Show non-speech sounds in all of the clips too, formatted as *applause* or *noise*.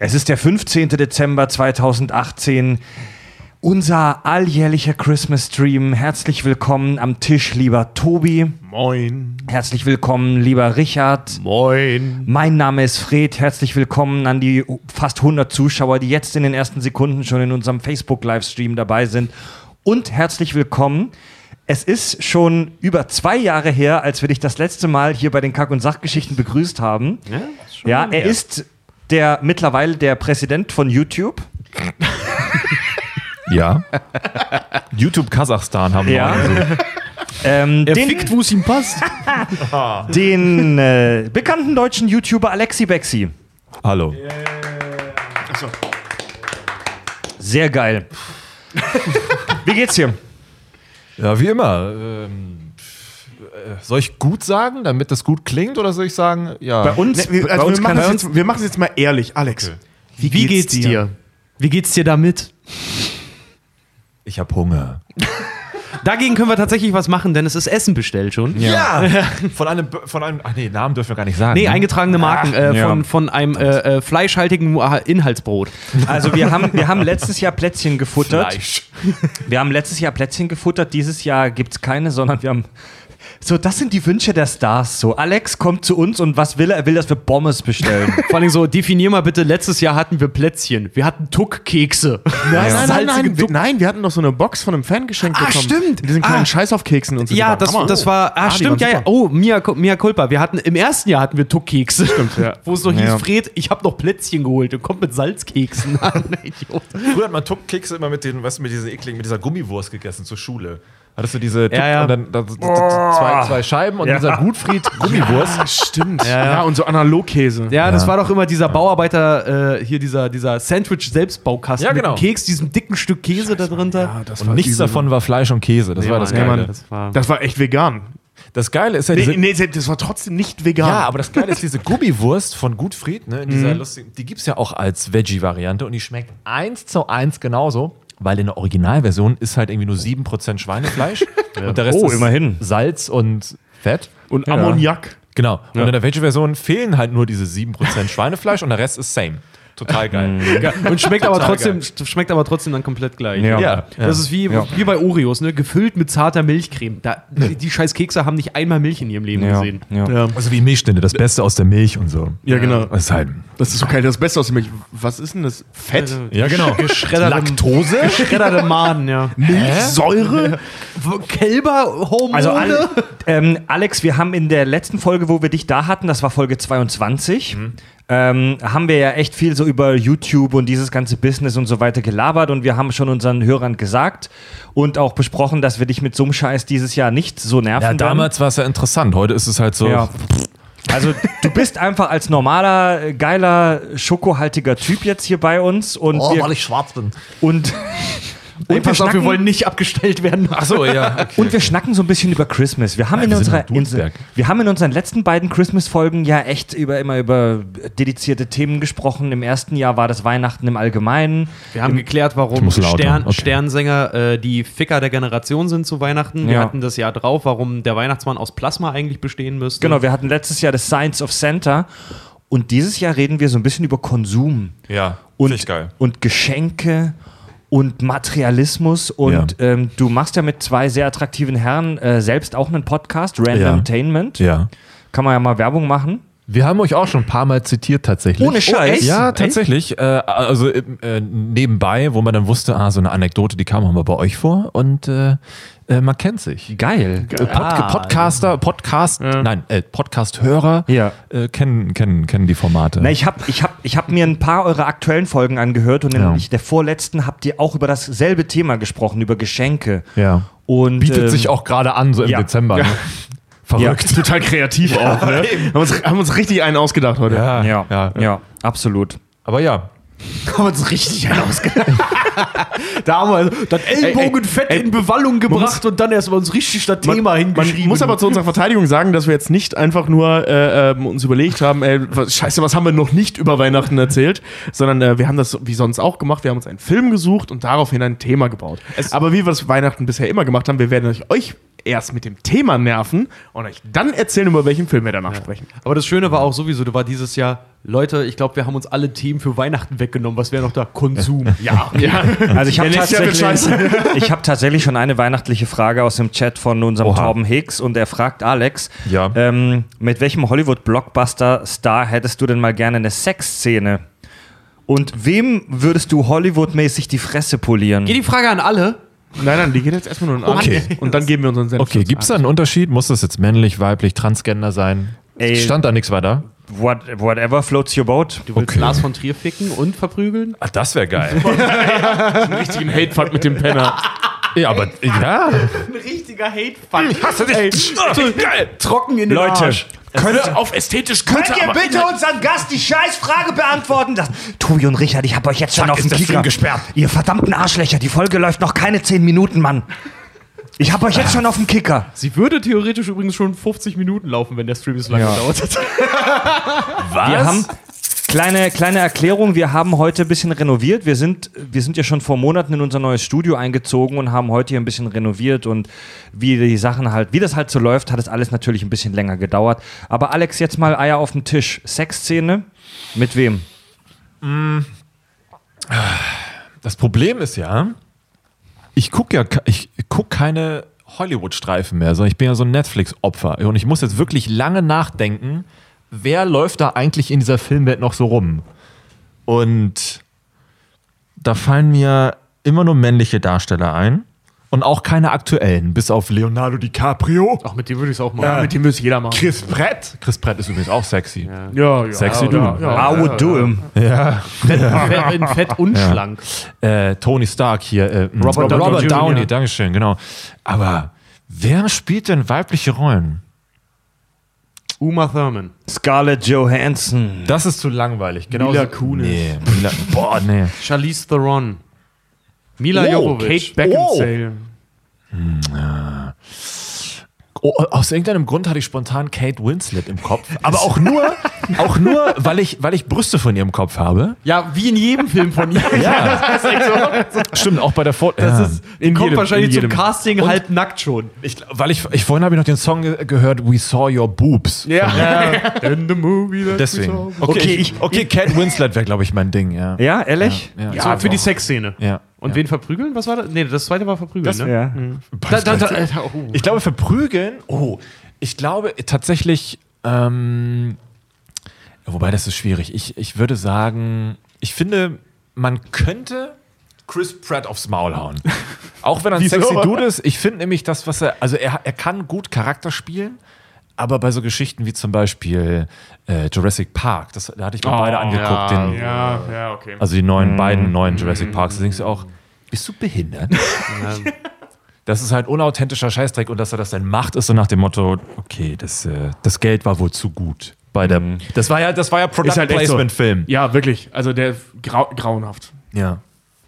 Es ist der 15. Dezember 2018. Unser alljährlicher Christmas Stream. Herzlich willkommen am Tisch, lieber Tobi. Moin. Herzlich willkommen, lieber Richard. Moin. Mein Name ist Fred. Herzlich willkommen an die fast 100 Zuschauer, die jetzt in den ersten Sekunden schon in unserem Facebook-Livestream dabei sind. Und herzlich willkommen. Es ist schon über zwei Jahre her, als wir dich das letzte Mal hier bei den Kack- und Sachgeschichten begrüßt haben. Ja, er ist der mittlerweile der Präsident von YouTube. Ja. YouTube Kasachstan haben Ja. wir. Also. Ähm, Er den fickt, wo es ihm passt. *laughs* den äh, bekannten deutschen YouTuber Alexi Bexi. Hallo. Sehr geil. Wie geht's dir? Ja, wie immer. Ähm, äh, soll ich gut sagen, damit das gut klingt, oder soll ich sagen, ja. Bei uns, Ne, wir, bei also uns wir, kann machen es jetzt, wir machen es jetzt mal ehrlich. Alex, wie, Wie geht's dir? Wie geht's dir damit? ich habe Hunger. *laughs* Dagegen können wir tatsächlich was machen, denn es ist Essen bestellt schon. Ja. *laughs* Von einem, von einem, ach nee, Namen dürfen wir gar nicht sagen. Nee, ne? eingetragene Marken äh, ja. von, von einem äh, äh, fleischhaltigen äh, Inhaltsbrot. Also wir haben, wir haben letztes Jahr Plätzchen gefuttert. Fleisch. Wir haben letztes Jahr Plätzchen gefuttert. Dieses Jahr gibt es keine, sondern wir haben. So, das sind die Wünsche der Stars. So, Alex kommt zu uns und was will er? Er will, dass wir Pommes bestellen. *laughs* Vor allem so, definier mal bitte, letztes Jahr hatten wir Plätzchen. Wir hatten Tuck-Kekse. *laughs* Nein, nein, nein, nein, wir, nein, wir hatten doch so eine Box von einem Fan geschenkt Ah, bekommen. stimmt. Mit diesen kleinen Ah. Scheißaufkeksen und so. Ja, das, das war, ah, die stimmt, ja, ja. Oh, Mia, Mia Culpa. Wir hatten, im ersten Jahr hatten wir Tuck-Kekse. Stimmt, ja. Wo es so hieß, Ja. Fred, ich habe noch Plätzchen geholt und kommt mit Salzkeksen *laughs* an. Idiot. Früher hat man Tuckkekse immer mit den, weißt du, mit dieser ekligen, mit dieser Gummiwurst gegessen zur Schule. Hattest du diese Ja, ja. und dann da, da, da, zwei, zwei Scheiben und dieser Gutfried *laughs* Gummiwurst. Stimmt. Ja, und so Analogkäse. Ja, das war doch immer dieser Bauarbeiter, äh, hier dieser, dieser Sandwich-Selbstbaukasten Ja, mit genau. einem Keks, diesem dicken Stück Käse da drunter. Ja, Und nichts davon war Fleisch und Käse. Das war das Mann, Geile. Mann, das war Das war echt vegan. Das Geile ist ja diese, Nee, nee, das war trotzdem nicht vegan. Ja, aber das Geile ist, diese Gummiwurst von Gutfried, ne, in dieser lustigen, die gibt es ja auch als Veggie-Variante und die schmeckt eins zu eins genauso, weil in der Originalversion ist halt irgendwie nur 7% Schweinefleisch *laughs* und der Rest Oh, ist immerhin. Salz und Fett. Und Ammoniak. Genau. Und in der Veggie-Version fehlen halt nur diese 7% Schweinefleisch und der Rest ist same. Total geil. und schmeckt aber, trotzdem, schmeckt aber trotzdem dann komplett gleich. Ja. Ja. Das ist wie, Ja. wie bei Oreos, ne? gefüllt mit zarter Milchcreme. Da, die, die scheiß Kekse haben nicht einmal Milch in ihrem Leben ja, gesehen. ja. Ja. Also wie Milchstände, das Beste aus der Milch und so. Ja, genau. Das ist halt. Das ist okay, das Beste aus dem Milch. Was ist denn das? Fett? Ja, genau. Geschredderte, Laktose? geschredderte Maden, ja. Milchsäure? Kälberhormone? Also Ale ähm, Alex, wir haben in der letzten Folge, wo wir dich da hatten, das war Folge 22, ähm, haben wir ja echt viel so über YouTube und dieses ganze Business und so weiter gelabert und wir haben schon unseren Hörern gesagt und auch besprochen, dass wir dich mit so einem Scheiß dieses Jahr nicht so nerven Ja, damals war es ja interessant. Heute ist es halt so. Ja. Also du bist einfach als normaler, geiler, schokohaltiger Typ jetzt hier bei uns und wir, ich schwarz bin. und, Ey, und wir pass auf, wir schnacken- wollen nicht abgestellt werden. Ach so, ja. *laughs* Okay. Und wir schnacken so ein bisschen über Christmas. Wir haben, Ja, in, wir unserer, in wir haben in unseren letzten beiden Christmas-Folgen ja echt über, immer über dedizierte Themen gesprochen. Im ersten Jahr war das Weihnachten im Allgemeinen. Wir haben geklärt, Ich warum Stern, okay. Sternsänger äh, die Ficker der Generation sind zu Weihnachten. Wir Ja. hatten das Jahr drauf, warum der Weihnachtsmann aus Plasma eigentlich bestehen müsste. Genau, wir hatten letztes Jahr das Science of Santa. Und dieses Jahr reden wir so ein bisschen über Konsum Ja, und, geil. und Geschenke und Materialismus. Und ähm, du machst ja mit zwei sehr attraktiven Herren äh, selbst auch einen Podcast, Randomtainment. Ja. Kann man ja mal Werbung machen. Wir haben euch auch schon ein paar Mal zitiert tatsächlich. Ohne Scheiß? echt? Ja, tatsächlich. Äh, also äh, nebenbei, wo man dann wusste, ah, so eine Anekdote, die kam auch mal bei euch vor und äh, äh, man kennt sich. Geil. Äh, Pod Podcaster, Podcast, nein, äh, Podcast-Hörer Ja. äh, kennen, kennen, kennen die Formate. Na, ich habe ich hab, ich hab mir ein paar eurer aktuellen Folgen angehört und in Ja. der vorletzten habt ihr auch über dasselbe Thema gesprochen, über Geschenke. ja. Und, Bietet ähm, sich auch gerade an, so im ja. Dezember. Ne? Verrückt. Total kreativ auch, ne? *laughs* Haben uns, haben uns richtig einen ausgedacht heute. Ja, Ja, ja. ja, absolut. Aber ja, *laughs* Haben wir uns richtig einen ausgedacht. *laughs* da haben wir also das Ellbogenfett in Bewallung gebracht und dann erstmal uns richtig das Thema hingeschrieben. Man muss aber zu unserer Verteidigung sagen, dass wir jetzt nicht einfach nur äh, ähm, uns überlegt haben, ey, was, scheiße, was haben wir noch nicht über Weihnachten erzählt, sondern äh, wir haben das wie sonst auch gemacht. Wir haben uns einen Film gesucht und daraufhin ein Thema gebaut. aber wie wir das Weihnachten bisher immer gemacht haben, wir werden euch erst mit dem Thema nerven und euch dann erzählen, über welchen Film wir danach sprechen. Aber das Schöne war auch sowieso, da war dieses Jahr, Leute, ich glaube, wir haben uns alle Themen für Weihnachten weggenommen. Was wäre noch da? Konsum. *laughs* Ja, ja. Also ich habe tatsächlich, *laughs* ich hab tatsächlich schon eine weihnachtliche Frage aus dem Chat von unserem Oha. Torben Hicks und er fragt Alex, Ja. ähm, mit welchem Hollywood-Blockbuster-Star hättest du denn mal gerne eine Sexszene? Und wem würdest du Hollywood-mäßig die Fresse polieren? Geht die Frage an alle? Nein, nein, die geht jetzt erstmal nur in Okay. Und dann geben wir unseren Senf. Okay, gibt es da einen Unterschied? Muss das jetzt männlich, weiblich, transgender sein? Ey. Stand da nichts weiter? What, whatever floats your boat. Du willst Okay. Lars von Trier ficken und verprügeln? Ach, das wäre geil. *laughs* einen richtigen Hatefuck mit dem Penner. Ja, aber ja. Ein richtiger Hate-Fuck. Hast du dich? geil. Trocken in den Leute, Arsch. Könnt auf ästhetisch Könnt ihr bitte unseren Gast die Scheißfrage beantworten? Das, Tobi und Richard, ich hab euch jetzt schon auf den Kicker gesperrt. Ihr verdammten Arschlöcher, die Folge läuft noch keine 10 Minuten, Mann. Ich hab euch jetzt schon auf den Kicker. Sie würde theoretisch übrigens schon 50 Minuten laufen, wenn der Stream so lange Ja. gedauert hat. Was? Wir haben kleine, kleine Erklärung, wir haben heute ein bisschen renoviert. Wir sind, wir sind ja schon vor Monaten in unser neues Studio eingezogen und haben heute hier ein bisschen renoviert und wie die Sachen halt, wie das halt so läuft, hat es alles natürlich ein bisschen länger gedauert. Aber Alex, jetzt mal Eier auf den Tisch. Sexszene? Mit wem? Das Problem ist ja, ich gucke ja ich guck keine Hollywood-Streifen mehr, sondern ich bin ja so ein Netflix-Opfer. Und ich muss jetzt wirklich lange nachdenken, wer läuft da eigentlich in dieser Filmwelt noch so rum? Und da fallen mir immer nur männliche Darsteller ein. Und auch keine aktuellen, bis auf Leonardo DiCaprio. Ach, mit dem würde ich es auch machen. Ja, mit dem es jeder machen. Chris Pratt. Chris Pratt ist übrigens auch sexy. Ja, ja. Sexy ja, Dude. Ja, I would do him. Ja. Fett, in fett und schlank. äh, Tony Stark hier. Äh, Robert Downey Robert Jr. Downey, Dankeschön, genau. Aber wer spielt denn weibliche Rollen? Uma Thurman. Scarlett Johansson. Das ist zu langweilig. Genau Mila Kunis. Nee, Mila, boah, nee. Charlize Theron. Mila Oh, Jovovich. Kate Beckinsale. Oh, aus irgendeinem Grund hatte ich spontan Kate Winslet im Kopf. Aber auch nur, auch nur weil, ich, weil ich Brüste von ihr im Kopf habe. Ja, wie in jedem Film von ihr. *laughs* Ja. *laughs* Stimmt, auch bei der Foto. Das ist, die In kommt jedem- wahrscheinlich in zum. Casting halb nackt schon. ich, weil ich, ich vorhin habe ich noch den Song ge gehört, We Saw Your Boobs. Ja. In the movie that we Deswegen. saw. Okay, Okay, ich, okay Kate Winslet wäre, glaube ich, mein Ding, ja. Ja, ehrlich? Ja, so, für die Sexszene. ja. Und wen verprügeln? Was war das? Nee, das zweite war verprügeln, ne? Ja. Da, da, da, äh, oh. Ich glaube, verprügeln. Oh, ich glaube tatsächlich. Ähm, wobei, das ist schwierig. Ich, ich würde sagen, ich finde, man könnte Chris Pratt aufs Maul hauen. Auch wenn er ein *laughs* sexy Dude ist. Ich finde nämlich das, was er. Also, er, er kann gut Charakter spielen. Aber bei so Geschichten wie zum Beispiel äh, Jurassic Park, das, da hatte ich mir beide angeguckt. ja, den, Ja, ja, okay. Also die neuen, beiden neuen Jurassic Parks. Da denkst du auch, bist du behindert? *laughs* *laughs* Das ist halt unauthentischer Scheißdreck und dass er das dann macht, ist so nach dem Motto, okay, das, äh, das Geld war wohl zu gut. Bei der, das war ja, das war ja Product Ist halt echt so. Placement Film. Ja, wirklich. Also der grau grauenhaft. Ja.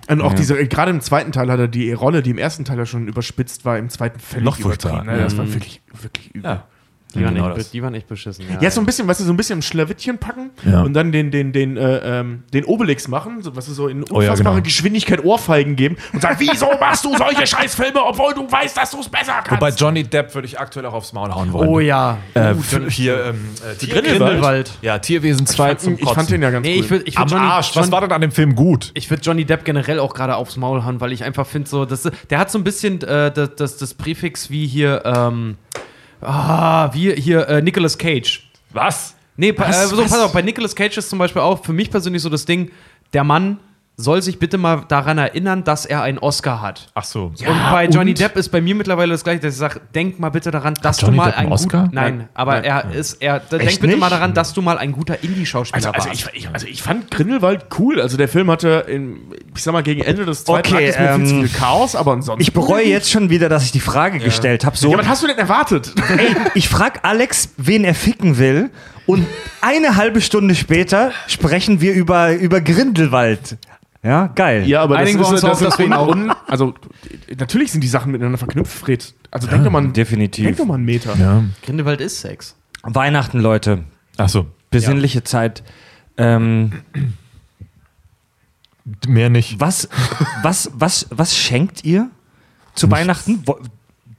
Und auch diese, gerade im zweiten Teil hat er die Rolle, die im ersten Teil ja schon überspitzt war, im zweiten völlig Noch übertrieben. Ne? Das war wirklich, wirklich übel. ja. Die, waren Genau echt, die waren echt beschissen. Ja, Ja, so ein bisschen, weißt du, so ein bisschen im Schlawittchen packen Ja. und dann den, den, den, äh, ähm, den Obelix machen, so, was ist so in Oh ja, unfassbare genau. Geschwindigkeit Ohrfeigen geben und sagen, wieso machst du solche Scheißfilme, obwohl du weißt, dass du es besser kannst. Wobei Johnny Depp würde ich aktuell auch aufs Maul hauen wollen. Oh ja. Äh, Uh, hier, ähm, äh, Tier- Grindelwald. Ja, Tierwesen 2 zum ich fand den ja ganz Nee, cool. ich würde ich Am würd Johnny, Arsch. Was John- war denn an dem Film gut? Ich würde Johnny Depp generell auch gerade aufs Maul hauen, weil ich einfach finde, so, das, der hat so ein bisschen äh, das, das, das Präfix wie hier, ähm, ah, wie hier äh, Nicolas Cage. Was? Nee, pa- Was? äh, so, Was? pass auf, bei Nicolas Cage ist zum Beispiel auch für mich persönlich so das Ding, der Mann soll sich bitte mal daran erinnern, dass er einen Oscar hat. Ach so. und bei Johnny und? Depp ist bei mir mittlerweile das gleiche, dass ich sage, denk mal bitte daran, dass du mal Depp einen ein Oscar? gut, nein, Nein. aber Nein. er ist, er, denk Echt bitte mal nicht? daran, dass du mal ein guter Indie-Schauspieler Also, also, warst. ich, ich, also ich fand Grindelwald cool. Also der Film hatte, in, ich sag mal, gegen Ende des zweiten Okay, Aktes mir viel zu ähm, viel Chaos, aber ansonsten... Ich bereue jetzt schon wieder, dass ich die Frage gestellt habe. So, Ja, was hast du denn erwartet? ey, ich frag Alex, wen er ficken will und eine halbe Stunde später sprechen wir über, über Grindelwald. Ja, geil. Ja, aber Einigen das ist das dass wir ihn un, auch- un, Also, natürlich sind die Sachen miteinander verknüpft, Fred. Also, denk doch mal, einen- definitiv. Denk doch mal einen Meter. Ja. Grindelwald ist Sex. Weihnachten, Leute. Achso, Besinnliche Zeit. Ähm, mehr nicht. was, was, was, was schenkt ihr zu Weihnachten? Wo,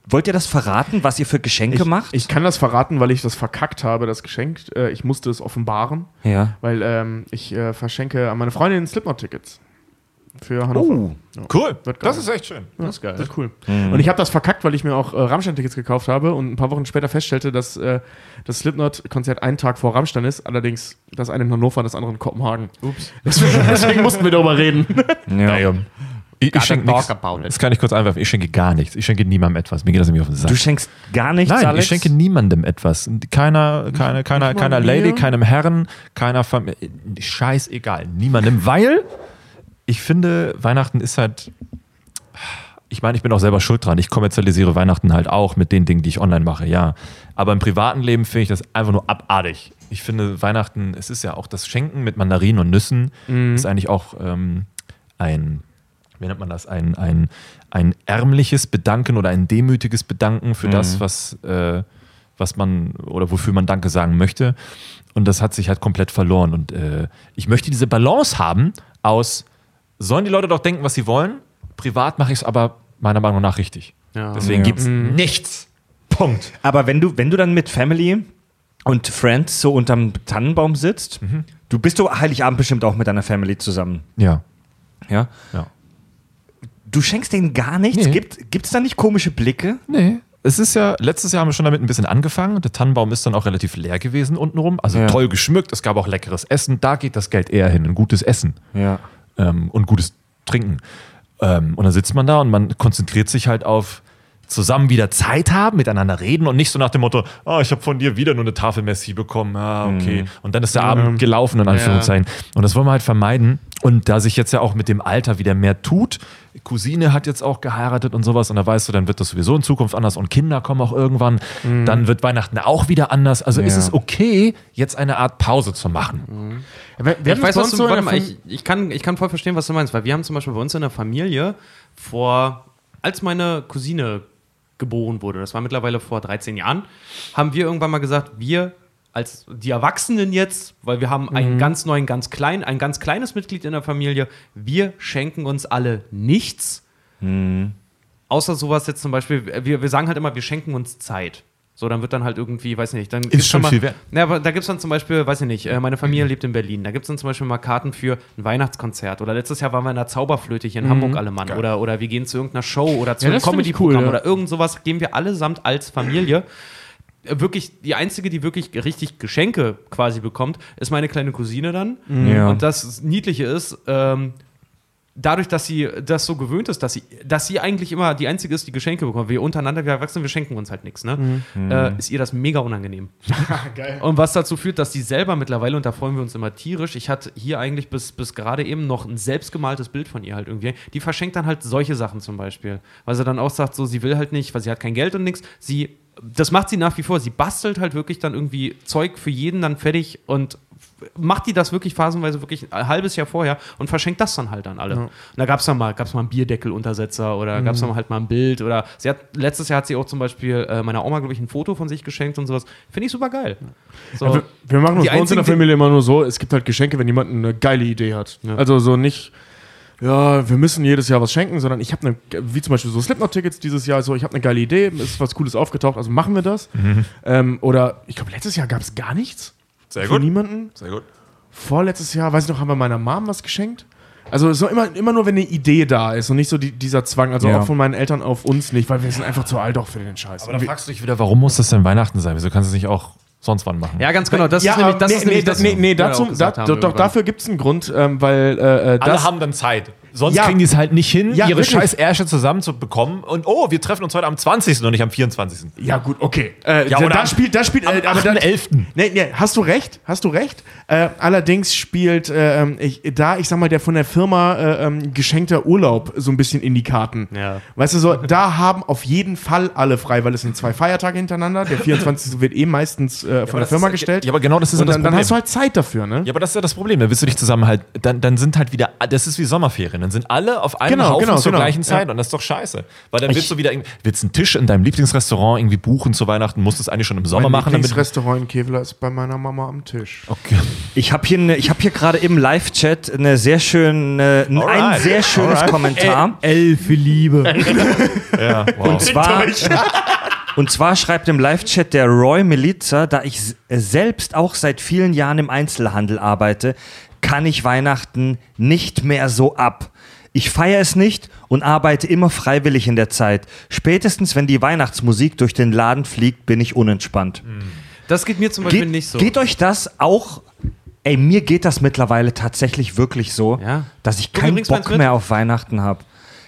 wollt ihr das verraten, was ihr für Geschenke Ich, macht? ich kann das verraten, weil ich das verkackt habe, das Geschenk. Äh, ich musste es offenbaren, ja. weil ähm, ich äh, verschenke an meine Freundin Slipknot-Tickets. Für Hannover. Oh. Cool. Wird geil. Das ist echt schön. Das ist geil. Das ist cool. Und ich habe das verkackt, weil ich mir auch äh, Rammstein-Tickets gekauft habe und ein paar Wochen später feststellte, dass äh, das Slipknot-Konzert einen Tag vor Rammstein ist. Allerdings das eine in Hannover, das andere in Kopenhagen. Ups. *laughs* Deswegen, deswegen mussten wir darüber reden. *laughs* Ja. Ich, ich schenke nichts. Das kann ich kurz einwerfen. Ich schenke gar nichts. Ich schenke niemandem etwas. Mir geht das nämlich auf den Sack. Du schenkst gar nichts, Nein, Alex? ich schenke niemandem etwas. Keiner, keine, keiner, keiner? Lady, keinem Herren, keiner Familie. Scheißegal. Niemandem, weil ich finde, Weihnachten ist halt. Ich meine, ich bin auch selber schuld dran. Ich kommerzialisiere Weihnachten halt auch mit den Dingen, die ich online mache, ja. Aber im privaten Leben finde ich das einfach nur abartig. Ich finde, Weihnachten, es ist ja auch das Schenken mit Mandarinen und Nüssen, ist eigentlich auch ähm, ein, wie nennt man das, ein, ein, ein ärmliches Bedanken oder ein demütiges Bedanken für das, was, äh, was man oder wofür man Danke sagen möchte. Und das hat sich halt komplett verloren. Und äh, ich möchte diese Balance haben aus, sollen die Leute doch denken, was sie wollen? Privat mache ich es aber meiner Meinung nach richtig. Ja. Deswegen Ja. gibt es nichts. Punkt. Aber wenn du, wenn du dann mit Family und Friends so unterm Tannenbaum sitzt, du bist du Heiligabend bestimmt auch mit deiner Family zusammen. Ja. Ja. ja. Du schenkst denen gar nichts? Nee. Gibt es da nicht komische Blicke? Nee. Es ist ja, letztes Jahr haben wir schon damit ein bisschen angefangen. Der Tannenbaum ist dann auch relativ leer gewesen untenrum. Also Ja. toll geschmückt. Es gab auch leckeres Essen. Da geht das Geld eher hin. Ein gutes Essen Ja. Ähm, und gutes Trinken. Ähm, und dann sitzt man da und man konzentriert sich halt auf zusammen wieder Zeit haben, miteinander reden und nicht so nach dem Motto, ah, ich habe von dir wieder nur eine Tafel Messi bekommen, ah, okay. Und dann ist der Abend gelaufen, in Anführungszeichen. Und das wollen wir halt vermeiden. Und da sich jetzt ja auch mit dem Alter wieder mehr tut, Cousine hat jetzt auch geheiratet und sowas, und da weißt du, dann wird das sowieso in Zukunft anders und Kinder kommen auch irgendwann, dann wird Weihnachten auch wieder anders. Also ist Ja. es okay, jetzt eine Art Pause zu machen. Wir, wir Ich weiß, was du, so warte mal, ich, ich, kann, ich kann voll verstehen, was du meinst, weil wir haben zum Beispiel bei uns in der Familie vor, als meine Cousine geboren wurde, das war mittlerweile vor 13 Jahren, haben wir irgendwann mal gesagt, wir als die Erwachsenen jetzt, weil wir haben einen ganz neuen, ganz kleinen, ein ganz kleines Mitglied in der Familie, wir schenken uns alle nichts, außer sowas jetzt zum Beispiel, wir, wir sagen halt immer, wir schenken uns Zeit. So, dann wird dann halt irgendwie, weiß nicht, dann gibt's schon mal, viel wert. Ja, aber da gibt es dann zum Beispiel, weiß ich nicht, äh, meine Familie lebt in Berlin. Da gibt es dann zum Beispiel mal Karten für ein Weihnachtskonzert. Oder letztes Jahr waren wir in der Zauberflöte hier in Hamburg alle Mann. Oder, oder wir gehen zu irgendeiner Show oder zu Ja, einem ich Comedy-Programm cool, ja. oder irgend sowas. Gehen wir allesamt als Familie. Äh, Wirklich, die einzige, die wirklich richtig Geschenke quasi bekommt, ist meine kleine Cousine dann. Ja. Und das Niedliche ist, ähm, dadurch, dass sie das so gewöhnt ist, dass sie, dass sie eigentlich immer die Einzige ist, die Geschenke bekommt. Wir untereinander, wir Erwachsene, wir schenken uns halt nichts, ne? Äh, ist ihr das mega unangenehm. *laughs* Und was dazu führt, dass sie selber mittlerweile, und da freuen wir uns immer tierisch, ich hatte hier eigentlich bis, bis gerade eben noch ein selbstgemaltes Bild von ihr halt irgendwie. Die verschenkt dann halt solche Sachen zum Beispiel. Weil sie dann auch sagt, so, sie will halt nicht, weil sie hat kein Geld und nichts. Sie, das macht sie nach wie vor. Sie bastelt halt wirklich dann irgendwie Zeug für jeden dann fertig und macht die das wirklich phasenweise wirklich ein halbes Jahr vorher und verschenkt das dann halt an alle. Und da gab es dann mal, gab's mal einen Bierdeckeluntersetzer oder gab es dann halt mal ein Bild oder sie hat, letztes Jahr hat sie auch zum Beispiel äh, meiner Oma, glaube ich, ein Foto von sich geschenkt und sowas. Finde ich super geil. So. Ja, wir, wir machen uns bei uns in der Familie immer nur so, es gibt halt Geschenke, wenn jemand eine geile Idee hat. Ja. Also so nicht, ja, wir müssen jedes Jahr was schenken, sondern ich habe eine, wie zum Beispiel so Slipknot-Tickets dieses Jahr, so ich habe eine geile Idee, ist was Cooles aufgetaucht, also machen wir das. Ähm, oder ich glaube, letztes Jahr gab es gar nichts. Sehr Für niemanden. Sehr gut. Vorletztes Jahr, weiß ich noch, haben wir meiner Mom was geschenkt. Also so immer, immer nur, wenn eine Idee da ist und nicht so die, dieser Zwang, also Ja. auch von meinen Eltern auf uns nicht, weil wir sind einfach zu alt auch für den Scheiß. Aber da fragst du dich wieder, warum muss das denn Weihnachten sein? Wieso kannst du es nicht auch sonst wann machen? ja, ganz genau. Das ja, ist nämlich das. nee, ist nämlich nee, das nee, nee, dazu, da, doch, dafür gibt es einen Grund, ähm, weil äh, äh, Alle das, haben dann Zeit. Sonst Ja. kriegen die es halt nicht hin, Ja, ihre wirklich. scheiß Ärsche zusammenzubekommen. Und oh, wir treffen uns heute am 20. und nicht am 24. Ja, gut, okay. Äh, Ja, da, spielt, da spielt, äh, am aber dann, 8.11.. Nee, nee, hast du recht, hast du recht. Äh, allerdings spielt äh, ähm, ich, da, ich sag mal, der von der Firma äh, ähm, geschenkter Urlaub so ein bisschen in die Karten. Ja. Weißt du so, da haben auf jeden Fall alle frei, weil es sind zwei Feiertage hintereinander. Der 24. *laughs* wird eh meistens äh, von der das Firma ist- gestellt. ja, aber genau das ist ja Und das dann, dann Problem. hast du halt Zeit dafür, ne? Ja, aber das ist ja das Problem. Da willst du dich zusammen halt, dann, dann sind halt wieder, das ist wie Sommerferien. Dann sind alle auf einem Genau, Haufen genau, zur genau. gleichen Zeit Ja. und das ist doch scheiße. Weil dann willst du wieder, irgendwie- willst einen Tisch in deinem Lieblingsrestaurant irgendwie buchen zu Weihnachten, musst du es eigentlich schon im Sommer mein machen. Damit, Lieblingsrestaurant in Kevlar ist bei meiner Mama am Tisch. okay. Ich habe hier, ne, ich hab hier gerade im Live-Chat eine sehr schöne, ein Alright. sehr schönes Alright. Kommentar. L für Liebe. *laughs* Ja, wow. Und zwar, und zwar schreibt im Live-Chat der Roy Miliza, da ich s- selbst auch seit vielen Jahren im Einzelhandel arbeite, kann ich Weihnachten nicht mehr so ab. Ich feiere es nicht und arbeite immer freiwillig in der Zeit. Spätestens, wenn die Weihnachtsmusik durch den Laden fliegt, bin ich unentspannt. Das geht mir zum Beispiel Geht, nicht so. geht euch das auch? Ey, mir geht das mittlerweile tatsächlich wirklich so, Ja. dass ich keinen Bock mehr auf Weihnachten habe.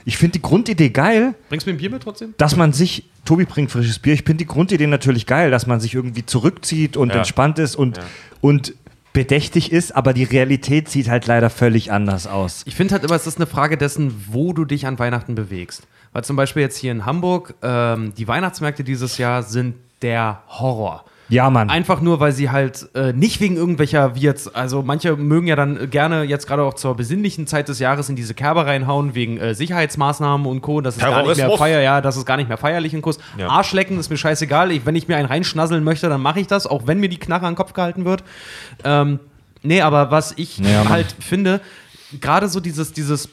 Ich finde die Grundidee geil, Bringst du mir ein Bier mit trotzdem? dass man sich, Tobi bringt frisches Bier, ich finde die Grundidee natürlich geil, dass man sich irgendwie zurückzieht und Ja. entspannt ist und, und bedächtig ist, aber die Realität sieht halt leider völlig anders aus. Ich finde halt immer, es ist eine Frage dessen, wo du dich an Weihnachten bewegst. Weil zum Beispiel jetzt hier in Hamburg, ähm, die Weihnachtsmärkte dieses Jahr sind der Horror. Ja, Mann. Einfach nur, weil sie halt äh, nicht wegen irgendwelcher, wie jetzt, also manche mögen ja dann gerne jetzt gerade auch zur besinnlichen Zeit des Jahres in diese Kerbe reinhauen, wegen äh, Sicherheitsmaßnahmen und Co., dass es gar nicht mehr Terrorismus. feier, ja, das ist gar nicht mehr feierlich in Kurs. Ja. Arschlecken ist mir scheißegal. Ich, wenn ich mir einen reinschnasseln möchte, dann mache ich das, auch wenn mir die Knarre an den Kopf gehalten wird. Ähm, nee, aber was ich Ja, halt finde, gerade so dieses, dieses,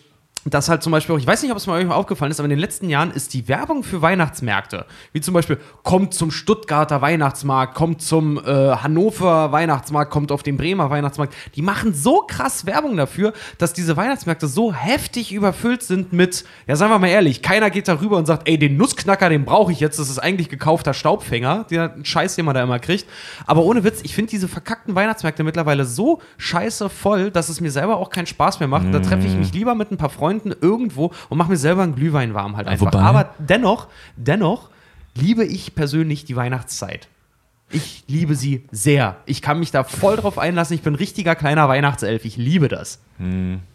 das halt zum Beispiel auch, ich weiß nicht, ob es mal euch mal aufgefallen ist, aber in den letzten Jahren ist die Werbung für Weihnachtsmärkte, wie zum Beispiel, kommt zum Stuttgarter Weihnachtsmarkt, kommt zum äh, Hannover Weihnachtsmarkt, kommt auf den Bremer Weihnachtsmarkt, die machen so krass Werbung dafür, dass diese Weihnachtsmärkte so heftig überfüllt sind mit, ja, sagen wir mal ehrlich, keiner geht darüber und sagt, ey, den Nussknacker, den brauche ich jetzt, das ist eigentlich gekaufter Staubfänger, der Scheiß, den man da immer kriegt. Aber ohne Witz, ich finde diese verkackten Weihnachtsmärkte mittlerweile so scheiße voll, dass es mir selber auch keinen Spaß mehr macht. Da treffe ich mich lieber mit ein paar Freunden irgendwo und mache mir selber einen Glühwein warm halt einfach. wobei- Aber dennoch, dennoch liebe ich persönlich die Weihnachtszeit. Ich liebe sie sehr. Ich kann mich da voll drauf einlassen. Ich bin ein richtiger kleiner Weihnachtself. Ich liebe das.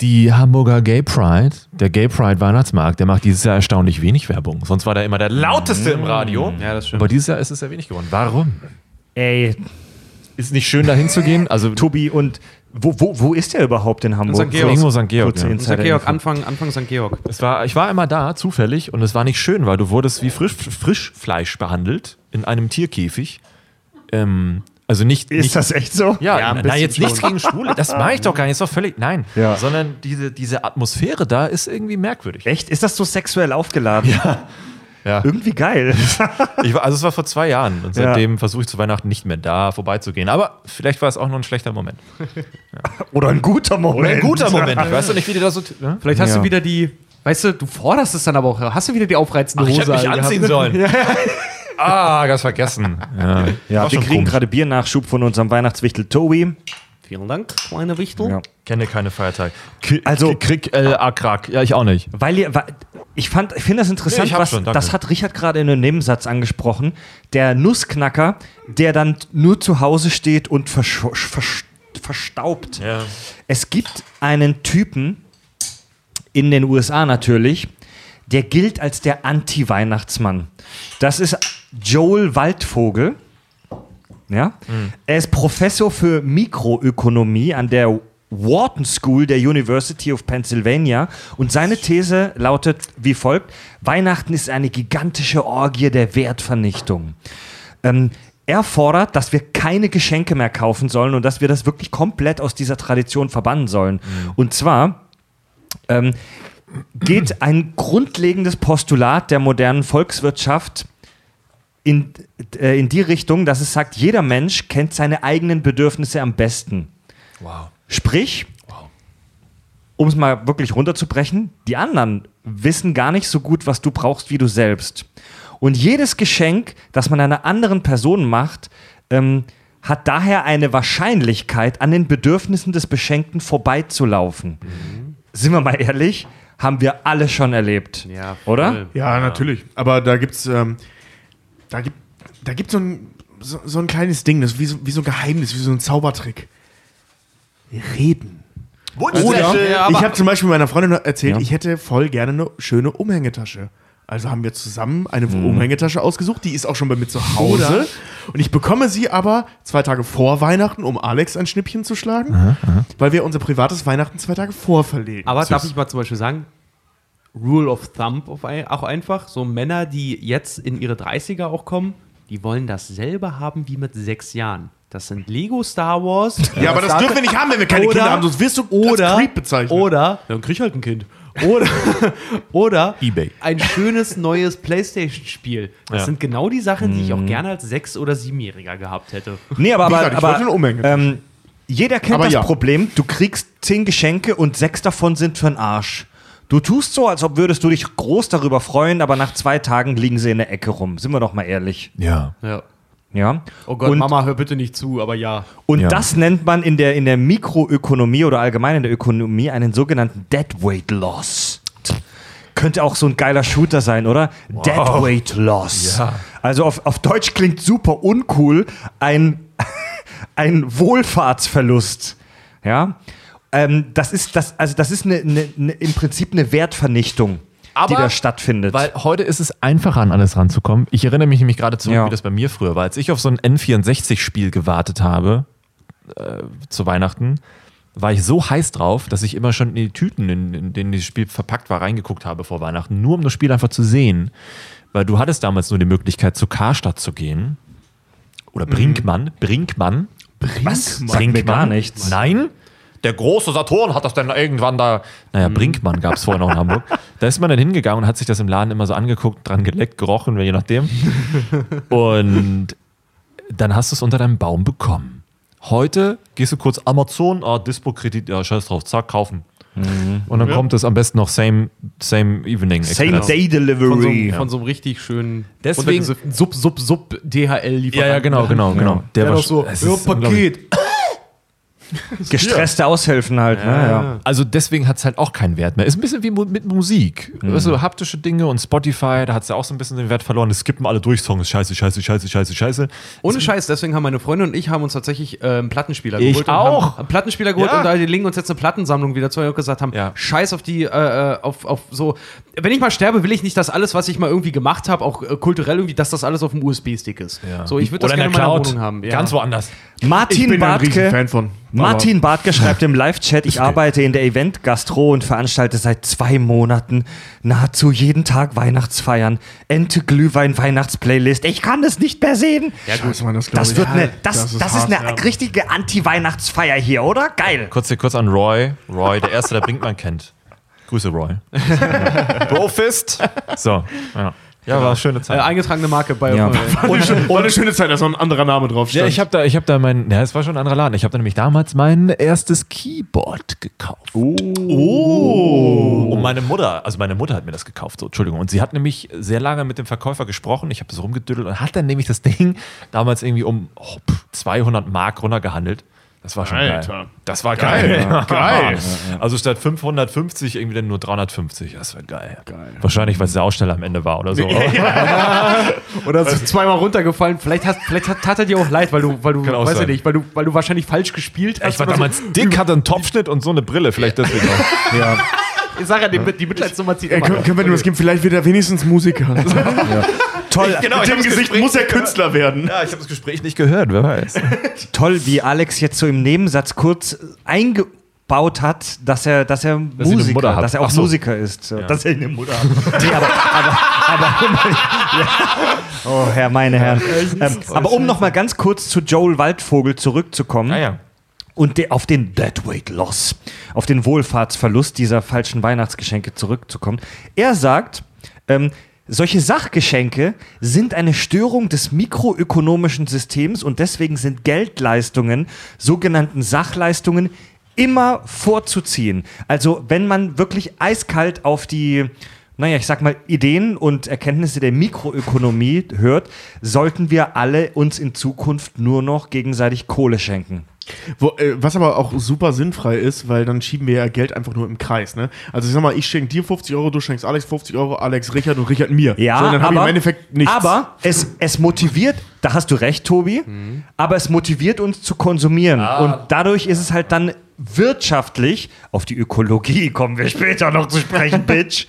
Die Hamburger Gay Pride, der Gay Pride Weihnachtsmarkt, der macht dieses Jahr erstaunlich wenig Werbung. Sonst war der immer der lauteste im Radio. Ja, das stimmt. Aber dieses Jahr ist es sehr wenig geworden. Warum? Ey, Ist nicht schön, da hinzugehen? Also, Tobi, und wo, wo, wo ist der überhaupt in Hamburg? St. Georg. irgendwo St. Georg. Ja. St. Georg. Anfang, Anfang St. Georg. Es war, ich war einmal da, zufällig, und es war nicht schön, weil du wurdest wie Frisch, Frischfleisch behandelt in einem Tierkäfig. Ähm, also nicht. Ist nicht, das echt so? Ja, Ja, bisschen jetzt nichts gegen Schwule. Das mache ich doch gar nicht. Ist doch völlig. Nein. Ja. Sondern diese, diese Atmosphäre da ist irgendwie merkwürdig. Echt? Ist das so sexuell aufgeladen? Ja. Irgendwie geil. *laughs* Ich war, also es war vor zwei Jahren und Ja. seitdem versuche ich zu Weihnachten nicht mehr da vorbeizugehen. Aber vielleicht war es auch nur ein schlechter Moment. *laughs* Oder ein guter Moment. Ein guter Moment. Ich weiß doch nicht, wie die da so. Ne? Vielleicht hast Ja. du wieder die, weißt du, du forderst es dann aber auch. Hast du wieder die aufreizende Ach, ich Hose hätte mich anziehen sollen. *laughs* Ah, ganz vergessen. Ja, Ja, wir kriegen gerade Biernachschub von unserem Weihnachtswichtel Tobi. Vielen Dank, meine Wichtel. Ja. Kenne keine Feiertage. K Also- Krieg, äh, Akrak. Ja, ich auch nicht. Weil ihr, weil, ich fand, ich finde das interessant, Nee, was, schon, das hat Richard gerade in einem Nebensatz angesprochen. Der Nussknacker, der dann nur zu Hause steht und versch versch verstaubt. Ja. Es gibt einen Typen in den USA natürlich, der gilt als der Anti-Weihnachtsmann. Das ist Joel Waldvogel. Ja? Er ist Professor für Mikroökonomie an der Wharton School der University of Pennsylvania und seine These lautet wie folgt: Weihnachten ist eine gigantische Orgie der Wertvernichtung. Ähm, er fordert, dass wir keine Geschenke mehr kaufen sollen und dass wir das wirklich komplett aus dieser Tradition verbannen sollen. Und zwar ähm, geht ein grundlegendes Postulat der modernen Volkswirtschaft in, äh, in die Richtung, dass es sagt, jeder Mensch kennt seine eigenen Bedürfnisse am besten. Wow. Sprich, um es mal wirklich runterzubrechen, die anderen wissen gar nicht so gut, was du brauchst, wie du selbst. Und jedes Geschenk, das man einer anderen Person macht, ähm, hat daher eine Wahrscheinlichkeit, an den Bedürfnissen des Beschenkten vorbeizulaufen. sind wir mal ehrlich, haben wir alle schon erlebt. Ja. Oder? Ja, natürlich. Aber da gibt's, ähm, da gibt, da gibt's so ein, so, so ein kleines Ding, das ist wie so, wie so ein Geheimnis, wie so ein Zaubertrick. Reden. Oder ich habe zum Beispiel meiner Freundin erzählt, Ja. ich hätte voll gerne eine schöne Umhängetasche. Also haben wir zusammen eine Umhängetasche ausgesucht, die ist auch schon bei mir zu Hause. Und ich bekomme sie aber zwei Tage vor Weihnachten, um Alex ein Schnippchen zu schlagen, weil wir unser privates Weihnachten zwei Tage vorverlegen. Aber darf ich mal zum Beispiel sagen, Rule of Thumb auf ein, auch einfach, so Männer, die jetzt in ihre 30er auch kommen, die wollen dasselbe haben wie mit sechs Jahren. Das sind Lego Star Wars. ja, aber das dürfen wir nicht haben, wenn wir keine Oder- Kinder haben, sonst wirst du oder, als Creep bezeichnet. Oder, dann krieg ich halt ein Kind. Oder, *laughs* oder Ebay. ein schönes neues Playstation-Spiel. Das Ja. sind genau die Sachen, die ich auch gerne als Sechs- oder Siebenjähriger gehabt hätte. Nee, aber, aber, ich wollte eine aber Umhänge. ähm, jeder kennt Aber das ja. Problem, du kriegst zehn Geschenke und sechs davon sind für den Arsch. Du tust so, als ob würdest du dich groß darüber freuen, aber nach zwei Tagen liegen sie in der Ecke rum. Sind wir doch mal ehrlich. Ja. Ja. Ja. Oh Gott, und, Mama, hör bitte nicht zu, aber ja. Und Ja. das nennt man in der, in der Mikroökonomie oder allgemein in der Ökonomie einen sogenannten Deadweight Loss. Könnte auch so ein geiler Shooter sein, oder? Deadweight Loss. Ja. Also auf, auf Deutsch klingt super uncool. Ein, *laughs* ein Wohlfahrtsverlust. Ja. Ähm, das ist, das, also das ist eine, eine, eine, im Prinzip eine Wertvernichtung, die Aber- da stattfindet. Weil heute ist es einfacher, an alles ranzukommen. Ich erinnere mich nämlich gerade zurück, Ja. wie das bei mir früher war. Als ich auf so ein N64-Spiel gewartet habe, äh, zu Weihnachten, war ich so heiß drauf, dass ich immer schon in die Tüten, in, in denen das Spiel verpackt war, reingeguckt habe vor Weihnachten, nur um das Spiel einfach zu sehen. Weil du hattest damals nur die Möglichkeit, zu Karstadt zu gehen. Oder Brinkmann. Brinkmann. Was? Sagt mir gar nichts. Nein. Der große Saturn hat das dann irgendwann da. Naja, Brinkmann gab es vorher noch in Hamburg. *laughs* Da ist man dann hingegangen und hat sich das im Laden immer so angeguckt, dran geleckt, gerochen, je nachdem. *laughs* Und dann hast du es unter deinem Baum bekommen. Heute gehst du kurz Amazon, ah, Dispo-Kredit, ja, scheiß drauf, zack, kaufen. Und dann kommt es am besten noch same, same evening. Same. Day Von so, Delivery. einem, von so einem richtig schönen Deswegen- Sub, Sub, Sub DHL-Lieferanten. Ja, ja, genau, genau, genau. Der war doch so, ja. Paket. *laughs* Gestresste Aushilfen halt. ne? ja. Also deswegen hat es halt auch keinen Wert mehr. Ist ein bisschen wie mu mit Musik. Mhm. Weißt du, haptische Dinge und Spotify, da hat es ja auch so ein bisschen den Wert verloren. Es skippen alle durch, Songs, scheiße, scheiße, scheiße, scheiße, scheiße. Ohne Scheiß, deswegen haben meine Freunde und ich haben uns tatsächlich äh, einen Plattenspieler Ich geholt. und auch. Haben einen Plattenspieler geholt Ja. und da die legen uns jetzt eine Plattensammlung wieder zu, auch gesagt haben, Ja. Scheiß auf die, äh, äh, auf, auf so, wenn ich mal sterbe, will ich nicht, dass alles, was ich mal irgendwie gemacht habe, auch äh, kulturell irgendwie, dass das alles auf dem USB-Stick ist. So, ich würde das Oder in gerne in meiner Cloud. Wohnung haben. Ja. Ganz woanders. Martin ich bin ein riesen Bartke. Fan von. Martin Bartke *laughs* schreibt im Live-Chat, ich arbeite in der Event-Gastro und veranstalte seit zwei Monaten nahezu jeden Tag Weihnachtsfeiern. Ente, Glühwein, Weihnachtsplaylist. Ich kann es nicht mehr sehen. Ja, gut, man, das, Das wird eine, Ja, das, das, das ist, ist eine hart, ja. richtige Anti-Weihnachtsfeier hier, oder? Geil. Kurz hier kurz an Roy. Roy, der Erste, der Brinkmann kennt. Grüße, Roy. *laughs* Brofist. So, ja. Ja, war eine schöne Äh, Zeit. eingetragene Marke bei Ja. äh, War eine, schöne, war eine schöne Zeit, dass noch ein anderer Name drauf stand. ja, ich habe da, ich habe da mein, ja, es war schon ein anderer Laden. Ich habe da nämlich damals mein erstes Keyboard gekauft. Oh. Und meine Mutter, also meine Mutter hat mir das gekauft, so, Entschuldigung. Und sie hat nämlich sehr lange mit dem Verkäufer gesprochen. Ich habe das rumgedüttelt und hat dann nämlich das Ding damals irgendwie um oh, pff, 200 Mark runtergehandelt. Das war schon Alter. geil. Das war geil. Geil. *laughs* Geil. Also statt 550 irgendwie dann nur 350. Das war geil. Wahrscheinlich, weil es der Aussteller am Ende war oder so. *laughs* *laughs* Oder so zweimal runtergefallen. Vielleicht, hast, vielleicht hat, tat er dir auch leid, weil du, weil du, Kann auch weiß ich sein. nicht, weil du, weil du wahrscheinlich falsch gespielt hast. Ich war damals so. dick, hatte einen Topfschnitt und so eine Brille. Vielleicht deswegen auch. Ja. Ich sag ja, die, die Mitleidsnummer zieht immer. können, können wir nur das geben? Vielleicht wird er wenigstens Musiker. Toll, Genau, Mit dem Gesicht muss er Künstler werden. Ja, ich habe das Gespräch nicht gehört, wer weiß. *laughs* toll, wie Alex jetzt so im Nebensatz kurz eingebaut hat, dass er, dass er eine Musiker, dass er auch so. Musiker ist. So. Dass er eine Mutter hat. *laughs* nee, aber, aber, aber *laughs* ja. Oh, Herr, meine Herren. Ähm, aber um noch mal ganz kurz zu Joel Waldvogel zurückzukommen. Ah ja. und de auf den Deadweight Loss, auf den Wohlfahrtsverlust dieser falschen Weihnachtsgeschenke zurückzukommen. Er sagt, ähm, solche Sachgeschenke sind eine Störung des mikroökonomischen Systems und deswegen sind Geldleistungen, sogenannten Sachleistungen, immer vorzuziehen. Also wenn man wirklich eiskalt auf die naja, ich sag mal, Ideen und Erkenntnisse der Mikroökonomie hört, sollten wir alle uns in Zukunft nur noch gegenseitig Kohle schenken. Wo, äh, was aber auch super sinnfrei ist, weil dann schieben wir ja Geld einfach nur im Kreis. Ne? Also ich sag mal, ich schenke dir 50 Euro, du schenkst Alex 50 Euro, Alex Richard und Richard mir. Ja, so, dann aber, ich im Endeffekt nichts. aber es, es motiviert, da hast du recht, Tobi, aber es motiviert uns zu konsumieren. Und dadurch ist es halt dann wirtschaftlich, auf die Ökologie kommen wir später noch zu sprechen, *laughs* Bitch,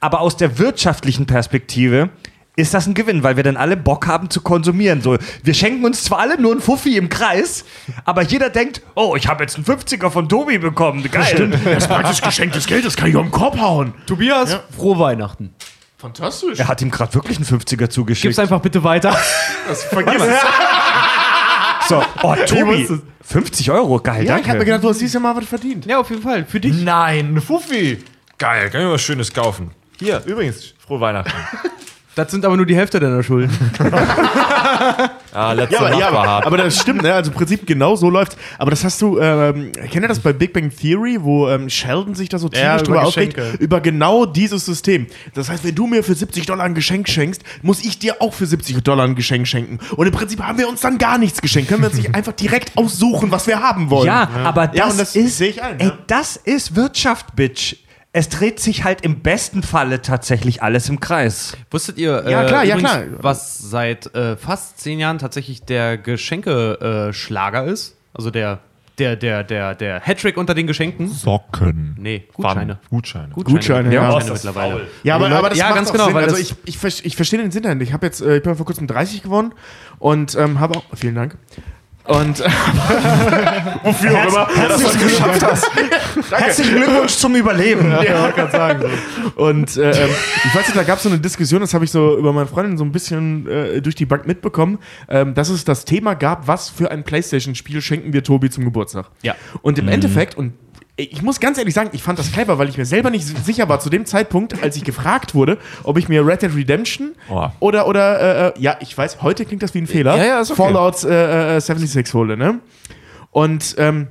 aber aus der wirtschaftlichen Perspektive ist das ein Gewinn, weil wir dann alle Bock haben zu konsumieren. So, wir schenken uns zwar alle nur einen Fuffi im Kreis, aber jeder denkt, oh, ich habe jetzt einen 50er von Tobi bekommen. Geil. das ist praktisch geschenktes Geld, das kann ich auf den Korb hauen. Tobias, frohe Weihnachten. Fantastisch. Er hat ihm gerade wirklich einen 50er zugeschickt. Gib's einfach bitte weiter. Das vergiss es. *laughs* So, oh, Tobi, wusste 50 Euro, geil, Ja, ich hab mir danke. gedacht, du hast dieses Jahr mal was verdient. ja, auf jeden Fall. Für dich. Nein, ein Fuffi. Geil, kann ich mir was Schönes kaufen. Hier, übrigens, frohe Weihnachten. *laughs* Das sind aber nur die Hälfte deiner Schulden. *laughs* Ah, letzter Ja, aber, ja, aber, hart. aber das stimmt, ne? Also im Prinzip genau so läuft's. Aber das hast du, ähm, kennt ihr das bei Big Bang Theory, wo ähm, Sheldon sich da so tierisch Ja, über drüber aufregt? Über genau dieses System. Das heißt, wenn du mir für 70 Dollar ein Geschenk schenkst, muss ich dir auch für 70 Dollar ein Geschenk schenken. Und im Prinzip haben wir uns dann gar nichts geschenkt. Können wir uns nicht *laughs* einfach direkt aussuchen, was wir haben wollen. Ja, aber das, Ja, und das ist, sehe ich ein, ey, ja. das ist Wirtschaft, Bitch. Es dreht sich halt im besten Falle tatsächlich alles im Kreis. Wusstet ihr, Ja, äh, klar, ja, übrigens, klar. was seit äh, fast zehn Jahren tatsächlich der Geschenke-Schlager äh, Schlager ist? Also der, der, der, der, der Hattrick unter den Geschenken? Socken. Nee, Gutscheine. Gutscheine. Gutscheine, ja. Gutscheine mittlerweile. Ja, aber, aber das ja, macht ganz auch genau, Sinn. weil also ich, ich, ich verstehe den Sinn dahinter. Ich habe jetzt, äh, ich bin vor kurzem 30 geworden und ähm, habe auch, vielen Dank. Und *laughs* wofür auch immer, dass du es geschafft hast. Herzlichen Glückwunsch zum Überleben. Ja, kann sagen. So. Und äh, ähm, ich weiß nicht, da gab es so eine Diskussion, das habe ich so über meine Freundin so ein bisschen äh, durch die Bank mitbekommen, ähm, dass es das Thema gab, was für ein Playstation-Spiel schenken wir Tobi zum Geburtstag. Ja. Und im Endeffekt, und ich muss ganz ehrlich sagen, ich fand das clever, weil ich mir selber nicht sicher war zu dem Zeitpunkt, als ich gefragt wurde, ob ich mir Red Dead Redemption Oh. oder, oder äh, äh, ja, ich weiß, heute klingt das wie ein Fehler, Ja, ja, okay. Fallout äh, äh, 76 hole, ne? Und ähm,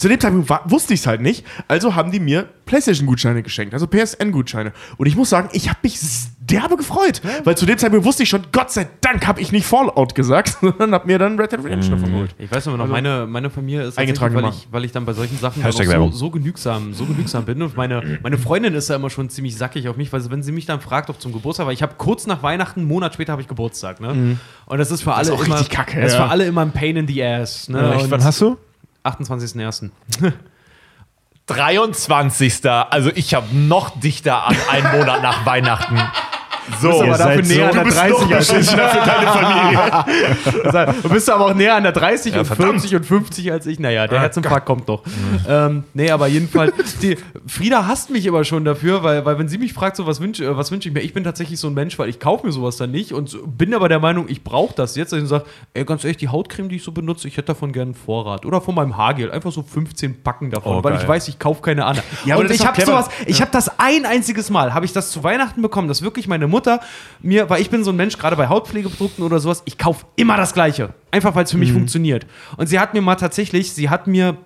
zu dem Zeitpunkt wusste ich es halt nicht, also haben die mir PlayStation-Gutscheine geschenkt, also PSN-Gutscheine. Und ich muss sagen, ich habe mich derbe gefreut, weil zu dem Zeitpunkt wusste ich schon, Gott sei Dank habe ich nicht Fallout gesagt, *laughs* sondern habe mir dann Red Dead Redemption davon geholt. Ich weiß aber noch, meine, meine Familie ist Eingetragen weil ich, weil ich dann bei solchen Sachen so, so genügsam, so genügsam bin. Und meine, meine Freundin ist ja immer schon ziemlich sackig auf mich, weil sie- wenn sie mich dann fragt, ob zum Geburtstag, weil ich habe kurz nach Weihnachten, einen Monat später habe ich Geburtstag, ne? Und das ist für alle Mhm. auch immer, richtig kacke, das ist ja. für alle immer ein Pain in the ass. Ne? Echt, Und wann hast du? 28.01. 23. Also ich habe noch dichter an einen Monat nach Weihnachten. So, aber dafür seid näher so- an der du bist 30 noch als ich. beschissener für deine Familie. *laughs* Du bist aber auch näher an der 30 Ja, und verdammt. 40 und 50 als ich. Naja, der Ah, Herzinfarkt kommt doch. Ähm, nee, aber jedenfalls, die, Frieda hasst mich immer schon dafür, weil, weil wenn sie mich fragt, so was wünsche äh, was wünsch ich mir, ich bin tatsächlich so ein Mensch, weil ich kaufe mir sowas dann nicht und bin aber der Meinung, ich brauche das jetzt. Und ich sage, ey, ganz ehrlich, die Hautcreme, die ich so benutze, ich hätte davon gerne einen Vorrat. Oder von meinem Haargel, einfach so 15 Packen davon, Oh, weil geil. ich weiß, ich kaufe keine anderen. Ja, und ich habe sowas, ich habe das ein einziges Mal, habe ich das zu Weihnachten bekommen, dass wirklich meine Mutter mir, weil ich bin so ein Mensch, gerade bei Hautpflegeprodukten oder sowas, ich kaufe immer das Gleiche. Einfach weil es für Mhm. mich funktioniert. Und sie hat mir mal tatsächlich, sie hat mir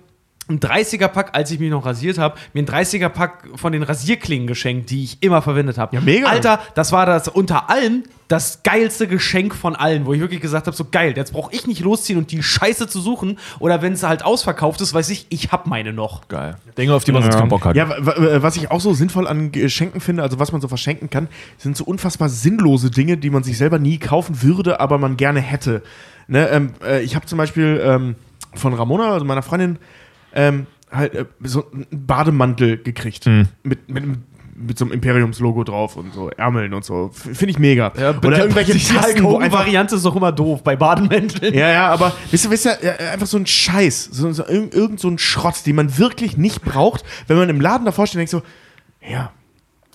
ein 30er-Pack, als ich mich noch rasiert habe, mir ein 30er-Pack von den Rasierklingen geschenkt, die ich immer verwendet habe. Ja, mega. Alter, das war das unter allem das geilste Geschenk von allen, wo ich wirklich gesagt habe, so geil, jetzt brauche ich nicht losziehen und die Scheiße zu suchen. Oder wenn es halt ausverkauft ist, weiß ich, ich habe meine noch. Geil. Dinge, auf die man sonst keinen Bock hat. Ja, wa- wa- was ich auch so sinnvoll an Geschenken finde, also was man so verschenken kann, sind so unfassbar sinnlose Dinge, die man sich selber nie kaufen würde, aber man gerne hätte. Ne, ähm, äh, ich habe zum Beispiel ähm, von Ramona, also meiner Freundin, ähm, halt äh, so einen Bademantel gekriegt. Mit, mit, einem- mit so einem Imperiums-Logo drauf und so Ärmeln und so. Finde ich mega. Oder irgendwelche Tassen, wo einfach Variante ist doch immer doof bei Badenmänteln. ja, ja, aber wisst ihr, wisst ihr, äh, einfach so ein Scheiß, so, so, irgend, irgend so ein Schrott, den man wirklich nicht braucht, wenn man im Laden davor steht und denkt so, ja,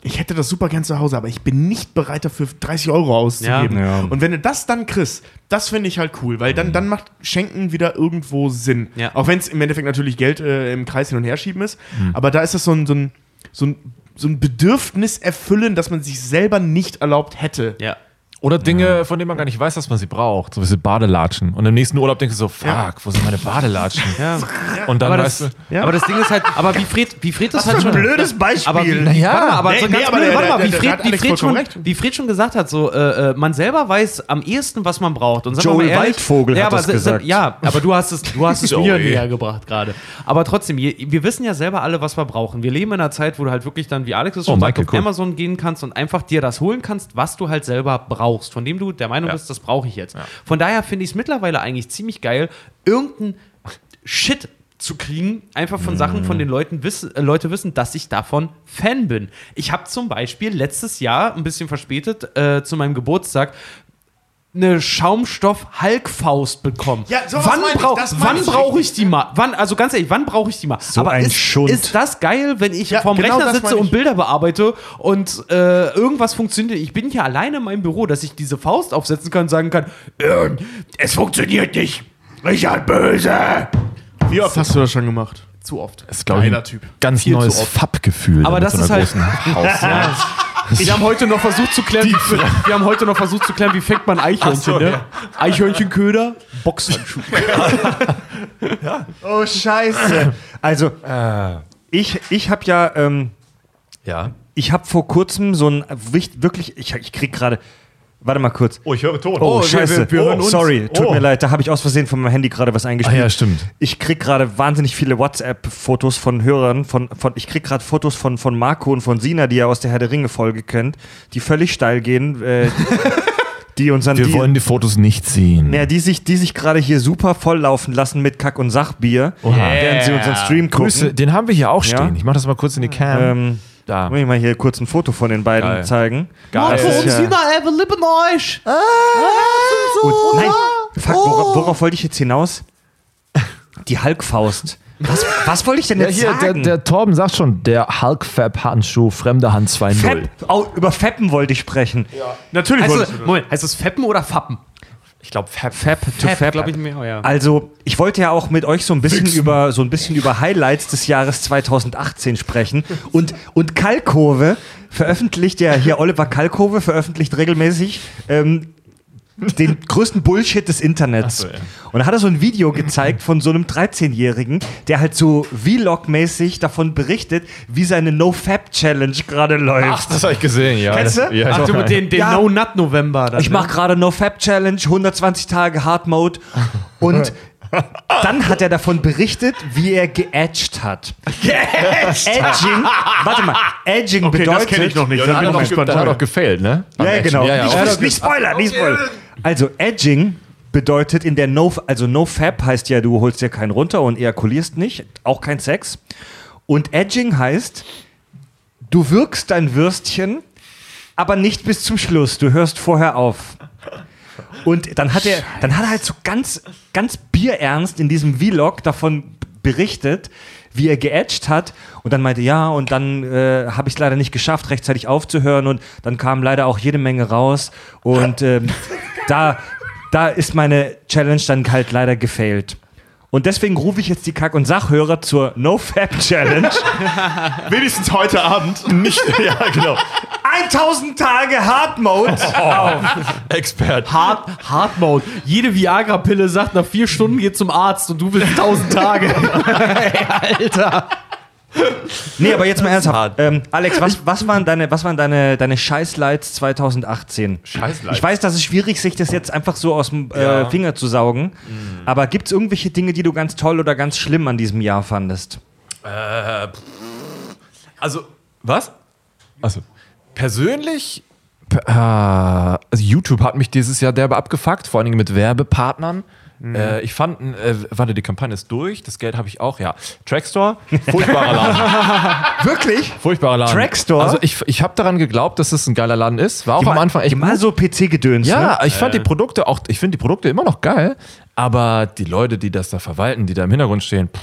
ich hätte das super gern zu Hause, aber ich bin nicht bereit dafür 30 Euro auszugeben. Ja. Ja. Und wenn du das dann kriegst, das finde ich halt cool, weil dann, dann macht Schenken wieder irgendwo Sinn. Ja. Auch wenn es im Endeffekt natürlich Geld äh, im Kreis hin und her schieben ist, aber da ist das so ein, so ein, so ein, so ein Bedürfnis erfüllen, das man sich selber nicht erlaubt hätte. Ja. Oder Dinge, von denen man gar nicht weiß, dass man sie braucht. So wie Badelatschen. Und im nächsten Urlaub denkst du so, fuck, wo sind meine Badelatschen? Ja. Und dann Aber weißt das, du, aber das Ding ist halt, aber wie Fred, wie Fred das halt ein schon. blödes Beispiel. Aber wie, mal, aber Nee, so nee, ganz blöd, warte mal, wie Fred, wie schon, vollkommen recht. wie Fred schon gesagt hat, so, äh, äh, man selber weiß am ehesten, was man braucht. Und Joel ehrlich, Waldvogel ja, hat aber das gesagt. Ja, aber du hast es, du hast es *laughs* mir näher gebracht gerade. Aber trotzdem, je, wir wissen ja selber alle, was wir brauchen. Wir leben in einer Zeit, wo du halt wirklich dann, wie Alex es schon Oh, sagt, auf. Amazon gehen kannst und einfach dir das holen kannst, was du halt selber brauchst, von dem du der Meinung bist, das brauche ich jetzt. Von daher finde ich es mittlerweile eigentlich ziemlich geil, irgendein Shit zu kriegen, einfach von Sachen, von den Leuten wissen, äh, Leute wissen, dass ich davon Fan bin. Ich habe zum Beispiel letztes Jahr, ein bisschen verspätet, äh, zu meinem Geburtstag, eine Schaumstoff-Halkfaust bekommen. Ja, sowas wann meine ich, brauch- das meine wann ich brauche ich die mal? Wann, also ganz ehrlich, wann brauche ich die mal? So Aber ein ist, Schund. ist das geil, wenn ich Ja, vorm genau Rechner sitze und Bilder bearbeite und äh, irgendwas funktioniert? Ich bin hier alleine in meinem Büro, dass ich diese Faust aufsetzen kann und sagen kann, äh, es funktioniert nicht. Richard Böse. Wie oft hast du das schon gemacht? Zu oft. das ist, glaube ich, Geiler ein Typ. ganz Viel neues. Fab-Gefühl. Aber das so ist halt-. *laughs* Wir haben heute noch versucht zu klären, wie, wir haben heute noch versucht zu klären, wie fängt man Eichhörnchen, ne? Eichhörnchenköder, Boxhandschuh. *laughs* Oh, scheiße. Also, ich, ich habe ja, ähm, ja. ich habe vor kurzem so ein wirklich, ich, ich krieg gerade, warte mal kurz. Oh, ich höre Ton. Oh, wir- scheiße. wir- wir hören oh, uns. sorry, tut Oh. mir leid, da habe ich aus Versehen von meinem Handy gerade was Ah, eingespielt. ja, stimmt. Ich krieg gerade wahnsinnig viele WhatsApp-Fotos von Hörern, von, von ich krieg gerade Fotos von, von Marco und von Sina, die ihr aus der Herr der Ringe-Folge kennt, die völlig steil gehen, äh, *laughs* die uns an Wir die, wollen die Fotos nicht sehen. ja, die sich, die sich gerade hier super volllaufen lassen mit Kack- und Sachbier, während sie unseren Stream gucken. Grüße, den haben wir hier auch Ja. stehen. Ich mache das mal kurz in die Cam. Ähm, da. Muss ich mal hier kurz ein Foto von den beiden Geil. zeigen. Geil. Das ist ja, ever lieben euch. und, nein, fuck, wora, worauf wollte ich jetzt hinaus? Die Hulkfaust. Was, was wollte ich denn Ja, jetzt hier, der, sagen? der Torben sagt schon, der Hulk-Fab-Handschuh, fremde Hand 2.0. Fepp, oh, über Feppen wollte ich sprechen. Natürlich Heißt wolltest es, du das. Moment, heißt es Feppen oder Fappen? Ich glaube, Fab. Fab to Fab. glaube ich mir. Oh, ja. Also, ich wollte ja auch mit euch so ein bisschen über so ein bisschen über Highlights des Jahres 2018 sprechen und und Kalkove veröffentlicht ja hier Oliver Kalkove veröffentlicht regelmäßig ähm, den größten Bullshit des Internets. So, ja. Und da hat er so ein Video gezeigt von so einem 13-Jährigen, der halt so Vlog-mäßig davon berichtet, wie seine No-Fab-Challenge gerade läuft. Ach, das habe ich gesehen, ja. Kennst du? Ja, Ach, du mit den, den Ja. No-Nut-November. dann, Ich ne? mache gerade No Fab Challenge, 120 Tage Hard Mode und *laughs* dann hat er davon berichtet, wie er geedged hat. Geedged? Edging, warte mal, Edging Okay, das bedeutet. kenne ich noch nicht. Ja, Da dann bin hat ich er gespannt. doch, dann hat doch gefailt, ne? Ja, Action. genau. Ja, ja, nicht, nicht, nicht Spoiler, nicht Spoiler. Also Edging bedeutet in der No, also No Fab heißt ja, du holst dir keinen runter und ejakulierst nicht, auch kein Sex. Und Edging heißt, du wirkst dein Würstchen, aber nicht bis zum Schluss. Du hörst vorher auf. Und dann hat er, dann hat er halt so ganz, ganz bierernst in diesem Vlog davon berichtet, wie er geedged hat und dann meinte, ja, und dann äh, habe ich es leider nicht geschafft, rechtzeitig aufzuhören und dann kam leider auch jede Menge raus und *laughs* ähm, da, da ist meine Challenge dann halt leider gefailt. Und deswegen rufe ich jetzt die Kack- und Sachhörer zur No-Fab-Challenge. *laughs* Wenigstens heute Abend. Nicht, ja, genau. 1000 Tage Hard Mode auf. *laughs* Expert. Hard, Hard Mode. Jede Viagra-Pille sagt, nach vier Stunden geht zum Arzt und du willst *laughs* 1000 Tage. Alter. Nee, aber jetzt mal ernsthaft. Ähm, Alex, was, was waren deine, was waren deine, deine Scheißlights 2018? Scheißlights? Ich weiß, das ist schwierig, sich das jetzt einfach so aus dem äh, Ja. Finger zu saugen. Aber gibt es irgendwelche Dinge, die du ganz toll oder ganz schlimm an diesem Jahr fandest? Äh, also, was? Also, persönlich, äh, also YouTube hat mich dieses Jahr derbe abgefuckt, vor allen Dingen mit Werbepartnern. Äh, ich fand, äh, warte, die Kampagne ist durch, das Geld habe ich auch, ja. Trackstore, furchtbarer Laden. *laughs* Wirklich? Furchtbarer Laden. Trackstore? Also ich, ich habe daran geglaubt, dass es ein geiler Laden ist. War auch am Anfang echt Mal so PC-Gedöns. Ja, Ne? ich fand die Produkte auch, ich finde die Produkte immer noch geil, aber die Leute, die das da verwalten, die da im Hintergrund stehen, pff,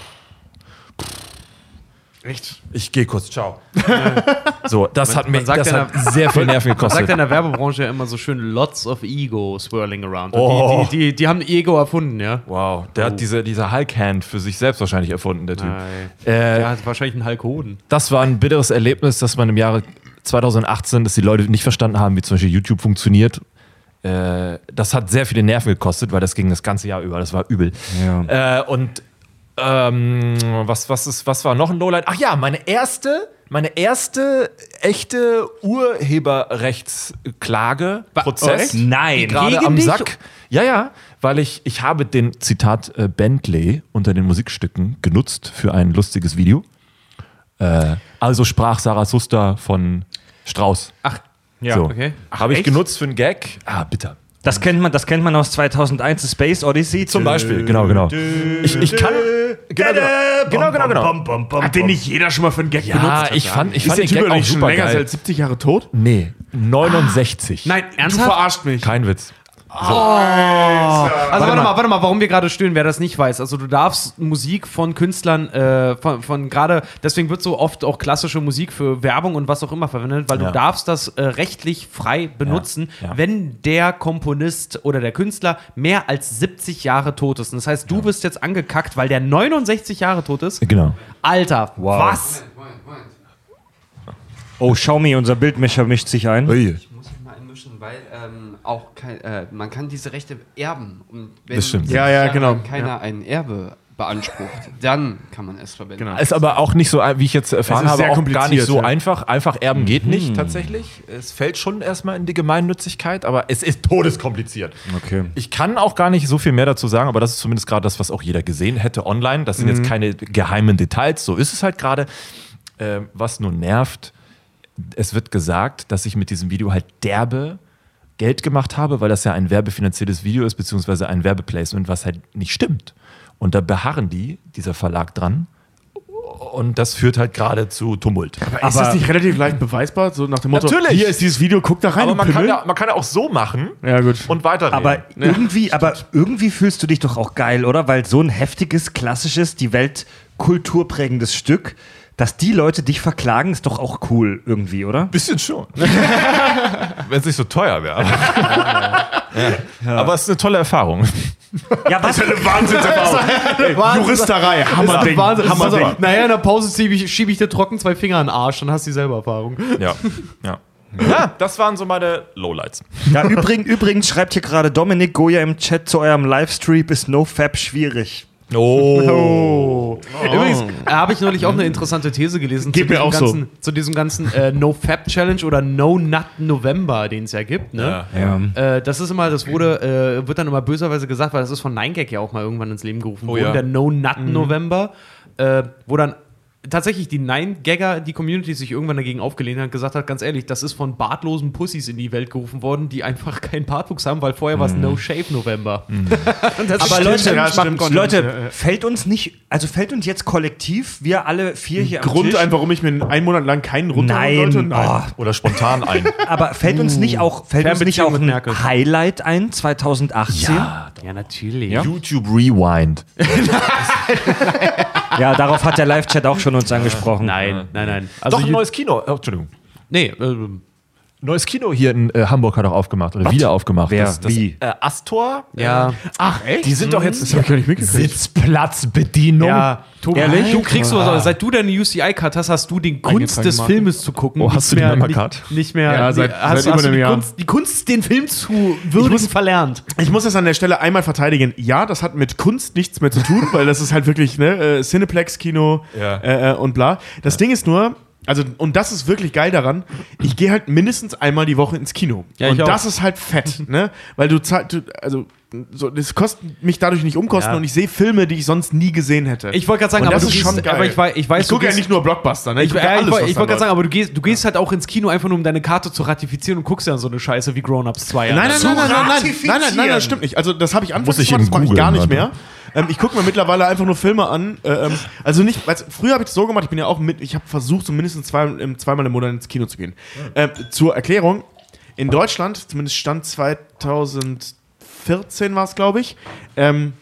Echt? ich gehe kurz, ciao. *laughs* so, das hat mir man das hat sehr viel Nerven Man sagt gekostet. in der Werbebranche ja immer so schön, lots of ego swirling around. Und Oh. Die, die, die, die haben Ego erfunden, ja. Wow, der hat diese, diese Hulk-Hand für sich selbst wahrscheinlich erfunden, der Typ. Äh, Der hat wahrscheinlich einen Hulk Hoden. Das war ein bitteres Erlebnis, dass man im Jahre 2018, dass die Leute nicht verstanden haben, wie zum Beispiel YouTube funktioniert. Äh, das hat sehr viele Nerven gekostet, weil das ging das ganze Jahr über. Das war übel. Ja. Äh, und ähm, was, was, ist, was war noch ein Lowlight? Ach ja, meine erste, meine erste echte Urheberrechtsklage, Prozess. echt? Nein. gerade Gegen am dich? Sack. Ja, ja, weil ich, ich habe den Zitat äh, Bentley unter den Musikstücken genutzt für ein lustiges Video. Äh, also sprach Zarathustra von Strauß. Ach, Ja, so. okay. Habe ich echt? genutzt für einen Gag. Ah, bitter. Das kennt man, das kennt man aus 2001 The Space Odyssey. Zum Beispiel, genau, genau. Ich, ich kann. Genau, genau, genau, genau. genau. Hat den nicht jeder schon mal für einen Gag Ja, benutzt? ich fand, ich fand den Gag auch nicht schon super länger geil. als 70 Jahre tot? Nee, 69. Nein, Du ernsthaft? verarscht mich. Kein Witz. Also warte, mal, warte mal, warum wir gerade stöhnen, wer das nicht weiß. Also du darfst Musik von Künstlern, äh, von, von gerade, deswegen wird so oft auch klassische Musik für Werbung und was auch immer verwendet, weil Ja. du darfst das äh, rechtlich frei benutzen, Ja. wenn der Komponist oder der Künstler mehr als 70 Jahre tot ist. Und das heißt, du bist jetzt angekackt, weil der 69 Jahre tot ist. Genau. Alter, was? Oh, Xiaomi, unser Bildmischer mischt sich ein. Ui. Ich muss mich mal einmischen, weil ähm, auch kein, äh, man kann diese Rechte erben. Und wenn Das stimmt. Ja, ja, genau. keiner ein Erbe beansprucht, dann kann man es verwenden. Genau. Ist aber auch nicht so, wie ich jetzt erfahren habe, auch gar nicht so ja. einfach. Einfach erben geht nicht tatsächlich. Es fällt schon erstmal in die Gemeinnützigkeit, aber es ist todeskompliziert. Okay. Ich kann auch gar nicht so viel mehr dazu sagen, aber das ist zumindest gerade das, was auch jeder gesehen hätte online. Das sind jetzt keine geheimen Details, so ist es halt gerade. Ähm, was nur nervt, es wird gesagt, dass ich mit diesem Video halt derbe Geld gemacht habe, weil das ja ein werbefinanziertes Video ist, beziehungsweise ein Werbeplacement, was halt nicht stimmt. Und da beharren die, dieser Verlag dran. Und das führt halt gerade zu Tumult. Aber ist das nicht relativ leicht beweisbar? So nach dem Motto, Natürlich. hier ist dieses Video, guck da rein, Aber man kann, ja, man kann ja auch so machen Ja, gut. und weiterreden. Aber irgendwie, aber irgendwie fühlst du dich doch auch geil, oder? Weil so ein heftiges, klassisches, die Welt kulturprägendes Stück, dass die Leute dich verklagen, ist doch auch cool irgendwie, oder? Bisschen schon. *laughs* Wenn es nicht so teuer wäre. ja. Aber es ist eine tolle Erfahrung. Ja, was? eine Wahnsinnserfahrung. *laughs* Juristerei, Hammerding. Wahnsinn. Hammerding. Auf, Nachher in der Pause schiebe ich, schieb ich dir trocken zwei Finger in den Arsch, dann hast du dieselbe Erfahrung. Ja. ja. Ja, das waren so meine Lowlights. Ja, übrigens, übrigens schreibt hier gerade Dominik Goya im Chat zu eurem Livestream ist NoFap schwierig. *laughs* Oh. Übrigens äh, habe ich neulich auch eine interessante These gelesen Geht zu, diesem auch so. ganzen, zu diesem ganzen äh, No Fab Challenge oder No Nut November, den es ja gibt. Ne? Ja. Äh, das ist immer, das wurde, äh, wird dann immer böserweise gesagt, weil das ist von 9gag ja auch mal irgendwann ins Leben gerufen Oh worden, ja. der No Nut November, äh, wo dann tatsächlich die 9-Gagger, die Community sich irgendwann dagegen aufgelehnt hat, gesagt hat, ganz ehrlich, das ist von bartlosen Pussys in die Welt gerufen worden, die einfach keinen Bartwuchs haben, weil vorher war es No Shave November. *laughs* Das Aber stimmt, Leute, ja, stimmt, stimmt, stimmt. Leute, Ja, ja. fällt uns nicht, also fällt uns jetzt kollektiv, wir alle vier hier am Grund Tisch, einfach, warum ich mir einen Monat lang keinen runterholen Nein, sollte? oh, Oder spontan ein. *laughs* aber fällt uns nicht auch, fällt uns nicht auch ein Merkel. Highlight ein 2018? Ja, Ja, natürlich. YouTube Rewind. *laughs* darauf hat der Live-Chat auch schon uns angesprochen. Nein, nein, nein. Also Doch, ein neues Kino. Oh, Entschuldigung. Nee, äh, Neues Kino hier in äh, Hamburg hat auch aufgemacht oder wieder aufgemacht. Wer? Das, das, Wie? Äh, Astor. ja. Ach, echt? Die sind doch jetzt Das hab ich gar nicht mitgekriegt. Sitzplatzbedienung. Ja, Tobi, Ehrlich? du kriegst so, seit du deine UCI-Card hast, hast du den Kunst des Marken. Filmes zu gucken. Oh, nicht hast du die mehr, Membercard? Nicht, nicht mehr. Ja, seit- nee, hast, seit über hast du einem Jahr. Kunst, die Kunst, den Film zu würdigen, verlernt. Ich muss das an der Stelle einmal verteidigen. Ja, das hat mit Kunst nichts mehr zu tun, *laughs* weil das ist halt wirklich ne, äh, Cineplex-Kino Ja. äh, äh, und bla. Das Ding ist nur, also, und das ist wirklich geil daran, ich gehe halt mindestens einmal die Woche ins Kino. Ja, ich und auch. das ist halt fett, *laughs* ne? Weil du zahlst, du- also, so, das kostet mich dadurch nicht Umkosten Ja. und ich sehe Filme, die ich sonst nie gesehen hätte. Ich wollte gerade sagen, und aber das du ist gehst- schon geil. aber ich ich weiß, ich du gucke ja nicht nur Blockbuster, ne? Ich, gucke ja, ich, ich wollte gerade sagen, aber du gehst, du gehst halt auch ins Kino einfach nur, um deine Karte zu ratifizieren und guckst ja so eine Scheiße wie Grown Ups 2. Nein, nein, nein, nein, nein, nein, nein, nein, nein, nein, das stimmt nicht. Also das habe ich anfangs Muss ich gemacht, das mache ich gar nicht mehr. Ähm, ich gucke mir mittlerweile einfach nur Filme an. Äh, ähm, also nicht, weil früher habe ich das so gemacht, ich bin ja auch mit, ich habe versucht, so mindestens zwei, ähm, zweimal im Monat ins Kino zu gehen. Ähm, zur Erklärung, in Deutschland, zumindest Stand 2014 war es, glaube ich, ähm,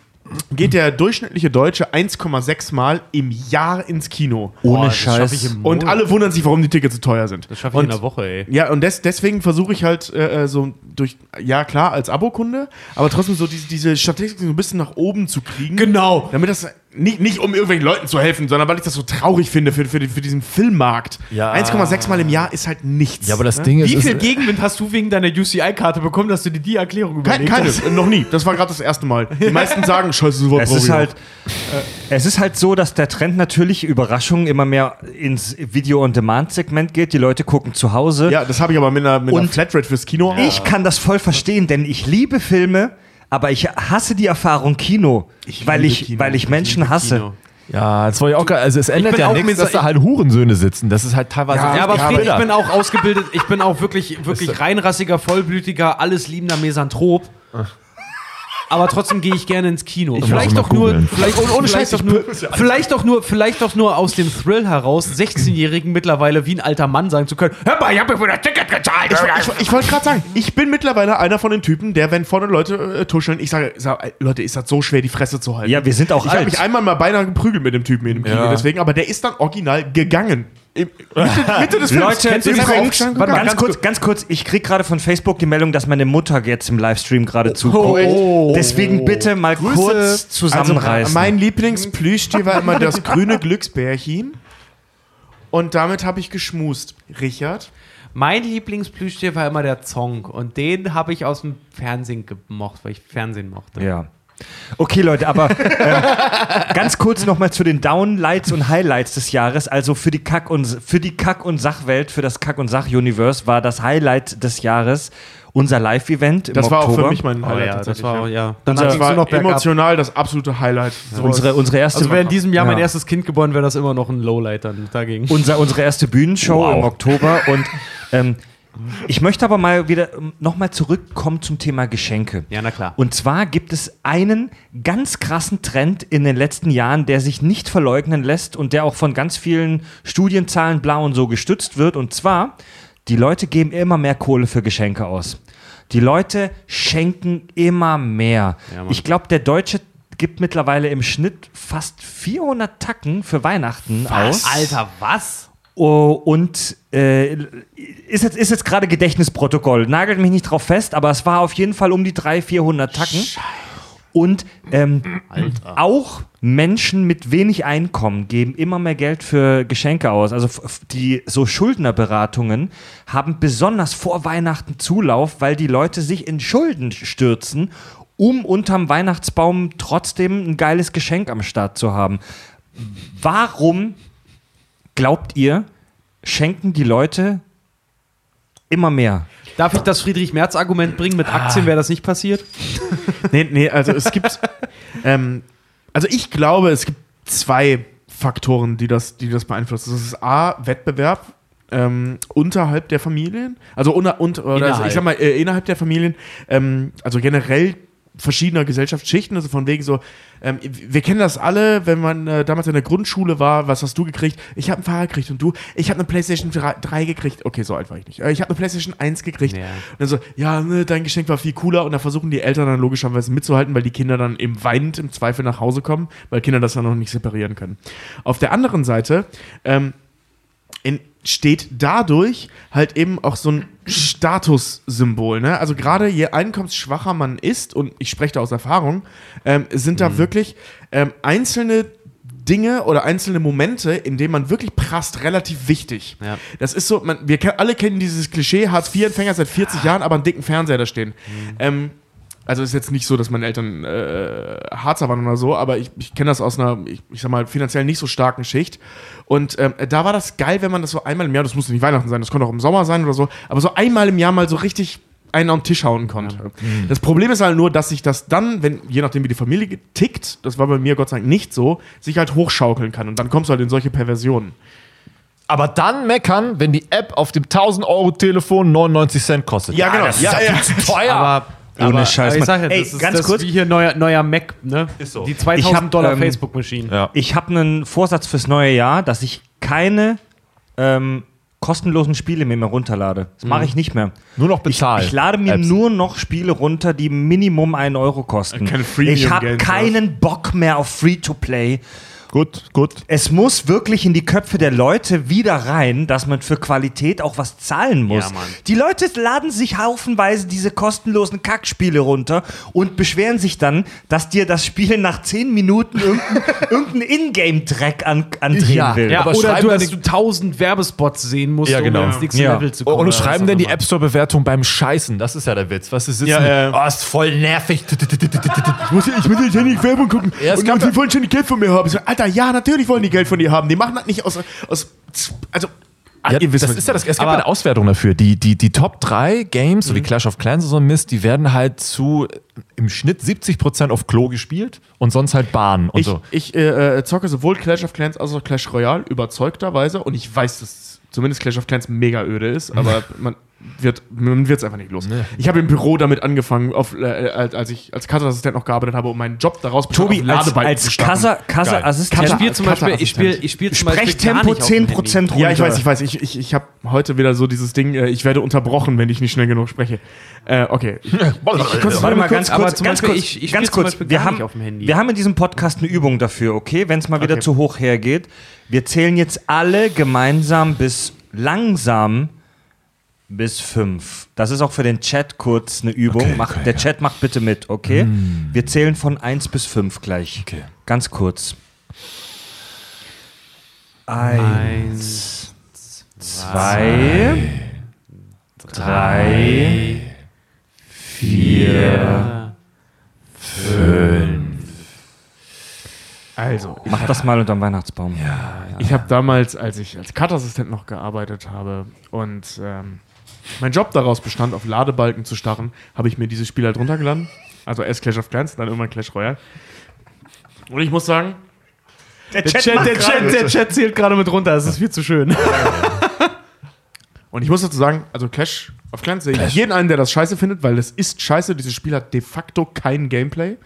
geht der durchschnittliche Deutsche 1,6 Mal im Jahr ins Kino. Ohne Scheiß. ich im Und alle wundern sich, warum die Tickets so teuer sind. Das schaffe ich Und- in einer Woche, ey. ja, und des, deswegen versuche ich halt äh, äh, so durch, ja klar, als Abokunde, aber trotzdem so diese, diese Statistik so ein bisschen nach oben zu kriegen. Genau. Damit das nicht, nicht um irgendwelchen Leuten zu helfen, sondern weil ich das so traurig finde für, für, für diesen Filmmarkt. Ja. 1,6 Mal im Jahr ist halt nichts. Ja, aber das ne? Ding ist, Wie viel ist Gegenwind hast du wegen deiner UCI-Karte bekommen, dass du dir die Erklärung überlegt keine, hast? noch nie. Das war gerade das erste Mal. Die *laughs* meisten sagen, scheiße, so Es ist halt, äh, es ist halt so, dass der Trend natürlich Überraschungen immer mehr ins Video-on-Demand-Segment geht. Die Leute gucken zu Hause. Ja, das habe ich aber mit einer, mit einer Flatrate fürs Kino. Ich kann das voll verstehen, denn ich liebe Filme, aber ich hasse die Erfahrung Kino, weil, liebe ich, Kino. weil ich Ich Menschen liebe hasse. Kino. ja, das war ja auch. Also es ändert ja auch nichts, dass da halt Hurensöhne sitzen. Das ist halt teilweise. Ja, Ja, aber Ja, Fried, aber- ich bin auch ausgebildet, ich bin auch wirklich, wirklich reinrassiger, vollblütiger, alles liebender Misanthrop. Aber trotzdem gehe ich gerne ins Kino. vielleicht mal doch nur, vielleicht, ohne, ohne Scheiß doch nur, vielleicht doch nur, vielleicht doch nur aus dem Thrill heraus, 16-Jährigen mittlerweile wie ein alter Mann sagen zu können: Hör mal, ich habe mir für das Ticket gezahlt. Ich, ich, ich wollte gerade sagen, ich bin mittlerweile einer von den Typen, der, wenn vorne Leute äh, tuscheln, ich sage, sag, ey, Leute, ist das so schwer, die Fresse zu halten. Ja, wir sind auch Ich habe alt. mich einmal mal beinahe geprügelt mit dem Typen in dem Kino, Ja. deswegen, aber der ist dann original gegangen. Mitte, Mitte des Films. Leute, Kennst du übrigens, diesen Aufstand? warte mal, Gegangen. ganz kurz, ganz kurz, ich krieg gerade von Facebook die Meldung, dass meine Mutter jetzt im Livestream gerade Oh, zuguckt. Deswegen bitte mal kurz zusammenreißen. Also, mein Lieblingsplüschtier war immer das *laughs* grüne Glücksbärchen. Und damit habe ich geschmust. Richard? Mein Lieblingsplüschtier war immer der Zong und den habe ich aus dem Fernsehen gemocht, weil ich Fernsehen mochte. Ja. Okay, Leute, aber äh, ganz kurz nochmal zu den Downlights und Highlights des Jahres. Also für die Kack- und, für die Kack- und Sachwelt, für das Kack- und Sach-Universe war das Highlight des Jahres unser Live-Event im Das war auch für mich mein Oh Highlight. ja, das tatsächlich, war, ja. Dann Das war noch bergab. emotional das absolute Highlight. Sowas- unsere, unsere erste Also wäre in diesem Jahr mein Ja. erstes Kind geboren, wäre das immer noch ein Lowlight dann dagegen. unser, unsere erste Bühnenshow Wow. im Oktober und ähm, ich möchte aber mal wieder nochmal zurückkommen zum Thema Geschenke. Ja, na klar. Und zwar gibt es einen ganz krassen Trend in den letzten Jahren, der sich nicht verleugnen lässt und der auch von ganz vielen Studienzahlen blau und so gestützt wird. Und zwar, die Leute geben immer mehr Kohle für Geschenke aus. Die Leute schenken immer mehr. Ja, ich glaube, der Deutsche gibt mittlerweile im Schnitt fast 400 Tacken für Weihnachten aus. Alter, was? Oh, und äh, ist jetzt, ist jetzt gerade Gedächtnisprotokoll. Nagelt mich nicht drauf fest, aber es war auf jeden Fall um die 300, 400 Tacken. Und ähm, auch Menschen mit wenig Einkommen geben immer mehr Geld für Geschenke aus. Also die so Schuldnerberatungen haben besonders vor Weihnachten Zulauf, weil die Leute sich in Schulden stürzen, um unterm Weihnachtsbaum trotzdem ein geiles Geschenk am Start zu haben. Warum glaubt ihr, schenken die Leute immer mehr? Darf ich das Friedrich-Merz-Argument bringen? Mit Ah. Aktien wäre das nicht passiert? *laughs* Nee, nee, also es gibt. ähm, also ich glaube, es gibt zwei Faktoren, die das, die das beeinflussen. Das ist A, Wettbewerb. Ähm, unterhalb der Familien, also unter, unter oder Innerhalb. ich sag mal äh, innerhalb der Familien, ähm, also generell verschiedener Gesellschaftsschichten, also von wegen so, ähm, wir kennen das alle, wenn man äh, damals in der Grundschule war, was hast du gekriegt? Ich habe ein Fahrrad gekriegt und du, ich habe eine Playstation 3, 3 gekriegt. Okay, so alt war ich nicht. Äh, ich habe eine Playstation 1 gekriegt. Ja. Und dann so, ja, ne, dein Geschenk war viel cooler und da versuchen die Eltern dann logischerweise mitzuhalten, weil die Kinder dann eben weinend im Zweifel nach Hause kommen, weil Kinder das dann noch nicht separieren können. Auf der anderen Seite ähm, entsteht dadurch halt eben auch so ein Statussymbol. Ne? Also gerade je einkommensschwacher man ist, und ich spreche da aus Erfahrung, ähm, sind da wirklich ähm, einzelne Dinge oder einzelne Momente, in denen man wirklich prasst, relativ wichtig. Ja. Das ist so, man, wir alle kennen dieses Klischee, Hartz-IV-Empfänger seit 40 Jahren, aber einen dicken Fernseher da stehen. Ähm, also ist jetzt nicht so, dass meine Eltern äh, Harzer waren oder so, aber ich, ich kenne das aus einer, ich, ich sag mal, finanziell nicht so starken Schicht. Und ähm, da war das geil, wenn man das so einmal im Jahr, das musste nicht Weihnachten sein, das konnte auch im Sommer sein oder so, aber so einmal im Jahr mal so richtig einen auf den Tisch hauen konnte. Das Problem ist halt nur, dass sich das dann, wenn, je nachdem wie die Familie tickt, das war bei mir Gott sei Dank nicht so, sich halt hochschaukeln kann. Und dann kommst du halt in solche Perversionen. Aber dann meckern, wenn die App auf dem 1000 Euro Telefon 99 Cent kostet. Ja, genau. Das Ja, ist ja, ja. viel zu teuer. Aber, Ohne aber, Scheiß, aber ich sag ja, Ey, das ist ganz das kurz. wie hier neuer, neuer Mac, ne? Ist so. Die 2000 Ich hab, Dollar ähm, Facebook-Maschine. Ja. Ich habe einen Vorsatz fürs neue Jahr, dass ich keine ähm, kostenlosen Spiele mehr, mehr runterlade. Das mache ich nicht mehr. Nur noch Ich, bezahlen. ich lade mir Apps. nur noch Spiele runter, die Minimum einen Euro kosten. Keine ich habe keinen Bock mehr auf Free-to-Play. Gut, gut. Es muss wirklich in die Köpfe der Leute wieder rein, dass man für Qualität auch was zahlen muss. Ja, Mann. die Leute laden sich haufenweise diese kostenlosen Kackspiele runter und beschweren sich dann, dass dir das Spiel nach 10 Minuten *laughs* irgendeinen irgendein Ingame-Track an, andrehen Ja. will. Ja, Aber oder du, dass du tausend Werbespots sehen musst, Ja, genau. um ins nächste Ja. Level zu kommen. Und schreiben denn die. App Store-Bewertung beim Scheißen? Das ist ja der Witz. Was ist sitzen? Ja, ja. Oh, ist voll nervig. *laughs* Ich muss, jetzt nicht Werbung gucken. Ja, und, ja- die wollen schon die Geld von mir haben. Ich so, Alter, ja, natürlich wollen die Geld von dir haben. Die machen das nicht aus. aus also, ah, Ja, ihr wisst, das ist ja das, es gibt Aber- eine Auswertung dafür. Die, die, die Top 3 Games, so wie Clash of Clans und so ein Mist, die werden halt zu äh, im Schnitt 70% auf Klo gespielt und sonst halt Bahn und Ich, so. ich äh, äh, zocke sowohl Clash of Clans als auch Clash Royale überzeugterweise und ich weiß, dass zumindest Clash of Clans mega öde ist, aber *laughs* man wird man wird's einfach nicht los. Ich habe im Büro damit angefangen, auf, äh, als ich als Kassassistent noch gearbeitet habe, um meinen Job daraus Tobi, als, als. Kassa- Kassa-Assistent. Ich spiele zum Beispiel, ich spiele, ich spiele zum Beispiel Sprechtempo dem 10% Handy. runter. Ja, ich weiß, ich weiß. Ich, ich, ich habe heute wieder so dieses Ding, äh, ich werde unterbrochen, wenn ich nicht schnell genug spreche. Äh, okay. *laughs* Warte mal ganz kurz, ganz Beispiel, kurz, ich- ich ganz spiel kurz. Beispiel wir haben, nicht auf dem Handy. wir haben in diesem Podcast eine Übung dafür, okay? Wenn es mal wieder Okay. zu hoch hergeht. Wir zählen jetzt alle gemeinsam bis langsam bis fünf. Das ist auch für den Chat kurz eine Übung. Okay, okay, der ja. Chat macht bitte mit, okay? Wir zählen von eins bis fünf gleich. Okay. Ganz kurz. Eins, zwei, drei, vier. Also, Mach das mal unterm Weihnachtsbaum. Ich habe damals, als ich als Cut-Assistent noch gearbeitet habe und ähm, mein Job daraus bestand, auf Ladebalken zu starren, habe ich mir dieses Spiel halt runtergeladen. Also erst Clash of Clans, dann irgendwann Clash Royale. Und ich muss sagen, Der Der Chat, der, Chat, der Chat zählt gerade mit runter, das ist viel zu schön. *laughs* und ich muss dazu sagen, also Clash of Clans sehe ich jeden einen, der das scheiße findet, weil es ist scheiße. Dieses Spiel hat de facto kein Gameplay.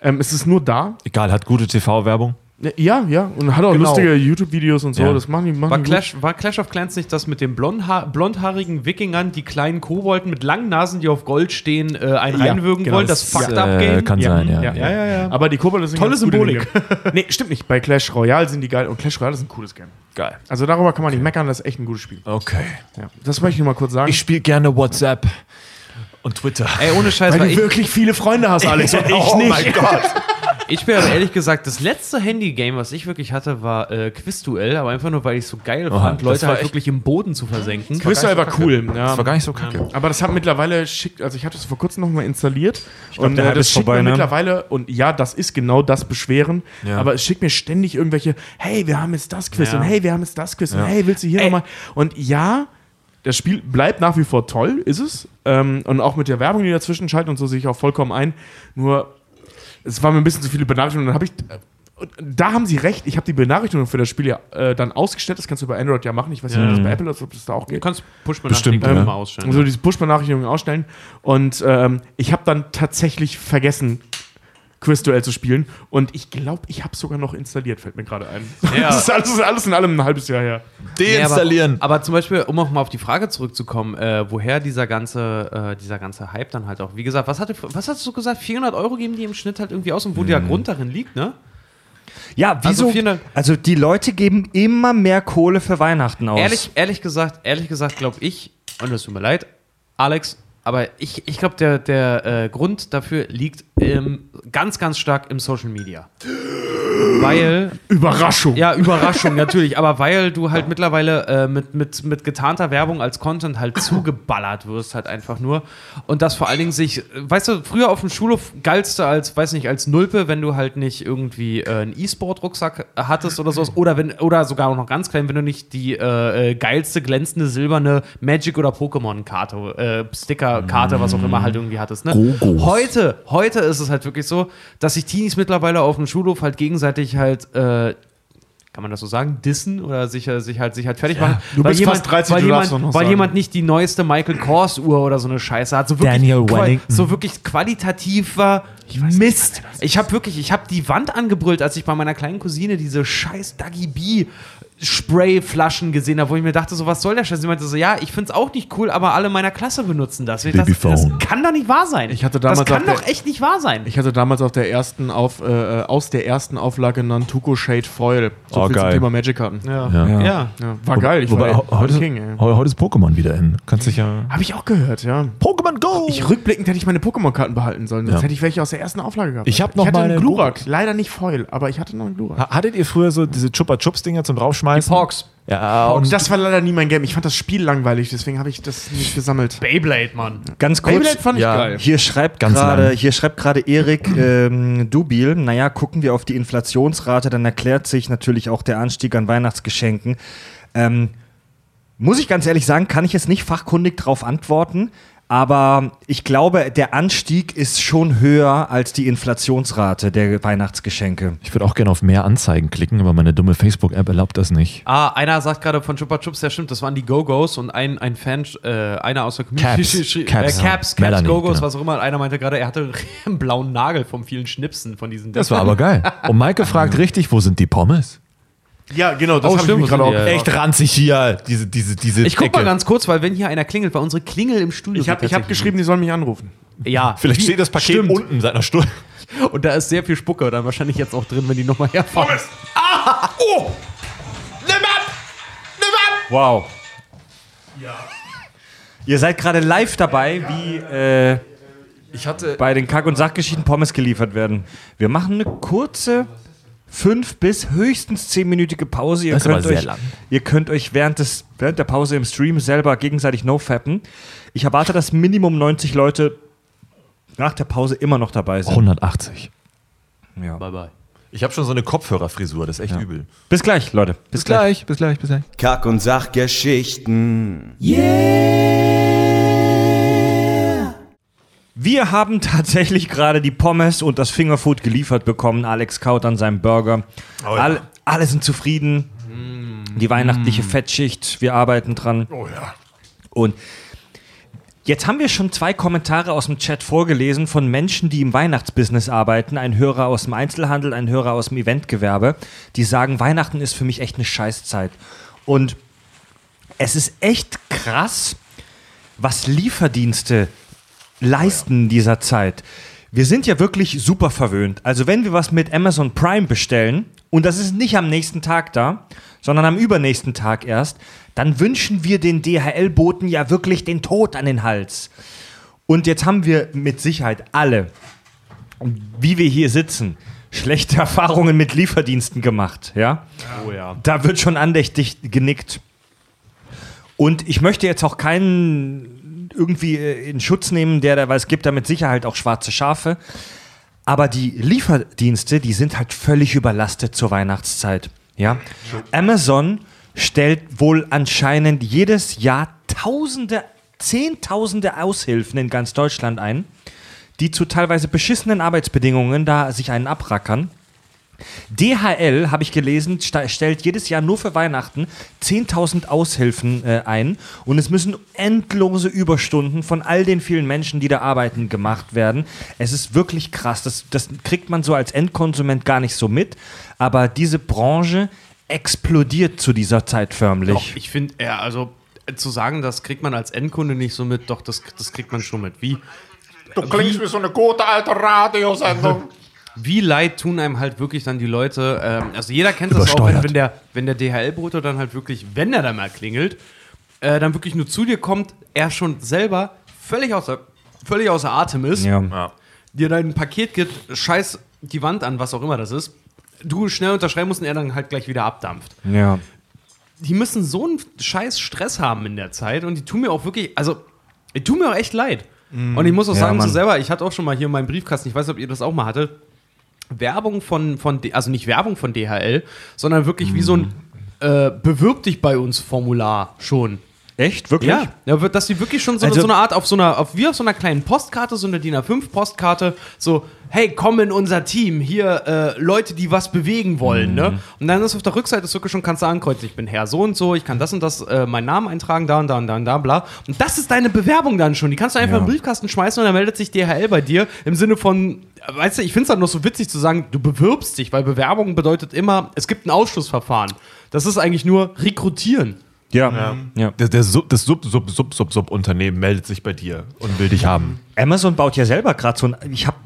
Ähm, es ist nur da. Egal, hat gute TV-Werbung. Ja, ja, und hat auch Genau. lustige YouTube-Videos und so. Ja. Das machen die, machen War die Clash, war Clash of Clans nicht das mit den blondha blondhaarigen Wikingern, die kleinen Kobolden mit langen Nasen, die auf Gold stehen, äh, einen Ja, reinwürgen genau. wollen? Das Ja. Fucked Up Äh, Game? kann Ja. sein, ja. Ja, ja. ja, ja. Aber die Kobolde sind Tolle Symbolik. *laughs* Nee, stimmt nicht. Bei Clash Royale sind die geil und Clash Royale ist ein cooles Game. Geil. Also darüber kann man nicht meckern, das ist echt ein gutes Spiel. Okay. Ja. Das möchte ich nur mal kurz sagen. Ich spiele gerne WhatsApp und Twitter. Ey, ohne Scheiß, weil weil du ich, wirklich viele Freunde hast, Alex, *laughs* und ich oh nicht. mein Gott. *laughs* ich bin aber ehrlich gesagt, das letzte Handy-Game, was ich wirklich hatte, war äh, Quizduell, aber einfach nur, weil ich es so geil Oha, fand, das Leute war halt wirklich im Boden zu versenken. Quizduell war cool. Ja. Das war gar nicht so kacke. Aber das hat mittlerweile schickt, also ich hatte es vor kurzem noch mal installiert und der äh, das ist schickt vorbei, mir ne? mittlerweile und ja, das ist genau das Beschweren, Ja. aber es schickt mir ständig irgendwelche, hey, wir haben jetzt das Quiz Ja. und hey, wir haben jetzt das Quiz und Ja. hey, willst du hier nochmal? Und ja, das Spiel bleibt nach wie vor toll, ist es. Ähm, und auch mit der Werbung, die dazwischen schaltet und so sehe ich auch vollkommen ein. Nur, es war mir ein bisschen zu viele Benachrichtigungen. Dann habe ich. äh, da haben sie recht, ich habe die Benachrichtigung für das Spiel ja äh, dann ausgestellt. Das kannst du bei Android ja machen. Ich weiß nicht, ob das bei Apple ist, ob das da auch Du geht. kannst push Bestimmt, benachrichtigungen ja. mal ausstellen. Also diese Push-Benachrichtigungen ausstellen. Und ähm, ich habe dann tatsächlich vergessen, Quizduell zu spielen. Und ich glaube, ich habe sogar noch installiert, fällt mir gerade ein. Ja. *laughs* Das, ist alles, das ist alles in allem ein halbes Jahr her. Deinstallieren. Nee, aber, aber zum Beispiel, um auch mal auf die Frage zurückzukommen, äh, woher dieser ganze, äh, dieser ganze Hype dann halt auch, wie gesagt, was, hatte, was hast du gesagt, 400 Euro geben die im Schnitt halt irgendwie aus und wo der Grund darin liegt, ne? Ja, wieso? Also 400 Also die Leute geben immer mehr Kohle für Weihnachten aus. Ehrlich, ehrlich gesagt, ehrlich gesagt glaube ich, und es tut mir leid, Alex, aber ich, ich glaube, der, der äh, Grund dafür liegt ähm, ganz, ganz stark im Social Media. Weil Überraschung. Ja, Überraschung, natürlich. Aber weil du halt mittlerweile äh, mit, mit, mit getarnter Werbung als Content halt zugeballert wirst, halt einfach nur. Und das vor allen Dingen sich, weißt du, früher auf dem Schulhof galtst du als, weiß nicht, als Nulpe, wenn du halt nicht irgendwie äh, einen E-Sport-Rucksack hattest oder sowas. Oder, wenn, oder sogar auch noch ganz klein, wenn du nicht die äh, äh, geilste, glänzende, silberne Magic- oder Pokémon-Karte, äh, Sticker-Karte, was auch immer halt irgendwie hattest. Ne? Heute, heute ist es halt wirklich so, dass sich Teenies mittlerweile auf dem Schulhof halt gegenseitig halt, äh, kann man das so sagen, dissen oder sich, äh, sich halt sich halt fertig machen. du bist jemand, fast 30, weil, jemand, weil sagen. jemand nicht die neueste Michael Kors Uhr oder so eine Scheiße hat. So wirklich, so wirklich qualitativer Mist. Ich habe wirklich, ich habe die Wand angebrüllt, als ich bei meiner kleinen Cousine diese scheiß Dagi B Sprayflaschen gesehen habe, wo ich mir dachte, so, was soll der Scheiß? Sie meinte so, ja, ich finde es auch nicht cool, aber alle meiner Klasse benutzen das. Ich dachte, das Babyphone. kann doch nicht wahr sein. Ich hatte damals das kann doch echt nicht wahr sein. Ich hatte damals auf der ersten auf, äh, aus der ersten Auflage Nantuko Shade Foil. So Oh, viel zum geil. Thema Magic-Karten. ja. Ja. Ja. Ja, war geil. Ich Wobei, war heute, King, ey. heute ist Pokémon wieder in. Kannst dich ja. Habe ich auch gehört, ja. Pokémon Go! Ich rückblickend hätte ich meine Pokémon-Karten behalten sollen, sonst Ja. hätte ich welche aus der ersten Auflage gehabt. Ich hab noch ich hatte mal einen eine Glurak, leider nicht Foil, aber ich hatte noch einen Glurak. Ha- Hattet ihr früher so diese Chupa Chups Dinger draufschmeißen? Porks. Ja, und Und das war leider nie mein Game. Ich fand das Spiel langweilig, deswegen habe ich das nicht gesammelt. Beyblade, Mann. Ganz kurz. Beyblade fand ich ja. geil. Hier schreibt Ganz gerade, lang. hier schreibt gerade Erik ähm, Dubil, naja, gucken wir auf die Inflationsrate, dann erklärt sich natürlich auch der Anstieg an Weihnachtsgeschenken. Ähm, muss ich ganz ehrlich sagen, kann ich jetzt nicht fachkundig darauf antworten, aber ich glaube, der Anstieg ist schon höher als die Inflationsrate der Weihnachtsgeschenke. ich würde auch gerne auf mehr Anzeigen klicken, aber meine dumme Facebook-App erlaubt das nicht. Ah, einer sagt gerade von Chupa Chups, ja stimmt, das waren die Go-Go's und ein, ein Fan, äh, einer aus der Community, Caps. schrie- Caps. äh, Caps, Caps Melanie, Go-Go's, genau. was auch immer. Einer meinte gerade, er hatte *laughs* einen blauen Nagel vom vielen Schnipsen von diesen. Das war aber geil. Und Maike fragt *laughs* richtig, wo sind die Pommes? Ja, genau, das Oh, habe ich gerade auch die? gefragt. Echt ranzig hier, diese, diese, diese Ich guck mal Ecke. ganz kurz, weil wenn hier einer klingelt, weil unsere Klingel im Studio Ich habe hab geschrieben, die sollen mich anrufen. Ja, *laughs* Vielleicht steht das Paket stimmt. unten seit einer Stunde. *laughs* Und da ist sehr viel Spucke dann wahrscheinlich jetzt auch drin, wenn die nochmal herfahren. Wow. Ihr seid gerade live dabei, wie äh, Ich hatte. bei den Kack- und Sachgeschichten Pommes geliefert werden. Wir machen eine kurze fünf bis höchstens zehnminütige Pause. Ihr Das ist aber könnt, sehr euch, lang. ihr könnt euch während, des, während der Pause im Stream selber gegenseitig no-fappen. Ich erwarte, dass Minimum 90 Leute nach der Pause immer noch dabei sind. 180. Ja. Bye bye. Ich habe schon so eine Kopfhörerfrisur, das ist echt übel. Bis gleich, Leute. Bis, gleich. bis gleich, bis gleich. Kack- und Sachgeschichten. Wir haben tatsächlich gerade die Pommes und das Fingerfood geliefert bekommen. Alex kaut an seinem Burger. alle, alle sind zufrieden. Die weihnachtliche Fettschicht, wir arbeiten dran. Oh ja. Und jetzt haben wir schon zwei Kommentare aus dem Chat vorgelesen von Menschen, die im Weihnachtsbusiness arbeiten. Ein Hörer aus dem Einzelhandel, ein Hörer aus dem Eventgewerbe. Die sagen, Weihnachten ist für mich echt eine Scheißzeit. Und es ist echt krass, was Lieferdienste leisten in dieser Zeit. Wir sind ja wirklich super verwöhnt. Also wenn wir was mit Amazon Prime bestellen und das ist nicht am nächsten Tag da, sondern am übernächsten Tag erst, dann wünschen wir den DHL-Boten ja wirklich den Tod an den Hals. Und jetzt haben wir mit Sicherheit alle, wie wir hier sitzen, schlechte *laughs* Erfahrungen mit Lieferdiensten gemacht, ja? Oh ja. Da wird schon andächtig genickt. Und ich möchte jetzt auch keinen irgendwie äh, in Schutz nehmen, der da, weil es gibt da mit Sicherheit auch schwarze Schafe. Aber die Lieferdienste, die sind halt völlig überlastet zur Weihnachtszeit. Ja? Amazon stellt wohl anscheinend jedes Jahr Tausende, Zehntausende Aushilfen in ganz Deutschland ein, die zu teilweise beschissenen Arbeitsbedingungen da sich einen abrackern. DHL, habe ich gelesen, stellt jedes Jahr nur für Weihnachten 10.000 Aushilfen äh, ein und es müssen endlose Überstunden von all den vielen Menschen, die da arbeiten, gemacht werden. Es ist wirklich krass. Das, das kriegt man so als Endkonsument gar nicht so mit, aber diese Branche explodiert zu dieser Zeit förmlich. Doch, ich finde, ja, also äh, zu sagen, das kriegt man als Endkunde nicht so mit, doch, das, das kriegt man schon mit. Wie, Du klingst wie so eine gute alte Radiosendung. *laughs* wie leid tun einem halt wirklich dann die Leute. Ähm, also jeder kennt das auch, wenn, wenn der, wenn der DHL-Bote dann halt wirklich, wenn er dann mal klingelt, äh, dann wirklich nur zu dir kommt, er schon selber völlig außer, völlig außer Atem ist, ja. dir dein Paket gibt, scheiß die Wand an, was auch immer das ist, du schnell unterschreiben musst und er dann halt gleich wieder abdampft. ja. Die müssen so einen scheiß Stress haben in der Zeit und die tun mir auch wirklich, also, die tun mir auch echt leid. Und ich muss auch Ja, sagen, so selber, ich hatte auch schon mal hier in meinem Briefkasten, ich weiß nicht, ob ihr das auch mal hattet, Werbung von, von also nicht Werbung von DHL, sondern wirklich wie so ein äh, Bewirb dich bei uns Formular schon. Echt? Wirklich? Ja, ja wird- dass die wirklich schon so, Also- so eine Art auf so einer, auf, wie auf so einer kleinen Postkarte, so eine DIN A5-Postkarte, so, hey, komm in unser Team, hier äh, Leute, die was bewegen wollen, ne? Und dann ist auf der Rückseite ist wirklich schon, kannst du ankreuzen, ich bin Herr so und so, ich kann das und das, äh, meinen Namen eintragen, da und da und da und da, bla. Und das ist deine Bewerbung dann schon. Die kannst du einfach in den Briefkasten schmeißen und dann meldet sich DHL bei dir im Sinne von, weißt du, ich finde es dann noch so witzig zu sagen, du bewirbst dich, weil Bewerbung bedeutet immer, es gibt ein Ausschlussverfahren. Das ist eigentlich nur rekrutieren. Ja. ja. Der, der Sub, das Sub, Sub, Sub, Sub, Sub Unternehmen meldet sich bei dir und will dich haben. Amazon baut ja selber gerade so ein. Ich habe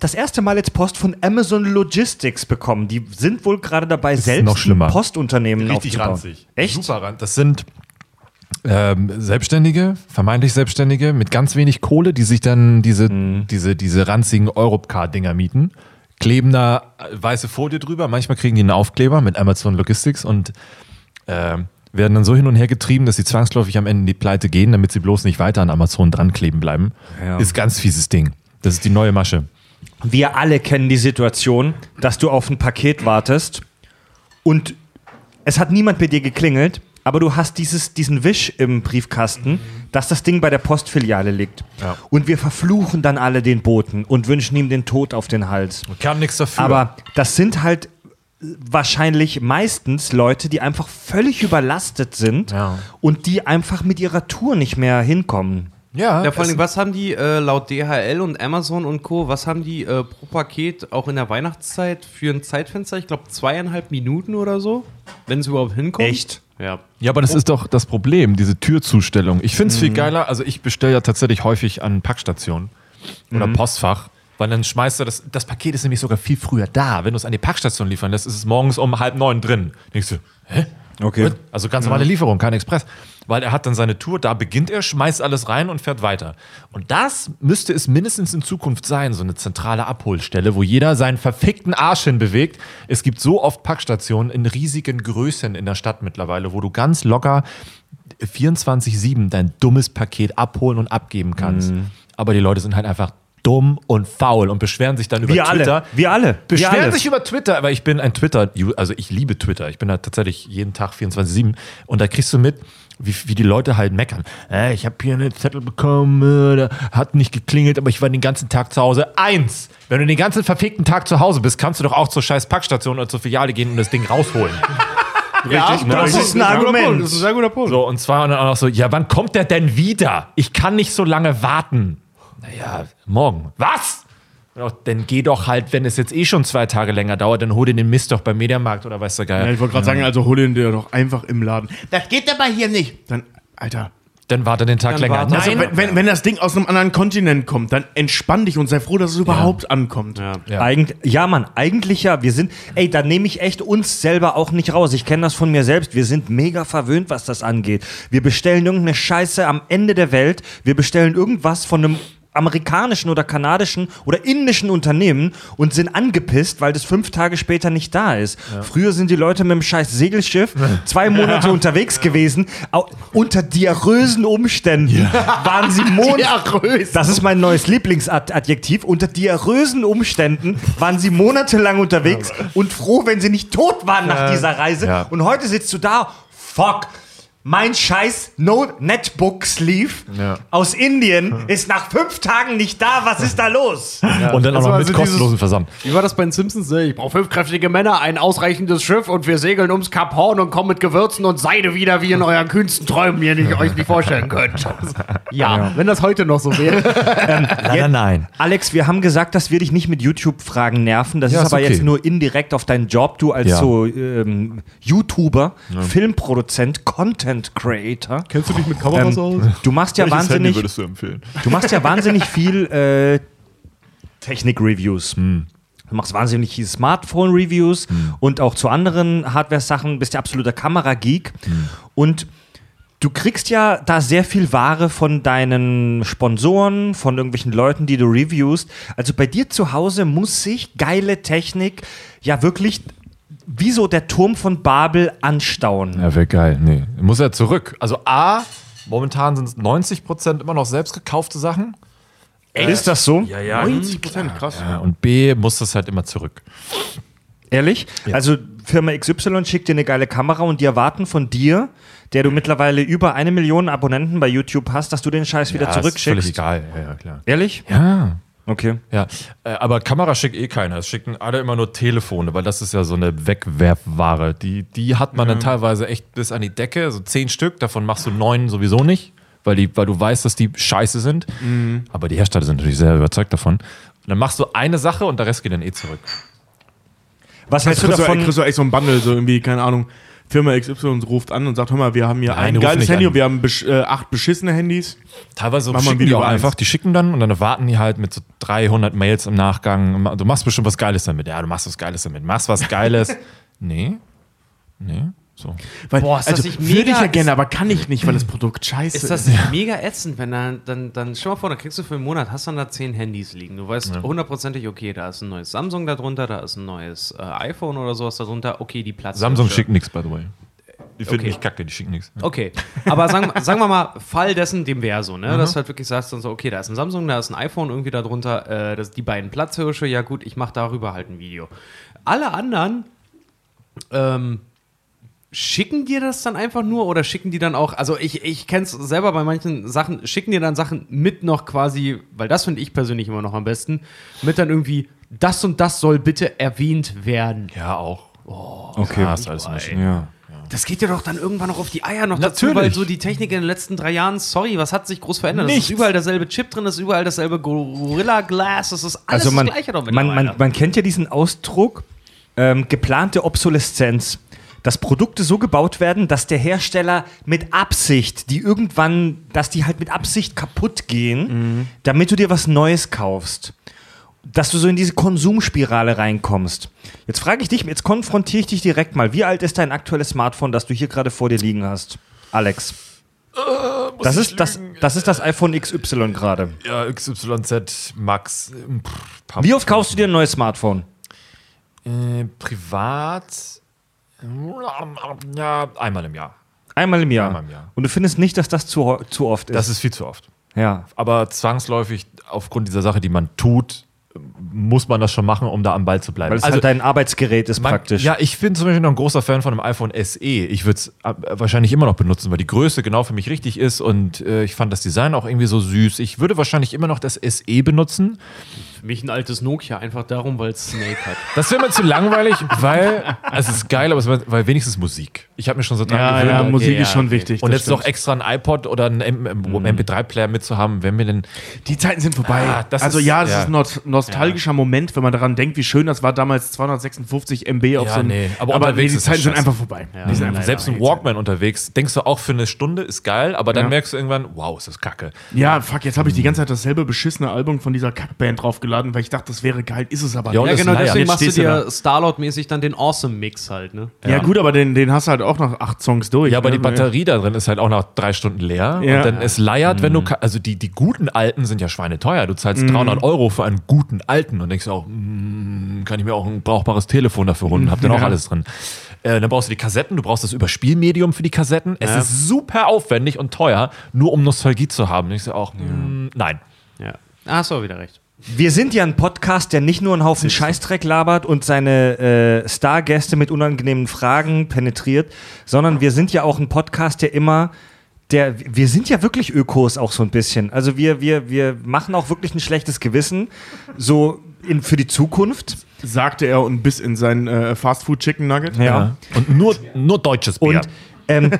das erste Mal jetzt Post von Amazon Logistics bekommen. Die sind wohl gerade dabei, selbst noch schlimmer. Postunternehmen Richtig aufzubauen. ranzig. Echt? Super ran. Das sind ähm, Selbstständige, vermeintlich Selbstständige mit ganz wenig Kohle, die sich dann diese, diese, diese ranzigen Europcar-Dinger mieten, kleben da äh, weiße Folie drüber. Manchmal kriegen die einen Aufkleber mit Amazon Logistics und ähm, werden dann so hin und her getrieben, dass sie zwangsläufig am Ende in die Pleite gehen, damit sie bloß nicht weiter an Amazon dran kleben bleiben. Ja. Ist ganz fieses Ding. Das ist die neue Masche. Wir alle kennen die Situation, dass du auf ein Paket wartest und es hat niemand bei dir geklingelt, aber du hast dieses, diesen Wisch im Briefkasten, dass das Ding bei der Postfiliale liegt. Ja. Und wir verfluchen dann alle den Boten und wünschen ihm den Tod auf den Hals. Kann nichts dafür. Aber das sind halt wahrscheinlich meistens Leute, die einfach völlig überlastet sind Ja. und die einfach mit ihrer Tour nicht mehr hinkommen. ja, Ja, vor allem, was haben die äh, laut DHL und Amazon und Co., was haben die äh, pro Paket auch in der Weihnachtszeit für ein Zeitfenster? Ich glaube, zweieinhalb Minuten oder so, wenn es überhaupt hinkommt. Echt? Ja. Ja, aber das ist doch das Problem, diese Türzustellung. Ich finde es viel geiler, also ich bestelle ja tatsächlich häufig an Packstationen oder Postfach, weil dann schmeißt du das, das Paket ist nämlich sogar viel früher da. Wenn du es an die Packstation liefern lässt, ist es morgens um halb neun drin. Denkst du, hä? Okay. Also ganz normale Lieferung, kein Express. Weil er hat dann seine Tour, da beginnt er, schmeißt alles rein und fährt weiter. Und das müsste es mindestens in Zukunft sein, so eine zentrale Abholstelle, wo jeder seinen verfickten Arsch hinbewegt. Es gibt so oft Packstationen in riesigen Größen in der Stadt mittlerweile, wo du ganz locker 24-7 dein dummes Paket abholen und abgeben kannst. Aber die Leute sind halt einfach dumm und faul und beschweren sich dann über Wir Twitter. alle. Wir alle. Wir Beschweren alle. sich über Twitter, aber ich bin ein Twitter, also ich liebe Twitter. Ich bin da tatsächlich jeden Tag 24-7 und da kriegst du mit, wie, wie die Leute halt meckern. Äh, ich habe hier einen Zettel bekommen, äh, hat nicht geklingelt, aber ich war den ganzen Tag zu Hause. Eins, wenn du den ganzen verfickten Tag zu Hause bist, kannst du doch auch zur scheiß Packstation oder zur Filiale gehen und das Ding rausholen. *laughs* Ja, das ist ein Argument. Das ist ein sehr guter Punkt. So, und zwar dann auch noch so, ja, wann kommt der denn wieder? Ich kann nicht so lange warten. Naja, morgen. Was? Ja, Dann geh doch halt, wenn es jetzt eh schon zwei Tage länger dauert, dann hol dir den Mist doch beim Mediamarkt oder weiß der Ja, Geier. ich wollte gerade sagen, also hol ihn dir doch einfach im Laden. Das geht aber hier nicht. Dann, Alter. Dann warte den Tag Dann länger. warte. Also, wenn, wenn, wenn das Ding aus einem anderen Kontinent kommt, dann entspann dich und sei froh, dass es überhaupt ankommt. Ja. Ja. Eigentlich, ja, Mann, eigentlich ja. Wir sind, ey, da nehme ich echt uns selber auch nicht raus. Ich kenne das von mir selbst. Wir sind mega verwöhnt, was das angeht. Wir bestellen irgendeine Scheiße am Ende der Welt. Wir bestellen irgendwas von einem amerikanischen oder kanadischen oder indischen Unternehmen und sind angepisst, weil das fünf Tage später nicht da ist. Früher sind die Leute mit dem scheiß Segelschiff zwei Monate *laughs* unterwegs gewesen, au- unter diarösen Umständen waren sie Monate. Das ist mein neues Lieblingsadjektiv. Unter diarösen Umständen waren sie monatelang unterwegs und froh, wenn sie nicht tot waren nach dieser Reise. Ja. Und heute sitzt du da, fuck. Mein scheiß No Netbook Sleeve Ja. aus Indien ist nach fünf Tagen nicht da. Was ist da los? und dann auch Also noch mit also kostenlosen dieses- Versand. Wie war das bei den Simpsons? Ich brauche fünf kräftige Männer, ein ausreichendes Schiff und wir segeln ums Kap Horn und kommen mit Gewürzen und Seide wieder, wie in euren kühnsten Träumen, die ihr nicht, euch nicht vorstellen könnt. Ja, wenn das heute noch so wäre. *laughs* Leider nein. Alex, wir haben gesagt, dass wir dich nicht mit YouTube-Fragen nerven. Das Ja, ist ist aber okay. jetzt nur indirekt auf deinen Job. Du als Ja. so ähm, YouTuber, Filmproduzent, Content Creator. Kennst du dich mit Kameras aus? Du machst ja wahnsinnig, du empfehlen? du machst ja *laughs* wahnsinnig viel äh, Technik-Reviews. Du machst wahnsinnig viele Smartphone-Reviews und auch zu anderen Hardware-Sachen, bist ja absoluter Kamerageek. Und du kriegst ja da sehr viel Ware von deinen Sponsoren, von irgendwelchen Leuten, die du reviewst. Also bei dir zu Hause muss sich geile Technik ja wirklich wie so der Turm von Babel anstauen. Ja, wäre geil. Nee, muss er zurück. Also A, momentan sind es 90% immer noch selbst gekaufte Sachen. Ist das so? Ja, 90 Prozent, krass. Ja, und B, muss das halt immer zurück. Ehrlich? Also Firma XY schickt dir eine geile Kamera und die erwarten von dir, der du mittlerweile über eine Million Abonnenten bei YouTube hast, dass du den Scheiß wieder Ja, ist völlig zurückschickst. egal. Ja, ja, klar. Ehrlich? Ja. Okay. Ja, äh, aber Kamera schickt eh keiner. Es schicken alle immer nur Telefone, weil das ist ja so eine Wegwerfware. Die, die hat man dann teilweise echt bis an die Decke, so zehn Stück. Davon machst du neun sowieso nicht, weil, die, weil du weißt, dass die scheiße sind. Aber die Hersteller sind natürlich sehr überzeugt davon. Und dann machst du eine Sache und der Rest geht dann eh zurück. Was hältst du, davon? kriegst du echt so ein Bundle, so irgendwie, keine Ahnung, Firma XY ruft an und sagt, hör mal, wir haben hier Nein, ein geiles Handy an. und wir haben besch äh, acht beschissene Handys. Teilweise Mach mal ein schicken die auch eins. einfach, die schicken dann und dann warten die halt mit so 300 Mails im Nachgang. Du machst bestimmt was Geiles damit. Ja, du machst was Geiles damit. Machst was Geiles. *laughs* nee. Nee. So. Weil, Boah, ist das also, nicht würde mega- ich ja gerne, aber kann ich nicht, weil das Produkt scheiße Ist das nicht mega ätzend, wenn dann, dann, dann, stell mal vor, dann kriegst du für einen Monat, hast dann da zehn Handys liegen. Du weißt hundertprozentig, okay, da ist ein neues Samsung darunter, da ist ein neues äh, iPhone oder sowas darunter, okay, die Platz. Samsung schickt nichts, by the way. Die finden Okay. mich kacke, die schicken nichts. Okay, aber sagen, sagen wir mal, Fall dessen, dem wäre so, ne? Dass du halt wirklich sagst, dann so, okay, da ist ein Samsung, da ist ein iPhone irgendwie darunter, äh, das, die beiden Platzhirsche, ja gut, ich mache darüber halt ein Video. Alle anderen, ähm, schicken dir das dann einfach nur oder schicken die dann auch, also ich, ich kenne es selber bei manchen Sachen, schicken dir dann Sachen mit noch quasi, weil das finde ich persönlich immer noch am besten, mit dann irgendwie, das und das soll bitte erwähnt werden. Ja, auch. Okay. Ja, ist alles mischen. Ja. Das geht dir doch dann irgendwann noch auf die Eier noch Natürlich. dazu, weil so die Technik in den letzten drei Jahren, sorry, was hat sich groß verändert? Es Nichts. ist überall derselbe Chip drin, es ist überall dasselbe Gorilla Glass, es ist alles Also man, das gleiche doch man, man, man kennt ja diesen Ausdruck, ähm, geplante Obsoleszenz. Dass Produkte so gebaut werden, dass der Hersteller mit Absicht, die irgendwann, dass die halt mit Absicht kaputt gehen, damit du dir was Neues kaufst. Dass du so in diese Konsumspirale reinkommst. Jetzt frage ich dich, jetzt konfrontiere ich dich direkt mal. Wie alt ist dein aktuelles Smartphone, das du hier gerade vor dir liegen hast? Alex. das, ist das, das ist das iPhone XY gerade. Ja, XYZ Max. ähm, pff, Wie oft kaufst du dir ein neues Smartphone? Äh, privat. Ja, einmal im Jahr. Einmal im Jahr. Einmal im Jahr. Und du findest nicht, dass das zu, zu oft ist. Das ist viel zu oft. ja. Aber zwangsläufig, aufgrund dieser Sache, die man tut, muss man das schon machen, um da am Ball zu bleiben. Weil es halt dein Arbeitsgerät ist man- praktisch. Ja, ich bin zum Beispiel noch ein großer Fan von dem iPhone SE. Ich würde es wahrscheinlich immer noch benutzen, weil die Größe genau für mich richtig ist und äh, ich fand das Design auch irgendwie so süß. Ich würde wahrscheinlich immer noch das SE benutzen. Für mich ein altes Nokia, einfach darum, weil es Snake hat. *laughs* Das wäre mir zu langweilig, weil es ist geil, aber es war, weil wenigstens Musik. Ich habe mir schon so dran Ja, gewöhnt. ja, Musik ja, ist schon okay. wichtig. und jetzt noch stimmt. extra ein iPod oder ein M- M- MP3-Player mitzuhaben, wenn wir denn. Die Zeiten sind vorbei. Ah, das also ist- ja, das ja. ist not- nostalgischer Moment, wenn man daran denkt, wie schön das war damals 256 MB auf Ja, so einem. nee, aber aber nee, die ist Zeiten sind einfach vorbei. die sind einfach Selbst ein. Walkman unterwegs, denkst du auch für eine Stunde ist geil, aber dann Ja. merkst du irgendwann, wow, ist das kacke. Ja, fuck, jetzt habe ich die ganze Zeit dasselbe beschissene Album von dieser Kackband draufgeladen, weil ich dachte, das wäre geil, ist es aber Ja, nicht. Ja, genau, deswegen machst du dir. Starlord-mäßig dann den Awesome-Mix halt, ne? Ja, gut, aber den, den hast du halt auch noch acht Songs durch. Ja, aber ne? die Batterie da drin ist halt auch nach drei Stunden leer. Ja. Und dann es leiert, wenn du, ka- also die, die guten alten sind ja schweineteuer. Du zahlst 300 Euro für einen guten alten und denkst auch, mm, kann ich mir auch ein brauchbares Telefon dafür holen, hab dann auch Ja. alles drin. Äh, dann brauchst du die Kassetten, du brauchst das Überspielmedium für die Kassetten. Es ist super aufwendig und teuer, nur um Nostalgie zu haben. Und ich so auch, mm, nein. Ja. Ah, auch wieder recht. Wir sind ja ein Podcast, der nicht nur einen Haufen Scheißdreck labert und seine äh, Stargäste mit unangenehmen Fragen penetriert, sondern wir sind ja auch ein Podcast, der immer der, wir sind ja wirklich Ökos auch so ein bisschen. Also wir, wir, wir machen auch wirklich ein schlechtes Gewissen, so in, für die Zukunft. sagte er und bis in sein äh, Fastfood Chicken Nugget. Ja. Und nur, nur deutsches Bier. Und ähm,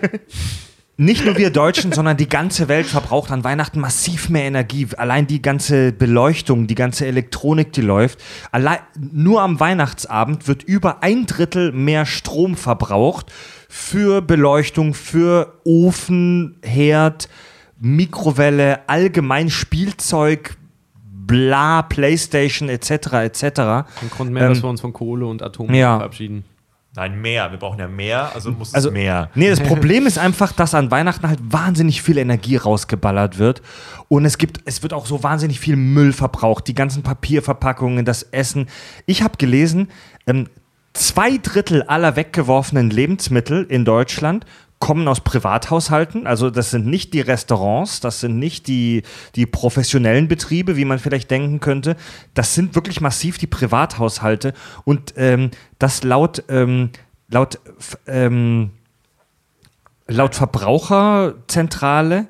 nicht nur wir Deutschen, sondern die ganze Welt verbraucht an Weihnachten massiv mehr Energie. Allein die ganze Beleuchtung, die ganze Elektronik, die läuft. Allein, nur am Weihnachtsabend wird über ein Drittel mehr Strom verbraucht für Beleuchtung, für Ofen, Herd, Mikrowelle, allgemein Spielzeug, bla, Playstation etc. etc. Ein Grund mehr, Ähm, dass wir uns von Kohle und Atom ja. verabschieden. Nein, mehr. Wir brauchen ja mehr, also muss Also, es mehr. Nee, das Problem ist einfach, dass an Weihnachten halt wahnsinnig viel Energie rausgeballert wird. Und es gibt, es wird auch so wahnsinnig viel Müll verbraucht. Die ganzen Papierverpackungen, das Essen. Ich habe gelesen, ähm, zwei Drittel aller weggeworfenen Lebensmittel in Deutschland kommen aus Privathaushalten. Also das sind nicht die Restaurants, das sind nicht die, die professionellen Betriebe, wie man vielleicht denken könnte. Das sind wirklich massiv die Privathaushalte. Und ähm, das laut, ähm, laut, ähm, laut Verbraucherzentrale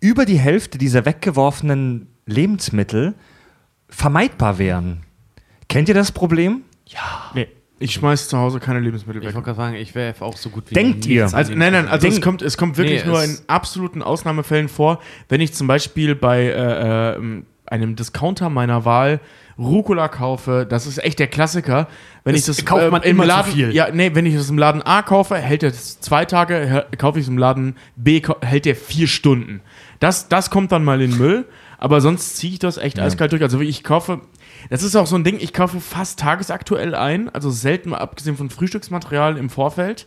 über die Hälfte dieser weggeworfenen Lebensmittel vermeidbar wären. Kennt ihr das Problem? Nee. Ich schmeiß zu Hause keine Lebensmittel weg. Ich wollte gerade sagen, ich wäre auch so gut wie Denkt ihr? Also, nein, nein, also es kommt, es kommt wirklich Nee, nur in absoluten Ausnahmefällen vor, wenn ich zum Beispiel bei äh, äh, einem Discounter meiner Wahl Rucola kaufe, das ist echt der Klassiker. Wenn Das ich das kauft man im immer zu Laden, viel. ja, nee, wenn ich das im Laden A kaufe, hält er das zwei Tage, kaufe ich es im Laden B, hält der vier Stunden. Das, das kommt dann mal in den Müll, aber sonst ziehe ich das echt eiskalt durch. Also ich kaufe, das ist auch so ein Ding, ich kaufe fast tagesaktuell ein, also selten mal abgesehen von Frühstücksmaterial im Vorfeld,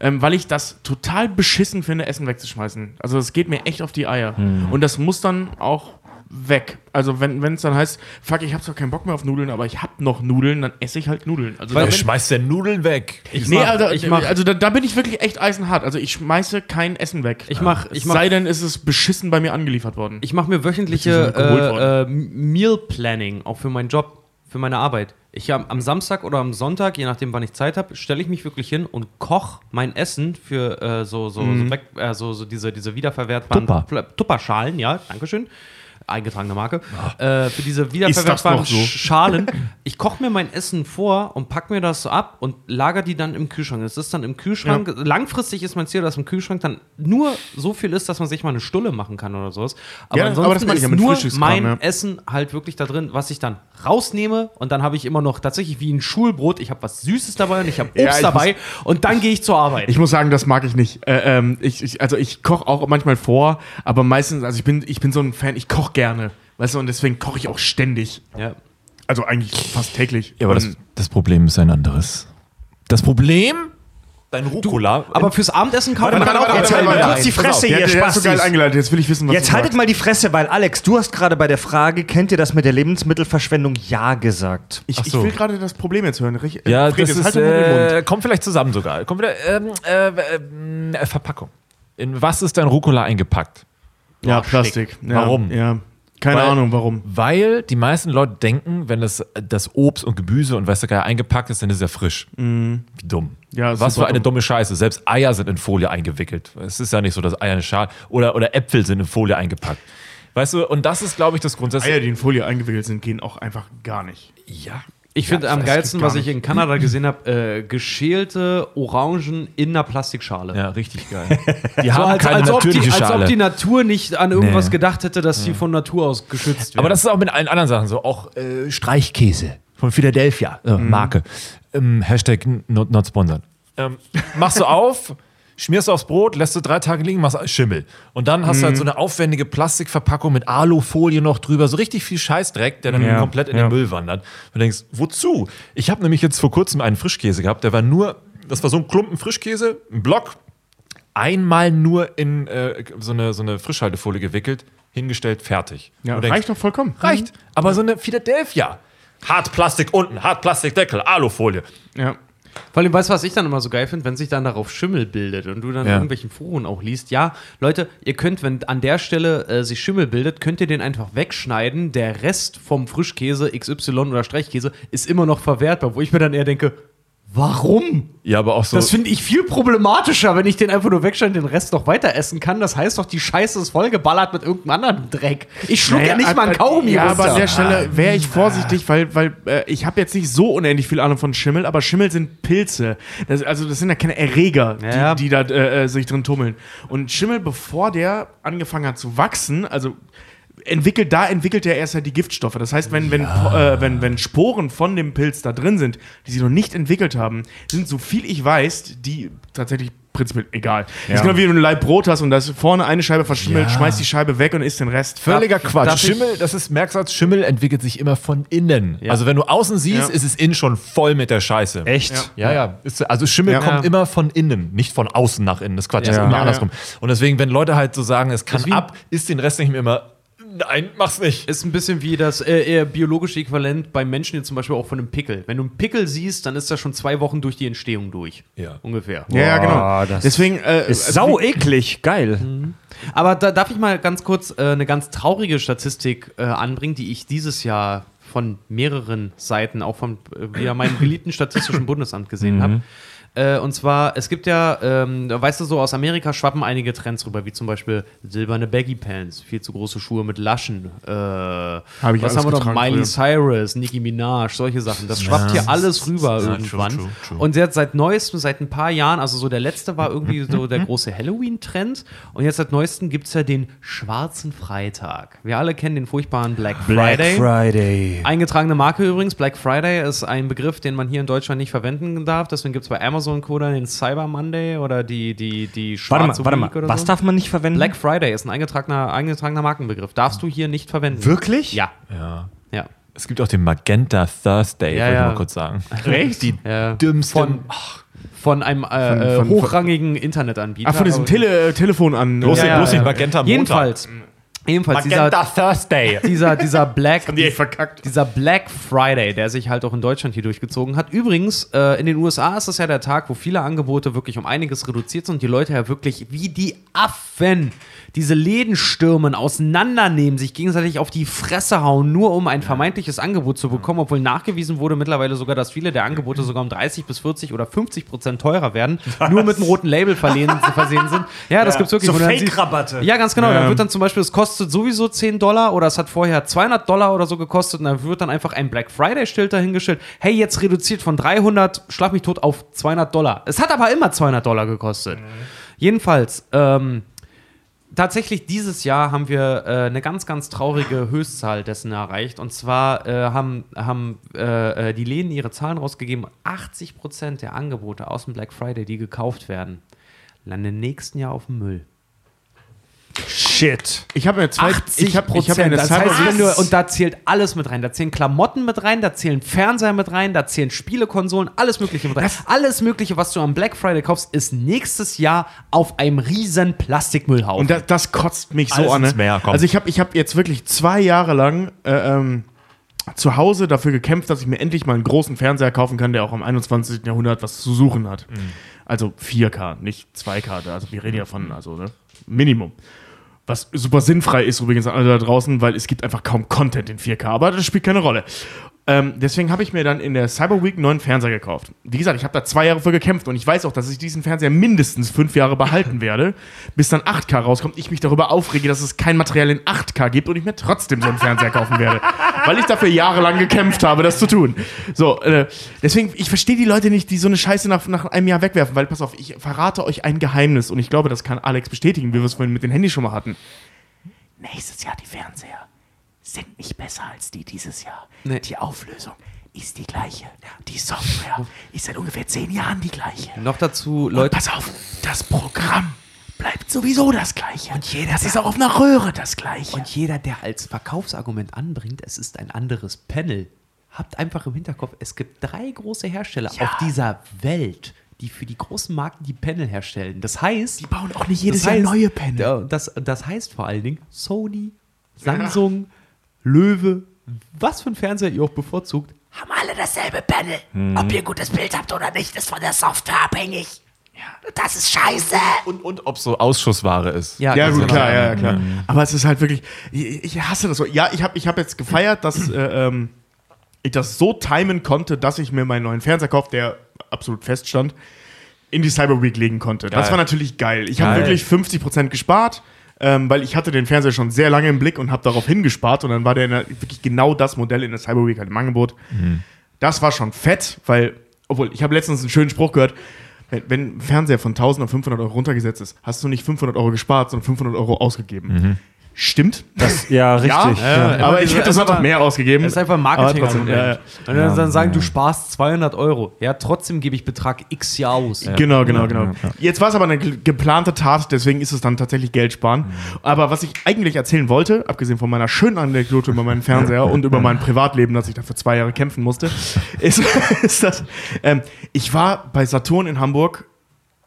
ähm, weil ich das total beschissen finde, Essen wegzuschmeißen. Also es geht mir echt auf die Eier. Und das muss dann auch weg. Also wenn es dann heißt, fuck, ich habe zwar keinen Bock mehr auf Nudeln, aber ich habe noch Nudeln, dann esse ich halt Nudeln. Also Wer da bin- schmeißt denn Nudeln weg? Ich Nee, mach- also, ich mach- also da, da bin ich wirklich echt eisenhart. Also ich schmeiße kein Essen weg. Ich mach- es ich mach- sei denn, ist es beschissen bei mir angeliefert worden. Ich mache mir wöchentliche äh, äh, Meal Planning, auch für meinen Job, für meine Arbeit. Ich am, am Samstag oder am Sonntag, je nachdem, wann ich Zeit habe, stelle ich mich wirklich hin und koche mein Essen für äh, so, so, so, weg, äh, so, so diese, diese wiederverwertbaren Tupper. Tupperschalen, ja, Dankeschön. Eingetragene Marke. Ah. Äh, für diese wiederverwertbaren so? Schalen. Ich koche mir mein Essen vor und packe mir das so ab und lager die dann im Kühlschrank. Es ist dann im Kühlschrank. Langfristig ist mein Ziel, dass im Kühlschrank dann nur so viel ist, dass man sich mal eine Stulle machen kann oder sowas. Aber Ja, ansonsten aber ist ja nur mein ja. Essen halt wirklich da drin, was ich dann rausnehme und dann habe ich immer noch tatsächlich wie ein Schulbrot. Ich habe was Süßes dabei und ich habe Obst Ja, ich dabei und dann gehe ich zur Arbeit. Ich muss sagen, das mag ich nicht. Äh, ähm, ich, ich, also ich koche auch manchmal vor, aber meistens, also ich bin, ich bin so ein Fan, ich koche gerne. Weißt du, und deswegen koche ich auch ständig. ja. Also eigentlich fast täglich. Ja, aber das, das Problem ist ein anderes. Das Problem? Dein Rucola. Aber fürs Abendessen kauft Warte, man auch Jetzt halt mal kurz die Fresse hier, der ist so geil eingeleitet. Jetzt will ich wissen, was Jetzt du haltet sagst. mal die Fresse, weil Alex, du hast gerade bei der Frage, kennt ihr das mit der Lebensmittelverschwendung? Ja gesagt. Ich, Ach ich so. will gerade das Problem jetzt hören. Rich- ja, Fred, das jetzt ist, halt äh, kommt vielleicht zusammen sogar. Kommt wieder, ähm, äh, äh, Verpackung. In was ist dein Rucola eingepackt? Ja, Plastik. Ja, Warum? Ja. Keine Weil- Ahnung, warum. Weil die meisten Leute denken, wenn das, das Obst und Gemüse und weißt du, gar eingepackt ist, dann ist es ja frisch. Wie dumm. Ja, Was für eine dumm. dumme Scheiße. Selbst Eier sind in Folie eingewickelt. Es ist ja nicht so, dass Eier eine Schale oder, oder Äpfel sind in Folie eingepackt. Weißt du, und das ist, glaube ich, das Grundsätzliche. Eier, die in Folie eingewickelt sind, gehen auch einfach gar nicht. Ja. Ich finde am das geilsten, was ich in Kanada gesehen habe, äh, geschälte Orangen in einer Plastikschale. Ja, richtig geil. *laughs* Die So, haben als, keine als, ob die, natürliche als Schale. ob die Natur nicht an irgendwas Nee. gedacht hätte, dass sie von Natur aus geschützt werden. Aber das ist auch mit allen anderen Sachen so. Auch äh, Streichkäse von Philadelphia, äh, Marke. Ähm, Hashtag not, not sponsored. Ähm, machst du auf, schmierst du aufs Brot, lässt du drei Tage liegen, machst Schimmel. Und dann hast du halt so eine aufwendige Plastikverpackung mit Alufolie noch drüber, so richtig viel Scheißdreck, der dann Ja, komplett in ja. den Müll wandert. Und du denkst, wozu? Ich habe nämlich jetzt vor kurzem einen Frischkäse gehabt, der war nur, das war so ein Klumpen Frischkäse, ein Block, einmal nur in äh, so, eine, so eine Frischhaltefolie gewickelt, hingestellt, fertig. Ja, denkst, reicht doch vollkommen. Reicht. Aber so eine Philadelphia. Hartplastik unten, Hartplastikdeckel, Alufolie. Ja. Vor allem, weißt du, was ich dann immer so geil finde, wenn sich dann darauf Schimmel bildet und du dann in Ja. irgendwelchen Foren auch liest. Ja, Leute, ihr könnt, wenn an der Stelle äh, sich Schimmel bildet, könnt ihr den einfach wegschneiden. Der Rest vom Frischkäse, XY oder Streichkäse, ist immer noch verwertbar, wo ich mir dann eher denke, warum? Ja, aber auch so. Das finde ich viel problematischer, wenn ich den einfach nur wegschneide und den Rest noch weiter essen kann. Das heißt doch, die Scheiße ist vollgeballert mit irgendeinem anderen Dreck. Ich schluck ja, nicht mal einen Kaugummi Ja, runter. aber an der Stelle wäre ich vorsichtig, weil, weil äh, ich habe jetzt nicht so unendlich viel Ahnung von Schimmel, aber Schimmel sind Pilze. Das, also das sind ja keine Erreger, Ja. die, die da äh, äh, sich drin tummeln. Und Schimmel, bevor der angefangen hat zu wachsen, also entwickelt, da entwickelt er erst halt die Giftstoffe. Das heißt, wenn, wenn, äh, wenn, wenn Sporen von dem Pilz da drin sind, die sie noch nicht entwickelt haben, sind, so viel ich weiß, die tatsächlich prinzipiell egal. Das ist genau wie wenn du ein Leib Brot hast und da ist vorne eine Scheibe verschimmelt, Ja. schmeißt die Scheibe weg und isst den Rest. Völliger Quatsch. darf ich- Schimmel, das ist Merksatz, Schimmel entwickelt sich immer von innen. Also wenn du außen siehst, Ja. ist es innen schon voll mit der Scheiße. Echt? Ja, ja. Ist, also Schimmel Ja. kommt Ja. immer von innen, nicht von außen nach innen. Das ist Quatsch, das Ja. ist immer Ja, andersrum. Und deswegen, wenn Leute halt so sagen, es kann ab, ist den Rest nicht mehr immer Nein, mach's nicht. Ist ein bisschen wie das äh, eher biologische Äquivalent bei Menschen jetzt zum Beispiel auch von einem Pickel. Wenn du einen Pickel siehst, dann ist das schon zwei Wochen durch die Entstehung durch. Ja. Ungefähr. Ja, ja, Boah, genau. das Deswegen äh, Ist also sau eklig, geil. Aber da darf ich mal ganz kurz äh, eine ganz traurige Statistik äh, anbringen, die ich dieses Jahr von mehreren Seiten, auch von äh, meinem beliebten Statistischen *laughs* Bundesamt gesehen habe. Äh, und zwar, es gibt ja, ähm, weißt du, so aus Amerika schwappen einige Trends rüber, wie zum Beispiel silberne Baggy Pants, viel zu große Schuhe mit Laschen. Äh, ich was haben wir noch? Miley. Cyrus, Nicki Minaj, solche Sachen. Das schwappt hier alles rüber Ja, irgendwann. true, true, true. Und jetzt seit neuestem, seit ein paar Jahren, also so der letzte war irgendwie so der große Halloween-Trend. Und jetzt seit neuestem gibt es ja den schwarzen Freitag. Wir alle kennen den furchtbaren Black Black Friday. Friday. Eingetragene Marke übrigens. Black Friday ist ein Begriff, den man hier in Deutschland nicht verwenden darf. Deswegen gibt es bei Amazon Coda den Cyber Monday oder die, die, die Warte schwarze mal, warte mal. Week oder Was so. darf man nicht verwenden? Black Friday ist ein eingetragener, eingetragener Markenbegriff. Darfst du hier nicht verwenden. Wirklich? Ja. Ja. Ja. Es gibt auch den Magenta Thursday, Ja, wollte ich ja. mal kurz sagen. *laughs* Recht? Die Ja. Von, von einem äh, Von- von- hochrangigen Internetanbieter. Ach, von diesem Tele Telefon an. Bloß, ja, bloß ja. Magenta Montag. Jedenfalls. Magenta dieser, Thursday. dieser, dieser *laughs* Black, die dieser Black Friday, der sich halt auch in Deutschland hier durchgezogen hat. Übrigens, äh, in den USA ist es ja der Tag, wo viele Angebote wirklich um einiges reduziert sind und die Leute ja wirklich wie die Affen diese Läden stürmen, auseinandernehmen, sich gegenseitig auf die Fresse hauen, nur um ein vermeintliches Angebot zu bekommen, obwohl nachgewiesen wurde mittlerweile sogar, dass viele der Angebote sogar um 30 bis 40 oder 50 Prozent teurer werden, nur mit einem roten Label *laughs* versehen sind. Ja, das gibt's wirklich. So Fake-Rabatte. Ja, ganz genau. Dann wird dann zum Beispiel, es kostet sowieso 10 Dollar oder es hat vorher 200 Dollar oder so gekostet und dann wird dann einfach ein Black Friday-Schild dahingestellt. Hey, jetzt reduziert von 300, schlag mich tot, auf 200 Dollar. Es hat aber immer 200 Dollar gekostet. Jedenfalls, ähm, tatsächlich dieses Jahr haben wir äh, eine ganz, ganz traurige Höchstzahl dessen erreicht. Und zwar äh, haben, haben äh, äh, die Läden ihre Zahlen rausgegeben. 80% der Angebote aus dem Black Friday, die gekauft werden, landen im nächsten Jahr auf dem Müll. Shit. Ich habe mir zwei. 80 ich habe ich hab eine das Cyber heißt, wenn du, und da zählt alles mit rein. Da zählen Klamotten mit rein, da zählen Fernseher mit rein, da zählen Spielekonsolen, alles Mögliche mit rein. alles Mögliche, was du am Black Friday kaufst, ist nächstes Jahr auf einem riesen Plastikmüllhaufen. Und das, das kotzt mich so Alles an. Ne? Meer. Also ich habe ich hab jetzt wirklich zwei Jahre lang äh, ähm, zu Hause dafür gekämpft, dass ich mir endlich mal einen großen Fernseher kaufen kann, der auch im 21. Jahrhundert was zu suchen hat. Also 4K, nicht 2K. Also wir reden ja von also ne? Minimum. Was super sinnfrei ist übrigens alle da draußen, weil es gibt einfach kaum Content in 4K, aber das spielt keine Rolle. Ähm, deswegen habe ich mir dann in der Cyber Week einen neuen Fernseher gekauft. Wie gesagt, ich habe da zwei Jahre für gekämpft und ich weiß auch, dass ich diesen Fernseher mindestens fünf Jahre behalten *laughs* werde, bis dann 8K rauskommt. Ich mich darüber aufrege, dass es kein Material in 8K gibt und ich mir trotzdem so einen Fernseher kaufen werde, *laughs* weil ich dafür jahrelang gekämpft habe, das zu tun. So, äh, deswegen, ich verstehe die Leute nicht, die so eine Scheiße nach, nach einem Jahr wegwerfen, weil pass auf, ich verrate euch ein Geheimnis und ich glaube, das kann Alex bestätigen, wie wir es vorhin mit den Handys schon mal hatten. Nächstes Jahr die Fernseher sind nicht besser als die dieses Jahr. Nee. Die Auflösung ist die gleiche. Die Software ist seit ungefähr zehn Jahren die gleiche. noch dazu, Und Leute, pass auf, das Programm bleibt sowieso das gleiche. Und jeder, das ist auch auf einer Röhre das gleiche. und jeder, der als Verkaufsargument anbringt, es ist ein anderes Panel, habt einfach im Hinterkopf, es gibt drei große Hersteller Ja. auf dieser Welt, die für die großen Marken die Panel herstellen. Das heißt, die bauen auch nicht jedes Jahr heißt, neue Panel. Ja, Das, das heißt vor allen Dingen Sony, Samsung, Löwe, was für ein Fernseher ihr auch bevorzugt, Haben alle dasselbe Panel. Ob ihr ein gutes Bild habt oder nicht, ist von der Software abhängig. Ja. Das ist scheiße. Und, und ob so Ausschussware ist. Ja, ganz gut, genau. klar, ja, ja, klar. Aber es ist halt wirklich, ich, ich hasse das so. Ja, ich habe ich hab jetzt gefeiert, dass äh, ähm, ich das so timen konnte, dass ich mir meinen neuen Fernseher kaufe, der absolut feststand, in die Cyber Week legen konnte. Das Geil. war natürlich geil. Ich habe wirklich 50% gespart, ähm, weil ich hatte den Fernseher schon sehr lange im Blick und habe darauf hingespart und dann war der der, wirklich genau das Modell in der Cyber Week halt im Angebot. Das war schon fett, weil, obwohl, ich habe letztens einen schönen Spruch gehört, wenn, wenn ein Fernseher von 1000 auf 500 Euro runtergesetzt ist, hast du nicht 500 Euro gespart, sondern 500 Euro ausgegeben. Stimmt. Das, Ja, richtig. ja, aber ich hätte aber- mehr ausgegeben. Das ist einfach marketing trotzdem, ja, ja. Und dann, dann sagen, du sparst 200 Euro. Ja, trotzdem gebe ich Betrag X hier aus. Genau, genau, genau. Jetzt war es aber eine ge- geplante Tat, deswegen ist es dann tatsächlich Geld sparen. Aber was ich eigentlich erzählen wollte, abgesehen von meiner schönen Anekdote über meinen Fernseher *laughs* und über mein Privatleben, dass ich dafür zwei Jahre kämpfen musste, ist, *laughs* ist das, ähm, ich war bei Saturn in Hamburg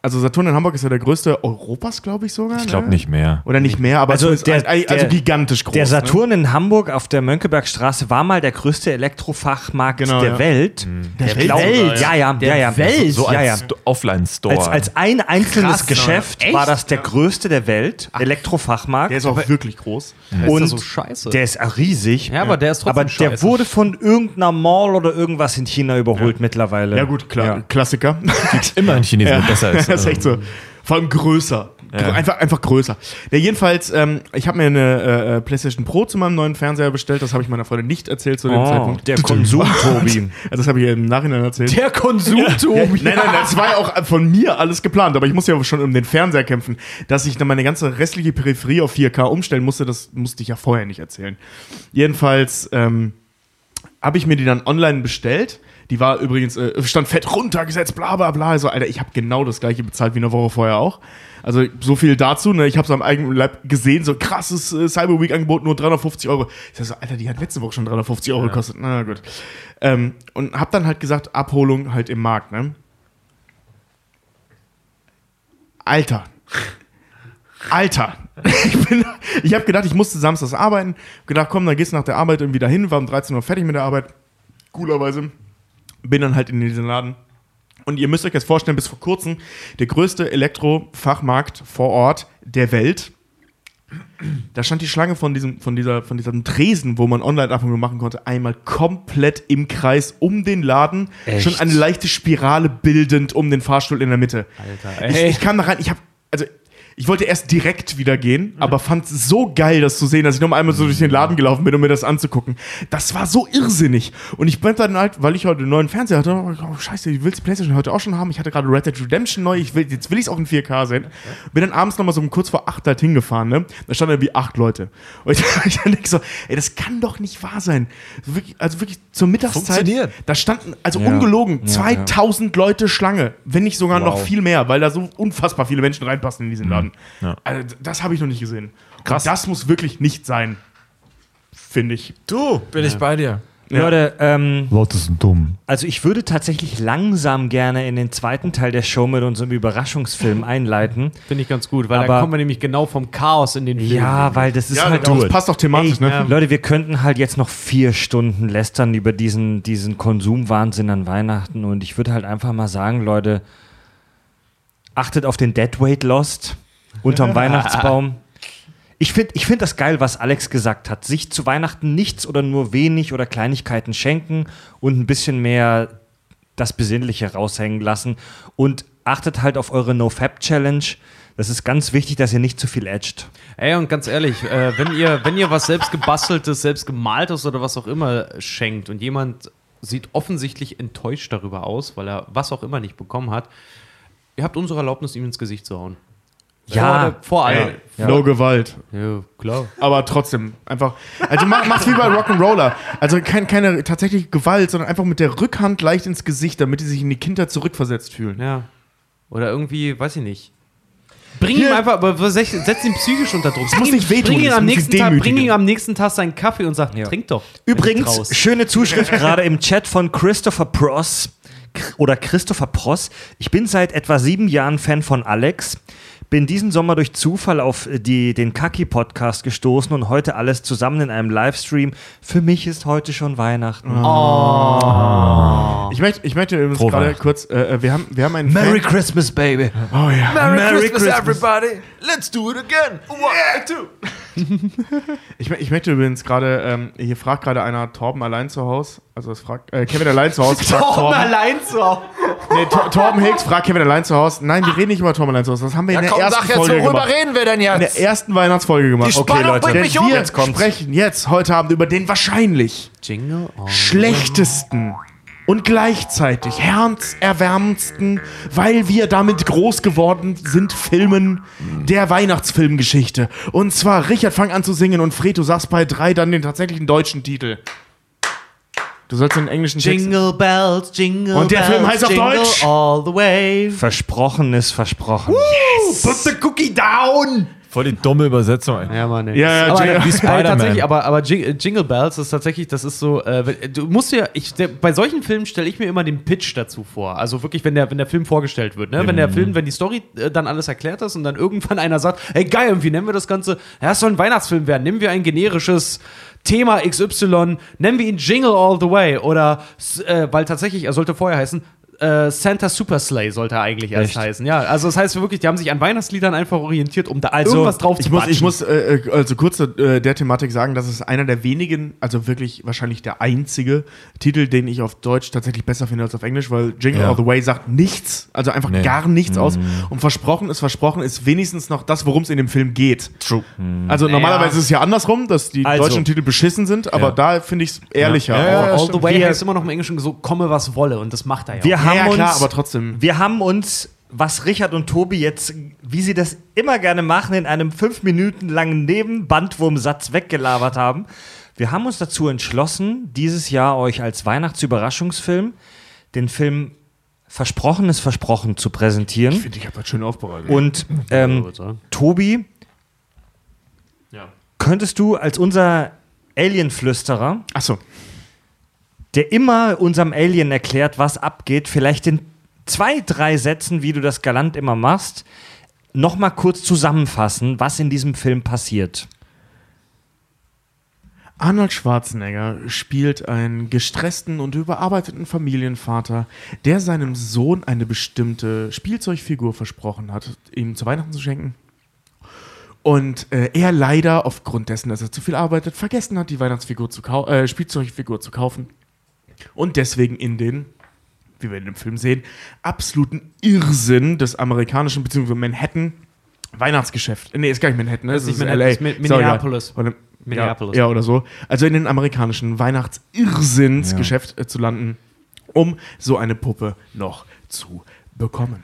also Saturn in Hamburg ist ja der größte Europas, glaube ich sogar. Ich glaube ne? nicht mehr. Oder nicht mehr, aber Also der- ein- also der- gigantisch groß. Der ne? Saturn in Hamburg auf der Mönckebergstraße war mal der größte Elektrofachmarkt Genau, der ja. Welt. Der Welt? Ja, ja, ja, ja. Welt? So ja, ja. als Sto- Offline-Store. Als, als ein einzelnes Krass, Geschäft echt? war das der größte der Welt, Elektrofachmarkt. Der ist auch wirklich groß. und das so scheiße? der ist riesig. Ja, aber der ist trotzdem Aber der scheiße. wurde von irgendeiner Mall oder irgendwas in China überholt mittlerweile. Ja gut, klar, Klassiker. immer ein Chinesen, der besser ist. Das ist echt so. Vor allem größer. Gr- Einfach, einfach größer. Ja, jedenfalls, ähm, ich habe mir eine äh, äh, PlayStation Pro zu meinem neuen Fernseher bestellt. Das habe ich meiner Freundin nicht erzählt zu dem Oh, Zeitpunkt. der Konsum, Tobi. *laughs* Also das habe ich ihr im Nachhinein erzählt. Der Konsum, Ja, Tobi. nein, nein, das war ja auch von mir alles geplant, aber ich muss ja schon um den Fernseher kämpfen. Dass ich dann meine ganze restliche Peripherie auf 4K umstellen musste, das musste ich ja vorher nicht erzählen. Jedenfalls ähm, habe ich mir die dann online bestellt. Die war übrigens, äh, stand fett runtergesetzt, bla bla bla. Also, Alter, ich habe genau das gleiche bezahlt wie eine Woche vorher auch. Also, so viel dazu. Ne? Ich habe es am eigenen Leib gesehen, so krasses äh, Cyber Week-Angebot, nur 350 Euro. Ich sag so, Alter, die hat letzte Woche schon 350 Euro gekostet. Na gut. Ähm, und habe dann halt gesagt, Abholung halt im Markt. Ne? Alter. Alter. *laughs* Ich, bin- ich habe gedacht, ich musste samstags arbeiten. Gedacht, komm, dann gehst du nach der Arbeit irgendwie dahin. War um 13 Uhr fertig mit der Arbeit. Coolerweise. Bin dann halt in diesen Laden. Und ihr müsst euch jetzt vorstellen, bis vor kurzem der größte Elektrofachmarkt vor Ort der Welt. Da stand die Schlange von diesem, von dieser, von diesem Tresen, wo man Online-Abholung machen konnte, einmal komplett im Kreis um den Laden. Echt? Schon eine leichte Spirale bildend um den Fahrstuhl in der Mitte. Alter, Ich, ey. ich kam da rein, ich habe, also ich wollte erst direkt wieder gehen, aber fand es so geil, das zu sehen, dass ich noch mal einmal so durch den Laden gelaufen bin, um mir das anzugucken. Das war so irrsinnig. Und ich bin dann halt, weil ich heute einen neuen Fernseher hatte, oh, scheiße, ich will die Playstation heute auch schon haben. Ich hatte gerade Red Dead Redemption neu, ich will, jetzt will ich es auch in 4K sehen. Bin dann abends noch mal so um kurz vor acht halt hingefahren, ne? Da standen irgendwie acht Leute. *laughs* Und ich, ich denke so, ey, das kann doch nicht wahr sein. Wirklich, also wirklich zur Mittagszeit. Funktioniert. Da standen, also Ja. ungelogen, Ja, 2000 Leute Schlange, wenn nicht sogar noch Wow. viel mehr, weil da so unfassbar viele Menschen reinpassen in diesen Laden. Ja. Also, das habe ich noch nicht gesehen. Krass. Und das muss wirklich nicht sein, finde ich. Du, bin ich bei dir. Ja. Leute, ähm, Leute sind dumm. also ich würde tatsächlich langsam gerne in den zweiten Teil der Show mit unserem Überraschungsfilm einleiten. Finde ich ganz gut, weil Aber- da kommen wir nämlich genau vom Chaos in den Film. Ja, weil das ist Ja, halt das passt doch thematisch, ne? ja. Leute, wir könnten halt jetzt noch vier Stunden lästern über diesen, diesen Konsumwahnsinn an Weihnachten und ich würde halt einfach mal sagen, Leute, achtet auf den Deadweight Lost unterm *laughs* Weihnachtsbaum. Ich finde ich find das geil, was Alex gesagt hat. Sich zu Weihnachten nichts oder nur wenig oder Kleinigkeiten schenken und ein bisschen mehr das Besinnliche raushängen lassen. Und achtet halt auf eure No-Fab-Challenge. Das ist ganz wichtig, dass ihr nicht zu viel edgt. Ey, und ganz ehrlich, äh, wenn, ihr, wenn ihr was selbst gebasteltes, selbst gemaltes oder was auch immer schenkt und jemand sieht offensichtlich enttäuscht darüber aus, weil er was auch immer nicht bekommen hat, ihr habt unsere Erlaubnis, ihm ins Gesicht zu hauen. Ja, vor, allem. No Gewalt. Ja, klar. Aber trotzdem, einfach. Also mach, mach's wie bei Rock'n'Roller. Also kein, keine tatsächliche Gewalt, sondern einfach mit der Rückhand leicht ins Gesicht, damit die sich in die Kindheit zurückversetzt fühlen. Ja. Oder irgendwie, weiß ich nicht. Bring Hier- ihm einfach, aber setz, setz ihn psychisch unter Druck. muss Bring nicht ihm- wehtun, Bring ihn, das am muss nächsten Tag, bring ihm am nächsten Tag seinen Kaffee und sag, Ja. trink doch. Übrigens, schöne Zuschrift *laughs* gerade im Chat von Christopher Pross oder Christopher Pross. Ich bin seit etwa sieben Jahren Fan von Alex. Bin diesen Sommer durch Zufall auf die, den Kaki-Podcast gestoßen und heute alles zusammen in einem Livestream. Für mich ist heute schon Weihnachten. Ich möchte, ich möchte übrigens Frohe gerade kurz, äh, äh, wir haben, wir haben einen Merry Fan, Christmas, Baby. Oh ja. Merry, Christmas, everybody. Let's do it again. One, two. Ich, ich möchte übrigens gerade, ähm, hier fragt gerade einer Torben allein zu Hause. Also es fragt, äh, Kevin allein zu Hause fragt Torben. allein zu Hause. Nee, Tor, Torben Hicks fragt Kevin allein zu Hause. Nein, wir reden nicht über Torben allein zu Hause. Das haben wir in der ersten Folge gemacht. reden wir denn In der ersten Weihnachtsfolge gemacht. Die Spannung Leute. bringt Denn mich um. wir Jetzt kommt's. sprechen jetzt heute Abend über den wahrscheinlich Jingle. Oh. schlechtesten und gleichzeitig herzerwärmendsten, weil wir damit groß geworden sind, Filmen der Weihnachtsfilmgeschichte. Und zwar, Richard, fang an zu singen und Fred, du sagst bei drei dann den tatsächlichen deutschen Titel. Du sollst den englischen Text... Jingle bells, jingle Und der Film heißt auf Deutsch? All the way. Versprochen ist versprochen. Put the cookie down! Voll die dumme Übersetzung. ey. Ja, Mann, ey. Ja, ja, aber, Jingle- wie äh, Spider-Man. tatsächlich, aber, aber Jing- Jingle Bells ist tatsächlich, das ist so, äh, du musst ja, ich, der, bei solchen Filmen stelle ich mir immer den Pitch dazu vor. Also wirklich, wenn der, wenn der Film vorgestellt wird, ne? Wenn der Film, wenn die Story äh, dann alles erklärt ist und dann irgendwann *laughs* einer sagt, ey geil, und wie nennen wir das Ganze? Ja, es soll ein Weihnachtsfilm werden. Nehmen wir ein generisches Thema XY, nennen wir ihn Jingle All the Way. Oder, äh, weil tatsächlich, er sollte vorher heißen, äh, Santa Super Slay sollte er eigentlich erst Echt? heißen. Ja, also das heißt wirklich, die haben sich an Weihnachtsliedern einfach orientiert, um da Also, irgendwas drauf Ich zu muss, ich muss äh, äh, also kurz zu äh, der Thematik sagen, dass es einer der wenigen, also wirklich wahrscheinlich der einzige Titel, den ich auf Deutsch tatsächlich besser finde als auf Englisch, weil Jingle Ja. All the Way sagt nichts, also einfach Nee. gar nichts aus. Und versprochen ist versprochen, ist wenigstens noch das, worum es in dem Film geht. True. Also normalerweise ist es ja andersrum, dass die Also. deutschen Titel beschissen sind, aber Ja. da finde ich es ehrlicher. Ja, ja, ja, All stimmt. the way heißt immer noch im Englischen so, komme was wolle und das macht er ja. Wir Ja, haben ja, klar, uns, aber trotzdem. Wir haben uns, was Richard und Tobi jetzt, wie sie das immer gerne machen, in einem fünf Minuten langen Nebenbandwurmsatz weggelabert haben. Wir haben uns dazu entschlossen, dieses Jahr euch als Weihnachtsüberraschungsfilm den Film Versprochenes Versprochen zu präsentieren. Ich finde, ich habe das schön aufbereitet. Und ähm, Tobi, könntest du als unser Alien-Flüsterer, Achso. Der immer unserem Alien erklärt, was abgeht, vielleicht in zwei, drei Sätzen, wie du das galant immer machst, nochmal kurz zusammenfassen, was in diesem Film passiert. Arnold Schwarzenegger spielt einen gestressten und überarbeiteten Familienvater, der seinem Sohn eine bestimmte Spielzeugfigur versprochen hat, ihm zu Weihnachten zu schenken. Und äh, er leider aufgrund dessen, dass er zu viel arbeitet, vergessen hat, die Weihnachtsfigur zu äh, Spielzeugfigur zu kaufen. Und deswegen in den, wie wir in dem Film sehen, absoluten Irrsinn des amerikanischen bzw. Manhattan Weihnachtsgeschäft. Nee, ist gar nicht Manhattan, ne? Das ist nicht Manhattan, LA. ist Ist. Minneapolis. Oder, Minneapolis. Ja, ja, oder so. Also in den amerikanischen Weihnachtsirrsinnsgeschäft äh, zu landen, um so eine Puppe noch zu bekommen.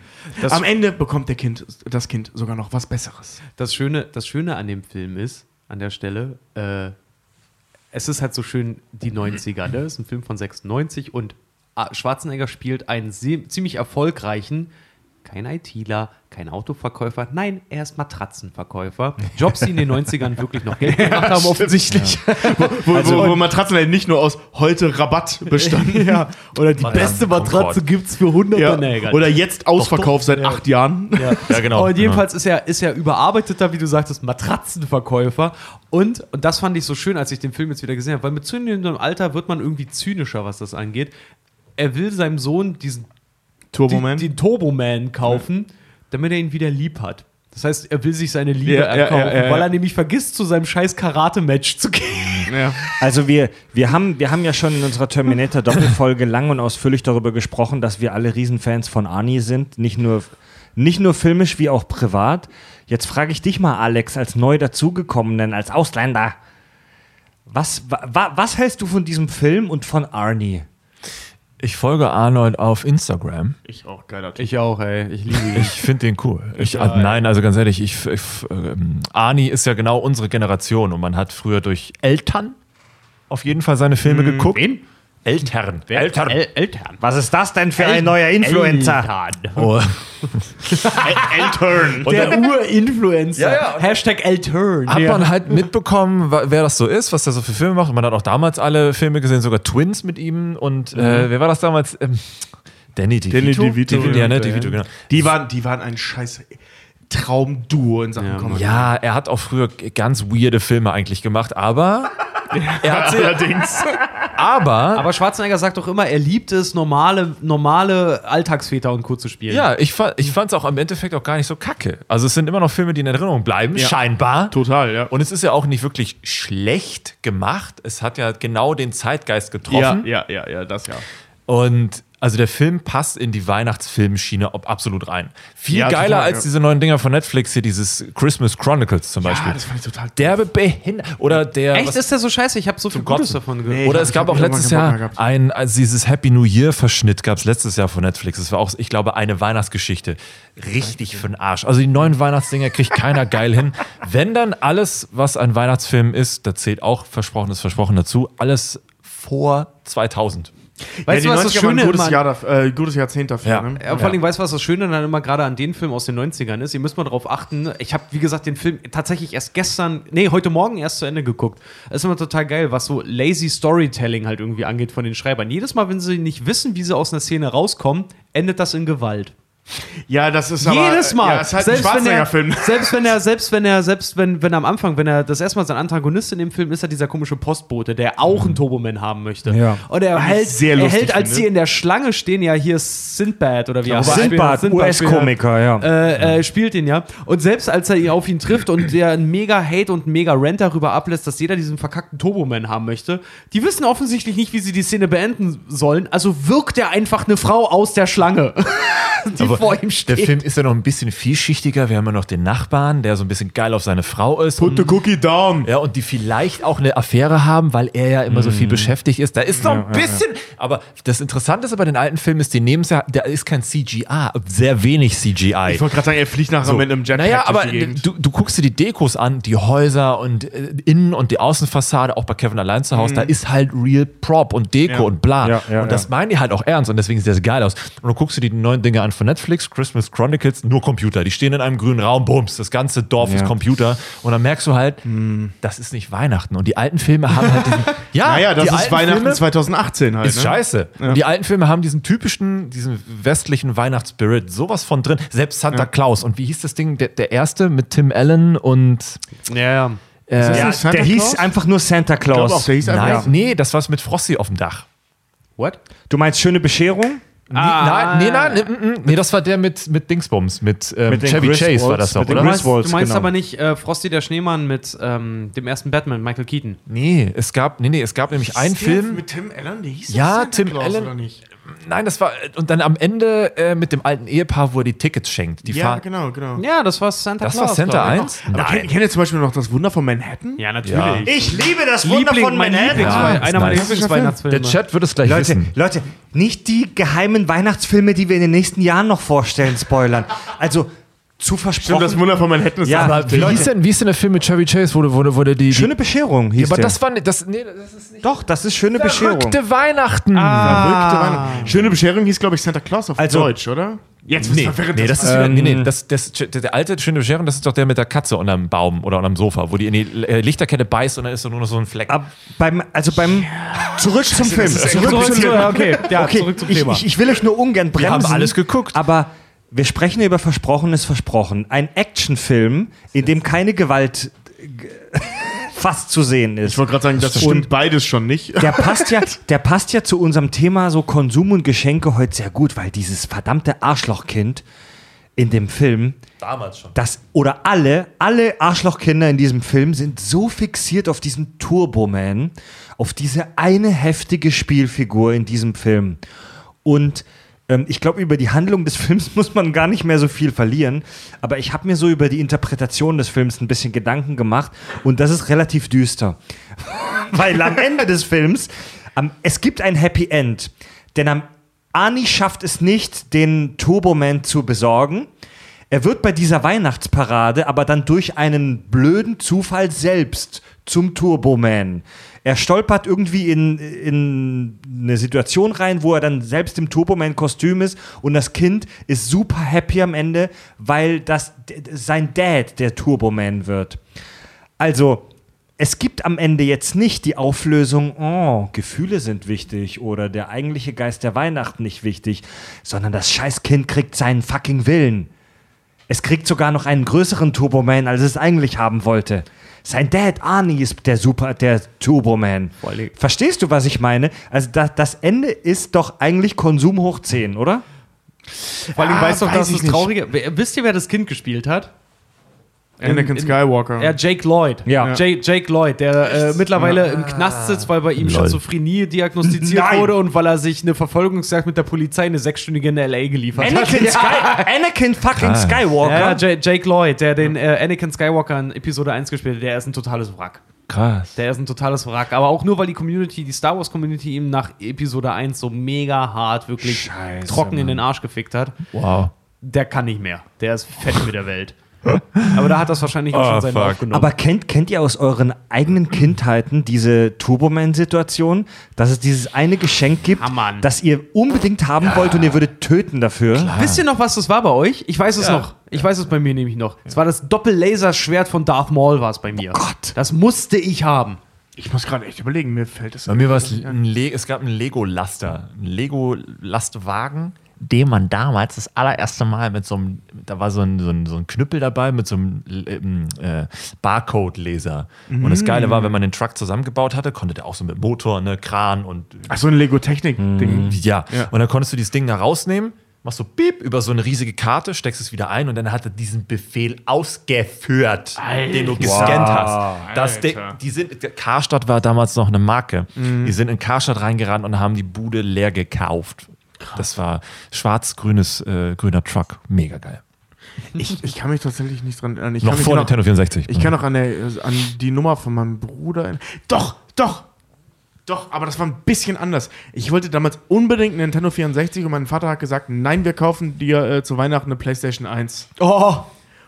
Am Ende bekommt der kind, das Kind sogar noch was Besseres. Das Schöne, das Schöne an dem Film ist, an der Stelle, äh, es ist halt so schön die 90er, ne? Es ist ein Film von 96 und ah, Schwarzenegger spielt einen ziemlich erfolgreichen, kein ITler, kein Autoverkäufer, nein, er ist Matratzenverkäufer. Jobs, die in den 90ern wirklich noch Geld gemacht haben, *laughs* offensichtlich. Wo, wo, wo Matratzen halt nicht nur aus heute Rabatt bestanden. *laughs* ja, oder die beste Matratze Matratze gibt es für 100 Ja. Nägel. Oder jetzt ausverkauft seit acht Jahren. Ja, *laughs* genau. Und jedenfalls ist er, ist er überarbeiteter, wie du sagtest, Matratzenverkäufer. Und, und das fand ich so schön, als ich den Film jetzt wieder gesehen habe, weil mit zunehmendem Alter wird man irgendwie zynischer, was das angeht. Er will seinem Sohn diesen Turboman. die, den Turboman kaufen, damit er ihn wieder lieb hat. Das heißt, er will sich seine Liebe Ja, ja, erkaufen, ja, ja, ja. weil er nämlich vergisst, zu seinem scheiß Karate-Match zu gehen. ja. Also wir, wir, haben, wir haben ja schon in unserer Terminator-Doppelfolge lang und ausführlich darüber gesprochen, dass wir alle Riesenfans von Arnie sind, nicht nur, nicht nur filmisch wie auch privat. Jetzt frage ich dich mal, Alex, als neu dazugekommenen, als Ausländer. Was, wa, wa, was hältst du von diesem Film und von Arnie? Ich folge Arnold auf Instagram. Ich auch, geiler Typ. Ich auch, ey. Ich liebe ihn. Ich finde den cool. Ich, äh, nein, also ganz ehrlich, ich, ich, ähm, Arnie ist ja genau unsere Generation und man hat früher durch Eltern auf jeden Fall seine Filme geguckt. Wen? Eltern. Eltern. El Eltern. Was ist das denn für ein neuer Influencer? Oh. *laughs* Eltern. Der *laughs* Ur-Influencer. Ja, ja. Hashtag Elturn. Hat man halt mitbekommen, wer das so ist, was der so für Filme macht. Und man hat auch damals alle Filme gesehen, sogar Twins mit ihm. Und äh, wer war das damals? Ähm, Danny DeVito. Danny DeVito, DeVito, ja, ne? ja. DeVito, genau. Die waren, die waren ein scheiß Traumduo in Sachen Ja, Comedy. Ja, er hat auch früher ganz weirde Filme eigentlich gemacht, aber *laughs* er hat sie, allerdings. Aber, Aber Schwarzenegger sagt doch immer, er liebt es, normale, normale Alltagsväter und Co. zu spielen. ja, ich, fa ich fand es auch im Endeffekt auch gar nicht so kacke. Also es sind immer noch Filme, die in Erinnerung bleiben, scheinbar. Total, ja. Und es ist ja auch nicht wirklich schlecht gemacht. Es hat ja genau den Zeitgeist getroffen. ja, ja, ja, das ja. Und also der Film passt in die Weihnachtsfilmschiene absolut rein. Viel Ja, geiler total, als ja. diese neuen Dinger von Netflix hier, dieses Christmas Chronicles zum Beispiel. Ja, das fand ich total Derbe behindert. Oder der. Echt, was- ist der so scheiße? Ich habe so viel Gutes davon gehört. Nee. oder es gab auch letztes Jahr ein, also dieses Happy New Year Verschnitt gab es letztes Jahr von Netflix. Das war auch, ich glaube, eine Weihnachtsgeschichte. Richtig für den Arsch. Also die neuen Weihnachtsdinger kriegt keiner *laughs* geil hin. Wenn dann alles, was ein Weihnachtsfilm ist, da zählt auch Versprochenes Versprochen dazu, alles vor 2000. Weißt ja, du, was das 90er waren Schöne ein gutes, immer- Jahr dafür, äh, gutes Jahrzehnt dafür. Ja. Ne? Ja, vor allem, weißt du, was das Schöne dann immer gerade an den Film aus den 90ern ist? Ihr müsst mal darauf achten. Ich habe, wie gesagt, den Film tatsächlich erst gestern, nee, heute Morgen erst zu Ende geguckt. Das ist immer total geil, was so lazy Storytelling halt irgendwie angeht von den Schreibern. Jedes Mal, wenn sie nicht wissen, wie sie aus einer Szene rauskommen, endet das in Gewalt. Ja, das ist aber. Jedes Mal. Ja, ist halt ein wenn er, *laughs* selbst wenn er, selbst wenn er, selbst wenn, wenn er am Anfang, wenn er das erstmal sein Antagonist in dem Film ist, er dieser komische Postbote, der auch einen Turboman haben möchte. Ja. Und er hält, sehr er hält, als finde. sie in der Schlange stehen, ja, hier ist Sindbad oder wie er heißt. Sindbad, US-Komiker, ja. Äh, äh, spielt ihn ja. Und selbst als er auf ihn trifft und der einen mega Hate und einen mega Rant darüber ablässt, dass jeder diesen verkackten Turboman haben möchte, die wissen offensichtlich nicht, wie sie die Szene beenden sollen. Also wirkt er einfach eine Frau aus der Schlange, *laughs* die Aber vor ihm Der steht. Film ist ja noch ein bisschen vielschichtiger. Wir haben ja noch den Nachbarn, der so ein bisschen geil auf seine Frau ist. Put the Und, cookie down. ja, und die vielleicht auch eine Affäre haben, weil er ja immer so viel beschäftigt ist. Da ist noch ein bisschen. Aber das Interessante ist bei den alten Filmen ist, die nehmen es ja, da ist kein CGI, sehr wenig CGI. Ich wollte gerade sagen, er fliegt nachher mit einem Jetpack Naja, durch aber du, du guckst dir die Dekos an, die Häuser und äh, Innen- und die Außenfassade, auch bei Kevin allein zu Hause, da ist halt real Prop und Deko Ja. und bla. Ja, ja, und das ja. meinen die halt auch ernst und deswegen sieht das geil aus. Und du guckst dir die neuen Dinge an von Netflix, Christmas Chronicles, nur Computer. Die stehen in einem grünen Raum, bums, das ganze Dorf ist Ja. Computer. Und dann merkst du halt, das ist nicht Weihnachten. Und die alten Filme haben halt diesen. *laughs* ja, naja, das die ist alten Weihnachten Filme, 2018 halt. ist ne? scheiße. Und die alten Filme haben diesen typischen, diesen westlichen Weihnachtsspirit, sowas von drin. Selbst Santa Claus. Und wie hieß das Ding? Der, der erste mit Tim Allen und. Ja, ja. Äh, Ja, der hieß Claus? einfach nur Santa Claus. auch, der hieß einfach. nein, nee, das war's mit Frosty auf dem Dach. What? Du meinst schöne Bescherung? Ah. Nee, nein, nee, nein, nee, nee, das war der mit, mit Dingsbums, mit, ähm, Mit Chevy Chase war das doch, oder? Du meinst, du meinst genau. aber nicht äh, Frosty der Schneemann mit ähm, dem ersten Batman, Michael Keaton. Nee, es gab, nee, nee, es gab nämlich einen Film. Mit Tim Allen, der hieß Ja, Tim Claus, Allen. Oder nicht? Nein, das war, und dann am Ende äh, mit dem alten Ehepaar, wo er die Tickets schenkt. Die Ja, fahren- genau, genau. Ja, das war Santa Das Claus. war Santa glaub ich. 1? Aber kennt, kennt ihr zum Beispiel noch das Wunder von Manhattan? Ja, natürlich. Ja. Ich liebe das Liebling, mein Lieblings Ja, ist einer meiner nice. Lieblingsweihnachtsfilme. Der Chat wird es gleich Leute, wissen. Leute, nicht die geheimen Weihnachtsfilme, die wir in den nächsten Jahren noch vorstellen, spoilern. Also zu Stimmt, versprochen. das Wunder von Manhattan ist Ja, aber Wie hieß, denn, wie hieß denn der Film mit Chevy Chase, wo, wo, wo der die. schöne Bescherung hieß ja, aber der. das war nicht. Das, nee, das ist nicht. Doch, das ist schöne Bescherung. Verrückte Weihnachten. Verrückte Weihnachten. Schöne Bescherung hieß, glaube ich, Santa Claus auf Also- Deutsch, oder? Jetzt Nee, verwirrend. nee, das ist wieder, nee, nee, das, das, der, alte schöne Bescherung, das ist doch der mit der Katze unterm Baum oder unterm Sofa, wo die in die äh, Lichterkette beißt und dann ist so nur noch so ein Fleck. Ab, beim, also beim zurück zum Film. Zurück Zurück zum ja, okay, ja, okay, zurück zum ich, Thema. Ich, ich will euch nur ungern bremsen. Wir haben alles geguckt. Aber wir sprechen über Versprochenes Versprochen. Ein Actionfilm, in dem keine Gewalt *laughs* fast zu sehen ist. Ich wollte gerade sagen, das Und- stimmt beides schon nicht. Der passt, ja, der passt ja zu unserem Thema so Konsum und Geschenke heute sehr gut, weil dieses verdammte Arschlochkind in dem Film, Damals schon. das oder alle, alle Arschlochkinder in diesem Film sind so fixiert auf diesen Turboman, auf diese eine heftige Spielfigur in diesem Film. Und ich glaube, über die Handlung des Films *laughs* muss man gar nicht mehr so viel verlieren. Aber ich habe mir so über die Interpretation des Films ein bisschen Gedanken gemacht und das ist relativ düster. *laughs* Weil am Ende des Films, am, es gibt ein Happy End. Denn am Arnie schafft es nicht, den Turboman zu besorgen. Er wird bei dieser Weihnachtsparade aber dann durch einen blöden Zufall selbst zum Turboman. Er stolpert irgendwie in, in eine Situation rein, wo er dann selbst im Turboman-Kostüm ist und das Kind ist super happy am Ende, weil das sein Dad der Turboman wird. Also, es gibt am Ende jetzt nicht die Auflösung, oh, Gefühle sind wichtig oder der eigentliche Geist der Weihnachten nicht wichtig, sondern das Scheißkind kriegt seinen fucking Willen. Es kriegt sogar noch einen größeren Turboman, als es eigentlich haben wollte. Sein Dad Arnie ist der Super, der Turboman. Verstehst du, was ich meine? Also das, das Ende ist doch eigentlich Konsum hoch 10, oder? Vor allem Ah, weißt du doch, weiß dass ich das. Traurige. Wisst ihr, wer das Kind gespielt hat? Anakin in- Skywalker. Ja, Jake Lloyd. Ja. Jake, Jake Lloyd, der äh, mittlerweile im Knast sitzt, weil bei ihm Schizophrenie diagnostiziert Nein. wurde und weil er sich eine Verfolgungsjagd mit der Polizei eine sechsstündige in L.A. geliefert hat. Anakin, *laughs* Sky, Anakin fucking Skywalker. Ja, J Jake Lloyd, der den äh, Anakin Skywalker in Episode 1 gespielt hat, der ist ein totales Wrack. Krass. Der ist ein totales Wrack. Aber auch nur, weil die Community, die Star Wars Community ihm nach Episode 1 so mega hart wirklich Scheiße, trocken in Mann. den Arsch gefickt hat. Wow. Der kann nicht mehr. Der ist fett mit der Welt. *laughs* Aber da hat das wahrscheinlich auch Oh, schon seinen fuck. Lauf genommen. Aber kennt, kennt ihr aus euren eigenen Kindheiten diese Turboman-Situation, dass es dieses eine Geschenk gibt, Ah, das ihr unbedingt haben wollt und ihr würdet töten dafür? Wisst ihr noch, was das war bei euch? Ich weiß es noch. Ich weiß es bei mir nämlich noch. Es war das Doppellaserschwert von Darth Maul war es bei mir. Oh Gott. Das musste ich haben. Ich muss gerade echt überlegen, mir fällt es. Bei mir war es ein Le es gab einen Lego-Laster, einen Lego-Lastwagen, den man damals das allererste Mal mit so einem, da war so ein, so ein, so ein Knüppel dabei mit so einem ähm, äh, Barcode-Leser. Und das Geile war, wenn man den Truck zusammengebaut hatte, konnte der auch so mit Motor, ne, Kran und Ach so ein Lego-Technik-Ding. ja. Ja. Und dann konntest du dieses Ding da rausnehmen, machst so Piep über so eine riesige Karte, steckst es wieder ein und dann hat er diesen Befehl ausgeführt, den du gescannt hast. Das Ding- die sind, Karstadt war damals noch eine Marke. Die sind in Karstadt reingerannt und haben die Bude leer gekauft. Das war schwarz-grünes äh, grüner Truck. Mega geil. Ich, ich kann mich tatsächlich nicht dran erinnern. Ich Noch kann mich vor noch, Nintendo 64. Ich kann noch an, der, an die Nummer von meinem Bruder. erinnern. Doch, doch! Doch, aber das war ein bisschen anders. Ich wollte damals unbedingt einen Nintendo 64 und mein Vater hat gesagt, nein, wir kaufen dir äh, zu Weihnachten eine PlayStation 1. Oh,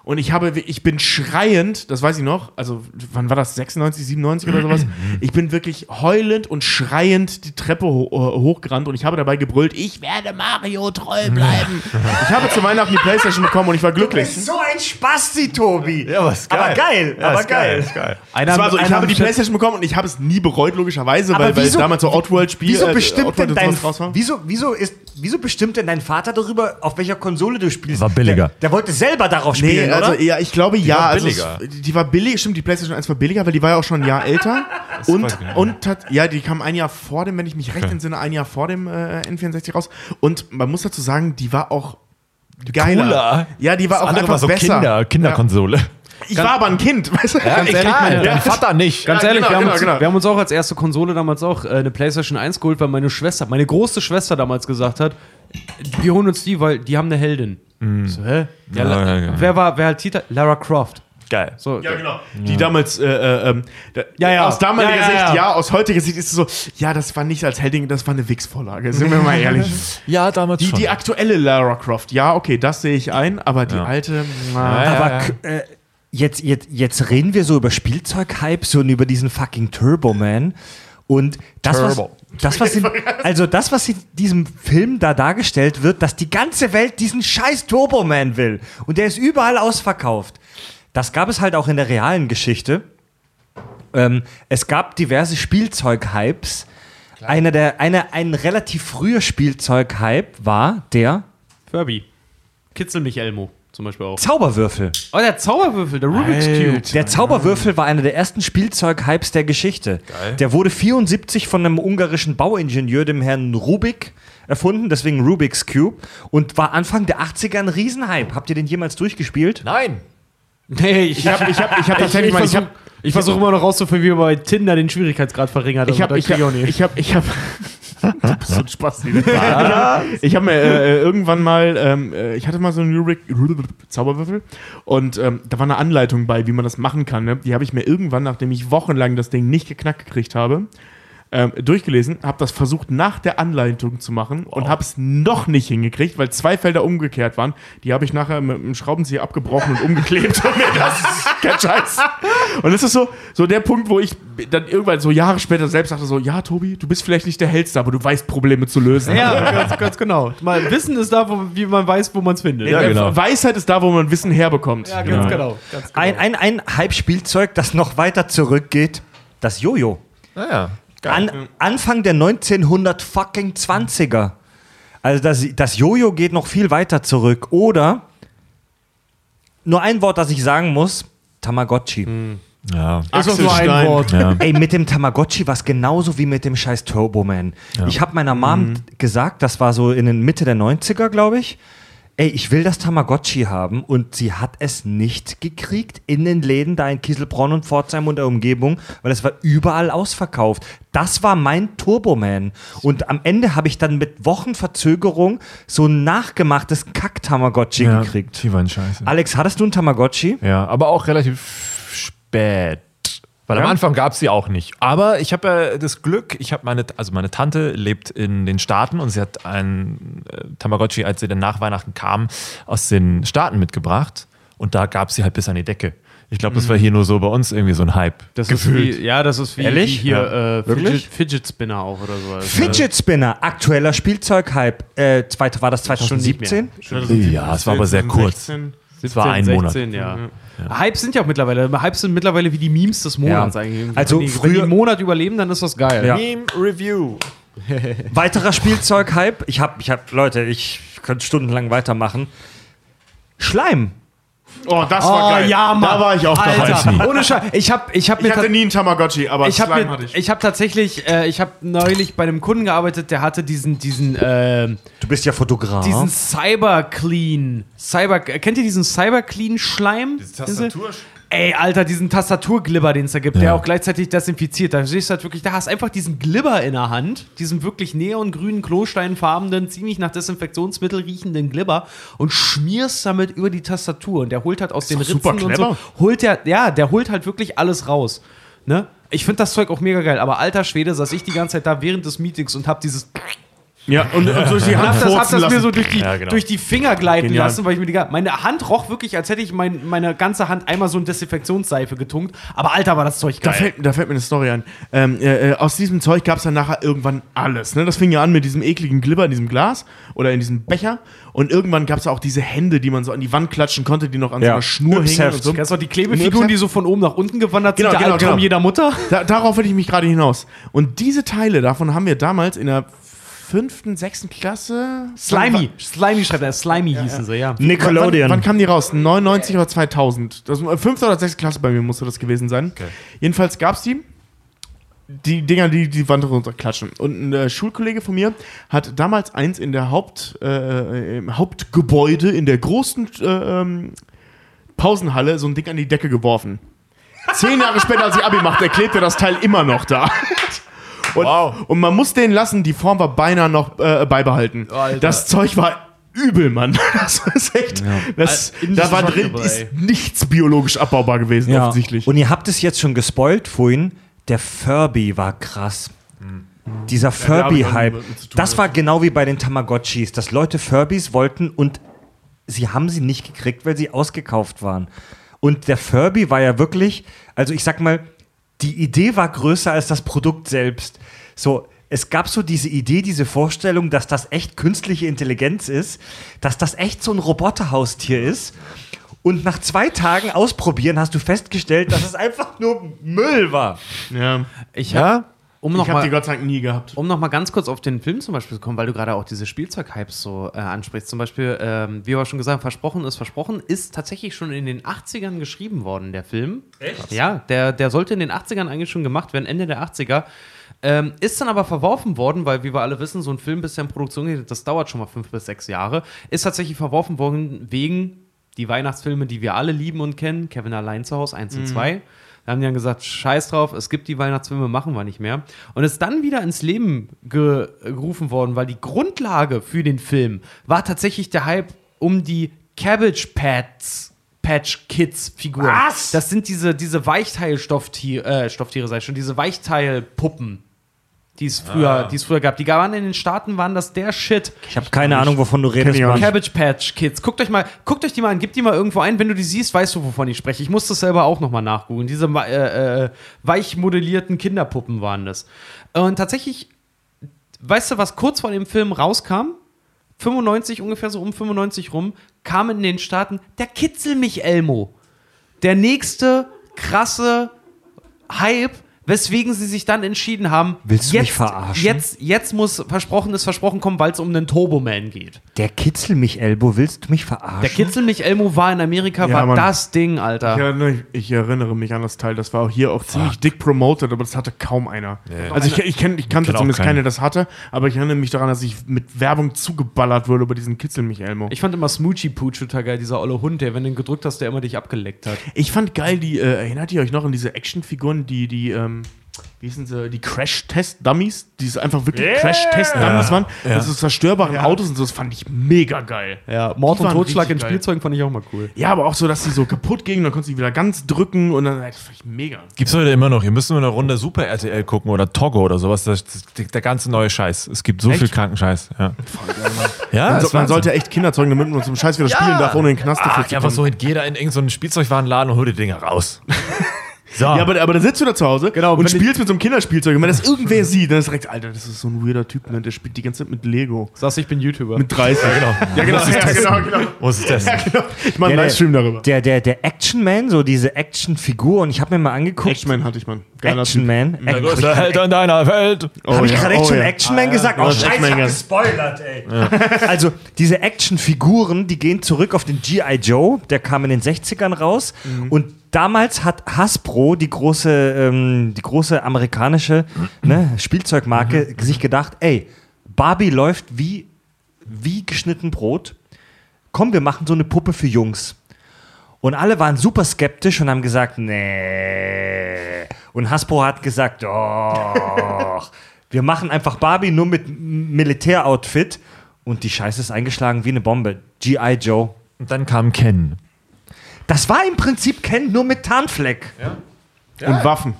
Und ich habe, ich bin schreiend, das weiß ich noch, also wann war das, 96, 97 oder sowas? *laughs* Ich bin wirklich heulend und schreiend die Treppe ho äh, hochgerannt und ich habe dabei gebrüllt, ich werde Mario treu bleiben. *laughs* ich habe zu Weihnachten die Playstation bekommen und ich war glücklich. so ein Spasti, Tobi. Ja, was geil. Aber geil, aber ist geil, geil. ist geil. Einer, Das war so, ich habe die Playstation bekommen und ich habe es nie bereut, logischerweise, Aber weil, weil wieso- damals so Outworld-Spiel Wieso äh, bestimmt, Outworld denn dein, wieso, wieso, ist, wieso bestimmt denn dein Vater darüber, auf welcher Konsole du spielst? War billiger. Der, der wollte selber darauf Nee, spielen, also oder? ja, ich glaube ja. war also billiger. es, die war billig, stimmt, die PlayStation 1 war billiger, weil die war ja auch schon ein Jahr älter. *laughs* weiß und, und hat, ja, die kam ein Jahr vor dem, wenn ich mich recht entsinne, ein Jahr vor dem äh, N64 raus. Und man muss dazu sagen, die war auch geiler. Cooler. Ja, die war Das auch andere einfach war so besser. Kinder, Kinderkonsole. Ja. Ich war aber ein Kind, *laughs* weißt du? Ganz ehrlich, meine- dein Vater nicht. Ganz Ja, ehrlich, genau, wir, haben genau, uns, genau. wir haben uns auch als erste Konsole damals auch äh, eine PlayStation 1 geholt, weil meine Schwester, meine große Schwester damals gesagt hat, wir holen uns die, weil die haben eine Heldin. So, hä? Ja, Ja, ja. Wer war, wer halt Tita? Lara Croft. Geil. So, Ja, genau. Die damals, äh, äh, ähm, da, Ja, ja. aus damaliger Ja, ja, Sicht, ja. ja. aus heutiger Sicht ist es so, ja, das war nicht als Helding, das war eine Wix-Vorlage, sind wir mal ehrlich. *laughs* Ja, damals Die, schon. die aktuelle Lara Croft, ja, okay, das sehe ich ein, aber die alte, na, Ja, Aber äh, jetzt, jetzt, jetzt reden wir so über Spielzeug-Hypes und über diesen fucking Turbo Man. Und das, was, das, was in, *laughs* also das, was in diesem Film da dargestellt wird, dass die ganze Welt diesen scheiß Turbo Man will. Und der ist überall ausverkauft. Das gab es halt auch in der realen Geschichte. Ähm, es gab diverse Spielzeug-Hypes. Einer der, einer, ein relativ früher Spielzeug-Hype war der Furby. Kitzel mich Elmo zum Beispiel auch. Zauberwürfel. Oh, der Zauberwürfel, der Rubik's Cube. Der Zauberwürfel war einer der ersten Spielzeug-Hypes der Geschichte. Der wurde 74 von einem ungarischen Bauingenieur, dem Herrn Rubik, erfunden, deswegen Rubik's Cube, und war Anfang der 80er ein Riesenhype. Habt ihr den jemals durchgespielt? Nein. Nee, ich, ich habe ich hab, ich hab *laughs* tatsächlich ich mal, ich versuche habe versuch immer noch rauszufinden, wie man bei Tinder den Schwierigkeitsgrad verringert. ich habe ich auch nicht. ich habe ich habe Du bist so ein Spasti. ne? *laughs* ich habe mir äh, irgendwann mal, ähm, äh, ich hatte mal so einen Rubik Zauberwürfel und ähm, da war eine Anleitung bei, wie man das machen kann. Ne? Die habe ich mir irgendwann, nachdem ich wochenlang das Ding nicht geknackt gekriegt habe, ähm, durchgelesen, habe das versucht nach der Anleitung zu machen und habe es noch nicht hingekriegt, weil zwei Felder umgekehrt waren. Die habe ich nachher mit einem Schraubenzieher abgebrochen und umgeklebt. und *laughs* mir das kein Scheiß. Und das ist so, so der Punkt, wo ich dann irgendwann so Jahre später selbst sagte so, ja Tobi, du bist vielleicht nicht der Hellste, aber du weißt Probleme zu lösen. ja, ganz, ganz genau. Mal Wissen ist da, wo, wie man weiß, wo man es findet. Ja, genau. Weisheit ist da, wo man Wissen herbekommt. Ja, ganz genau. Ganz genau. Ein, ein, ein Hype-Spielzeug, das noch weiter zurückgeht, das Jojo. Naja. An, Anfang der 1920er. Also das, das Jojo geht noch viel weiter zurück. Oder, nur ein Wort, das ich sagen muss, Tamagotchi. Ja. ist doch nur ein. Wort. ja. Ey, mit dem Tamagotchi war es genauso wie mit dem scheiß Turboman. Ich habe meiner Mom gesagt, das war so in den Mitte der 90er, glaube ich. Ey, ich will das Tamagotchi haben und sie hat es nicht gekriegt in den Läden da in Kieselbronn und Pforzheim und der Umgebung, weil es war überall ausverkauft. Das war mein Turboman. Und am Ende habe ich dann mit Wochenverzögerung so ein nachgemachtes Kack-Tamagotchi ja. gekriegt. Die waren scheiße. Alex, hattest du ein Tamagotchi? Ja, aber auch relativ spät. Weil Ja? am Anfang gab es sie auch nicht. Aber ich habe ja das Glück, ich habe meine, also meine Tante lebt in den Staaten und sie hat ein äh, Tamagotchi, als sie dann nach Weihnachten kam, aus den Staaten mitgebracht. Und da gab sie halt bis an die Decke. Ich glaube, das war hier nur so bei uns irgendwie so ein Hype. Das ist wie, ja, das ist wie, Ehrlich? wie hier äh, Fidget, Wirklich? Fidget Spinner auch oder so. Fidget Spinner, aktueller Spielzeughype. Äh, war das schon nicht mehr. 2017? Ja, es war aber sehr kurz. 16. Es war ein Monat. 16, ja. Hypes sind ja auch mittlerweile, Hypes sind mittlerweile wie die Memes des Monats Ja. eigentlich. Also wenn die, früher- wenn die einen Monat überleben, dann ist das geil. Ja. Meme Review. *laughs* Weiterer Spielzeughype. Ich hab, ich hab, Leute, ich könnte stundenlang weitermachen. Schleim. Oh, das Oh, war geil. ja, Mann. Da war ich auch dabei. Ohne Scheiß. Ich hab, ich hab Ich mir hatte nie einen Tamagotchi, aber ich habe Slime hatte ich. ich hab tatsächlich, äh, ich habe neulich bei einem Kunden gearbeitet, der hatte diesen, diesen, äh, Du bist ja Fotograf. diesen Cyber Clean, Cyber, kennt ihr diesen Cyber Clean Schleim? Tastatur. Ey, Alter, diesen Tastaturglibber, den es da gibt, der auch gleichzeitig desinfiziert. Da siehst du halt wirklich, da hast einfach diesen Glibber in der Hand, diesen wirklich neongrünen, klosteinfarbenen, ziemlich nach Desinfektionsmittel riechenden Glibber und schmierst damit über die Tastatur. Und der holt halt aus den doch Ritzen super und so, holt der, ja, der holt halt wirklich alles raus. Ne? Ich finde das Zeug auch mega geil, aber alter Schwede saß ich die ganze Zeit da während des Meetings und hab dieses Ja, und, und durch die und Hand hab das, hab das mir so durch die, Ja, genau. durch die Finger gleiten Genial. lassen, weil ich mir die meine Hand roch wirklich, als hätte ich mein, meine ganze Hand einmal so in Desinfektionsseife getunkt. Aber Alter, war das Zeug Da geil. fällt, da fällt mir eine Story ein. Ähm, äh, äh, aus diesem Zeug gab es dann nachher irgendwann alles. Ne? Das fing ja an mit diesem ekligen Glibber in diesem Glas oder in diesem Becher. Und irgendwann gab es auch diese Hände, die man so an die Wand klatschen konnte, die noch an so Ja. einer Schnur hingen. Und so. Kennst du auch die Klebefiguren, die so von oben nach unten gewandert Genau, sind? Der genau, Albtraum genau. jeder Mutter? Da, darauf will ich mich gerade hinaus. Und diese Teile davon haben wir damals in der fünften, sechsten Klasse. Slimy. Slimy schreibt er. Slimy hießen sie, ja. Nickelodeon. Wann, wann kamen die raus? 99 oder 2000? Das, äh, fünfte oder sechste Klasse bei mir musste das gewesen sein. Jedenfalls gab es die. Die Dinger, die die Wand runterklatschen. Und ein äh, Schulkollege von mir hat damals eins in der Haupt, äh, im Hauptgebäude, in der großen äh, ähm, Pausenhalle, so ein Ding an die Decke geworfen. Zehn Jahre später, als ich Abi machte, klebte das Teil immer noch da. *laughs* Und, und man muss den lassen, die Form war beinahe noch äh, beibehalten. Alter. Das Zeug war übel, Mann. *laughs* Das ist echt. Das, da war drin Indestructible, ist nichts biologisch abbaubar gewesen, Ja. offensichtlich. Und ihr habt es jetzt schon gespoilt vorhin. Der Furby war krass. Dieser Furby-Hype. Das war genau wie bei den Tamagotchis, dass Leute Furbys wollten und sie haben sie nicht gekriegt, weil sie ausgekauft waren. Und der Furby war ja wirklich, also ich sag mal, die Idee war größer als das Produkt selbst. So, es gab so diese Idee, diese Vorstellung, dass das echt künstliche Intelligenz ist, dass das echt so ein Roboterhaustier ist. Und nach zwei Tagen ausprobieren hast du festgestellt, dass es einfach nur Müll war. ja. Ich hab, um noch Ich habe die mal, Gott sei Dank nie gehabt. um noch mal ganz kurz auf den Film zum Beispiel zu kommen, weil du gerade auch diese Spielzeughypes so äh, ansprichst. Zum Beispiel, ähm, wie wir schon gesagt haben, Versprochen ist Versprochen, ist tatsächlich schon in den 80ern geschrieben worden, der Film. Echt? Ja, der, der sollte in den 80ern eigentlich schon gemacht werden, Ende der 80er. Ähm, ist dann aber verworfen worden, weil, wie wir alle wissen, so ein Film, bis der in Produktion geht, das dauert schon mal fünf bis sechs Jahre. Ist tatsächlich verworfen worden wegen die Weihnachtsfilme, die wir alle lieben und kennen. Kevin allein zu Hause 1 und 2. Da haben die dann gesagt, scheiß drauf, es gibt die Weihnachtsfilme, machen wir nicht mehr. Und ist dann wieder ins Leben ge gerufen worden, weil die Grundlage für den Film war tatsächlich der Hype um die Cabbage Patch. Patch Kids Figuren. Was? Das sind diese, diese Weichteilstofftiere, äh, Stofftiere, ich schon, diese Weichteilpuppen, die es früher, die es früher gab. Die waren in den Staaten, waren das der Shit. Ich habe keine Ahnung, wovon du redest. ich Mann. Cabbage Patch Kids. Guckt euch mal, guckt euch die mal an, gebt die mal irgendwo ein. Wenn du die siehst, weißt du, wovon ich spreche. Ich muss das selber auch nochmal nachgoogeln. Diese äh, äh, weich modellierten Kinderpuppen waren das. Und tatsächlich, weißt du, was kurz vor dem Film rauskam? 95, ungefähr so um 95 rum, kam in den Staaten der Kitzel mich Elmo. Der nächste krasse Hype, weswegen sie sich dann entschieden haben, Willst du jetzt, mich verarschen? Jetzt, jetzt muss versprochen ist versprochen kommen, weil es um den Turboman geht. Der Kitzel mich Elbo, willst du mich verarschen? Der Kitzel mich Elmo war in Amerika, Ja, war Mann. das Ding, Ich Alter. erinnere, ich erinnere mich an das Teil. Das war auch hier auch ziemlich dick promoted, aber das hatte kaum einer. Also ich, ich, kenn, ich kannte zumindest keine, das hatte, aber ich erinnere mich daran, dass ich mit Werbung zugeballert wurde über diesen Kitzel mich Elmo. Ich fand immer Smoochie Pooch total geil, dieser olle Hund, der, wenn du ihn gedrückt hast, der immer dich abgeleckt hat. Ich fand geil, die, äh, erinnert ihr euch noch an diese Actionfiguren, die, die, ähm, wie hießen sie, die Crash-Test-Dummies, die ist einfach wirklich Crash-Test-Dummies waren. Also zerstörbaren Autos und so, das fand ich mega geil. Ja, Mord Die und Totschlag in. Spielzeugen fand ich auch mal cool. Ja, aber auch so, dass die so kaputt gingen, dann konntest du die wieder ganz drücken und dann, das fand ich mega. Gibt's heute immer noch. Ihr müsst nur eine Runde Super RTL gucken oder Togo oder sowas. Das, das, der ganze neue Scheiß. Es gibt so Echt? viel kranken Scheiß. Ja, ja Man, so, man sollte echt Kinder zeugen, damit man zum Scheiß wieder spielen darf, ohne in den Knast dafür Ach, zu einfach kommen. so geh da in irgendeinen Spielzeugwarenladen und hol die Dinger raus. *laughs* So. Ja, aber, aber da sitzt du da zu Hause Genau, und spielst mit so einem Kinderspielzeug. Und wenn das irgendwer *laughs* sieht, dann ist direkt, Alter, das ist so ein weirder Typ, ne? der spielt die ganze Zeit mit Lego. Sagst, ich bin YouTuber. Mit 30. genau. Ja, genau. Ja, genau, genau. Muss es testen. Ich mache einen der- Livestream darüber. Der, der, der Action Man, so diese Action-Figur, und ich habe mir mal angeguckt. Action-Man hatte ich, Mann. Geiler Action Typ. Man. Der größte Held in deiner Welt. Oh, Habe ich ja. gerade echt Oh, schon ja. Action Man gesagt? Ja, Oh, das ist scheiße, ich Action hab Man, gespoilert, ey. *laughs* Also, diese Action-Figuren, die gehen zurück auf den G.I. Joe, der kam in den 60ern raus. Mhm. Und damals hat Hasbro, die große, ähm, die große amerikanische ne, Spielzeugmarke, Mhm. sich gedacht, ey, Barbie läuft wie, wie geschnitten Brot. Komm, wir machen so eine Puppe für Jungs. Und alle waren super skeptisch und haben gesagt, nee. Und Hasbro hat gesagt, doch. Wir machen einfach Barbie nur mit Militäroutfit. Und die Scheiße ist eingeschlagen wie eine Bombe. G.I. Joe. Und dann kam Ken. Das war im Prinzip Ken nur mit Tarnfleck. Und Waffen.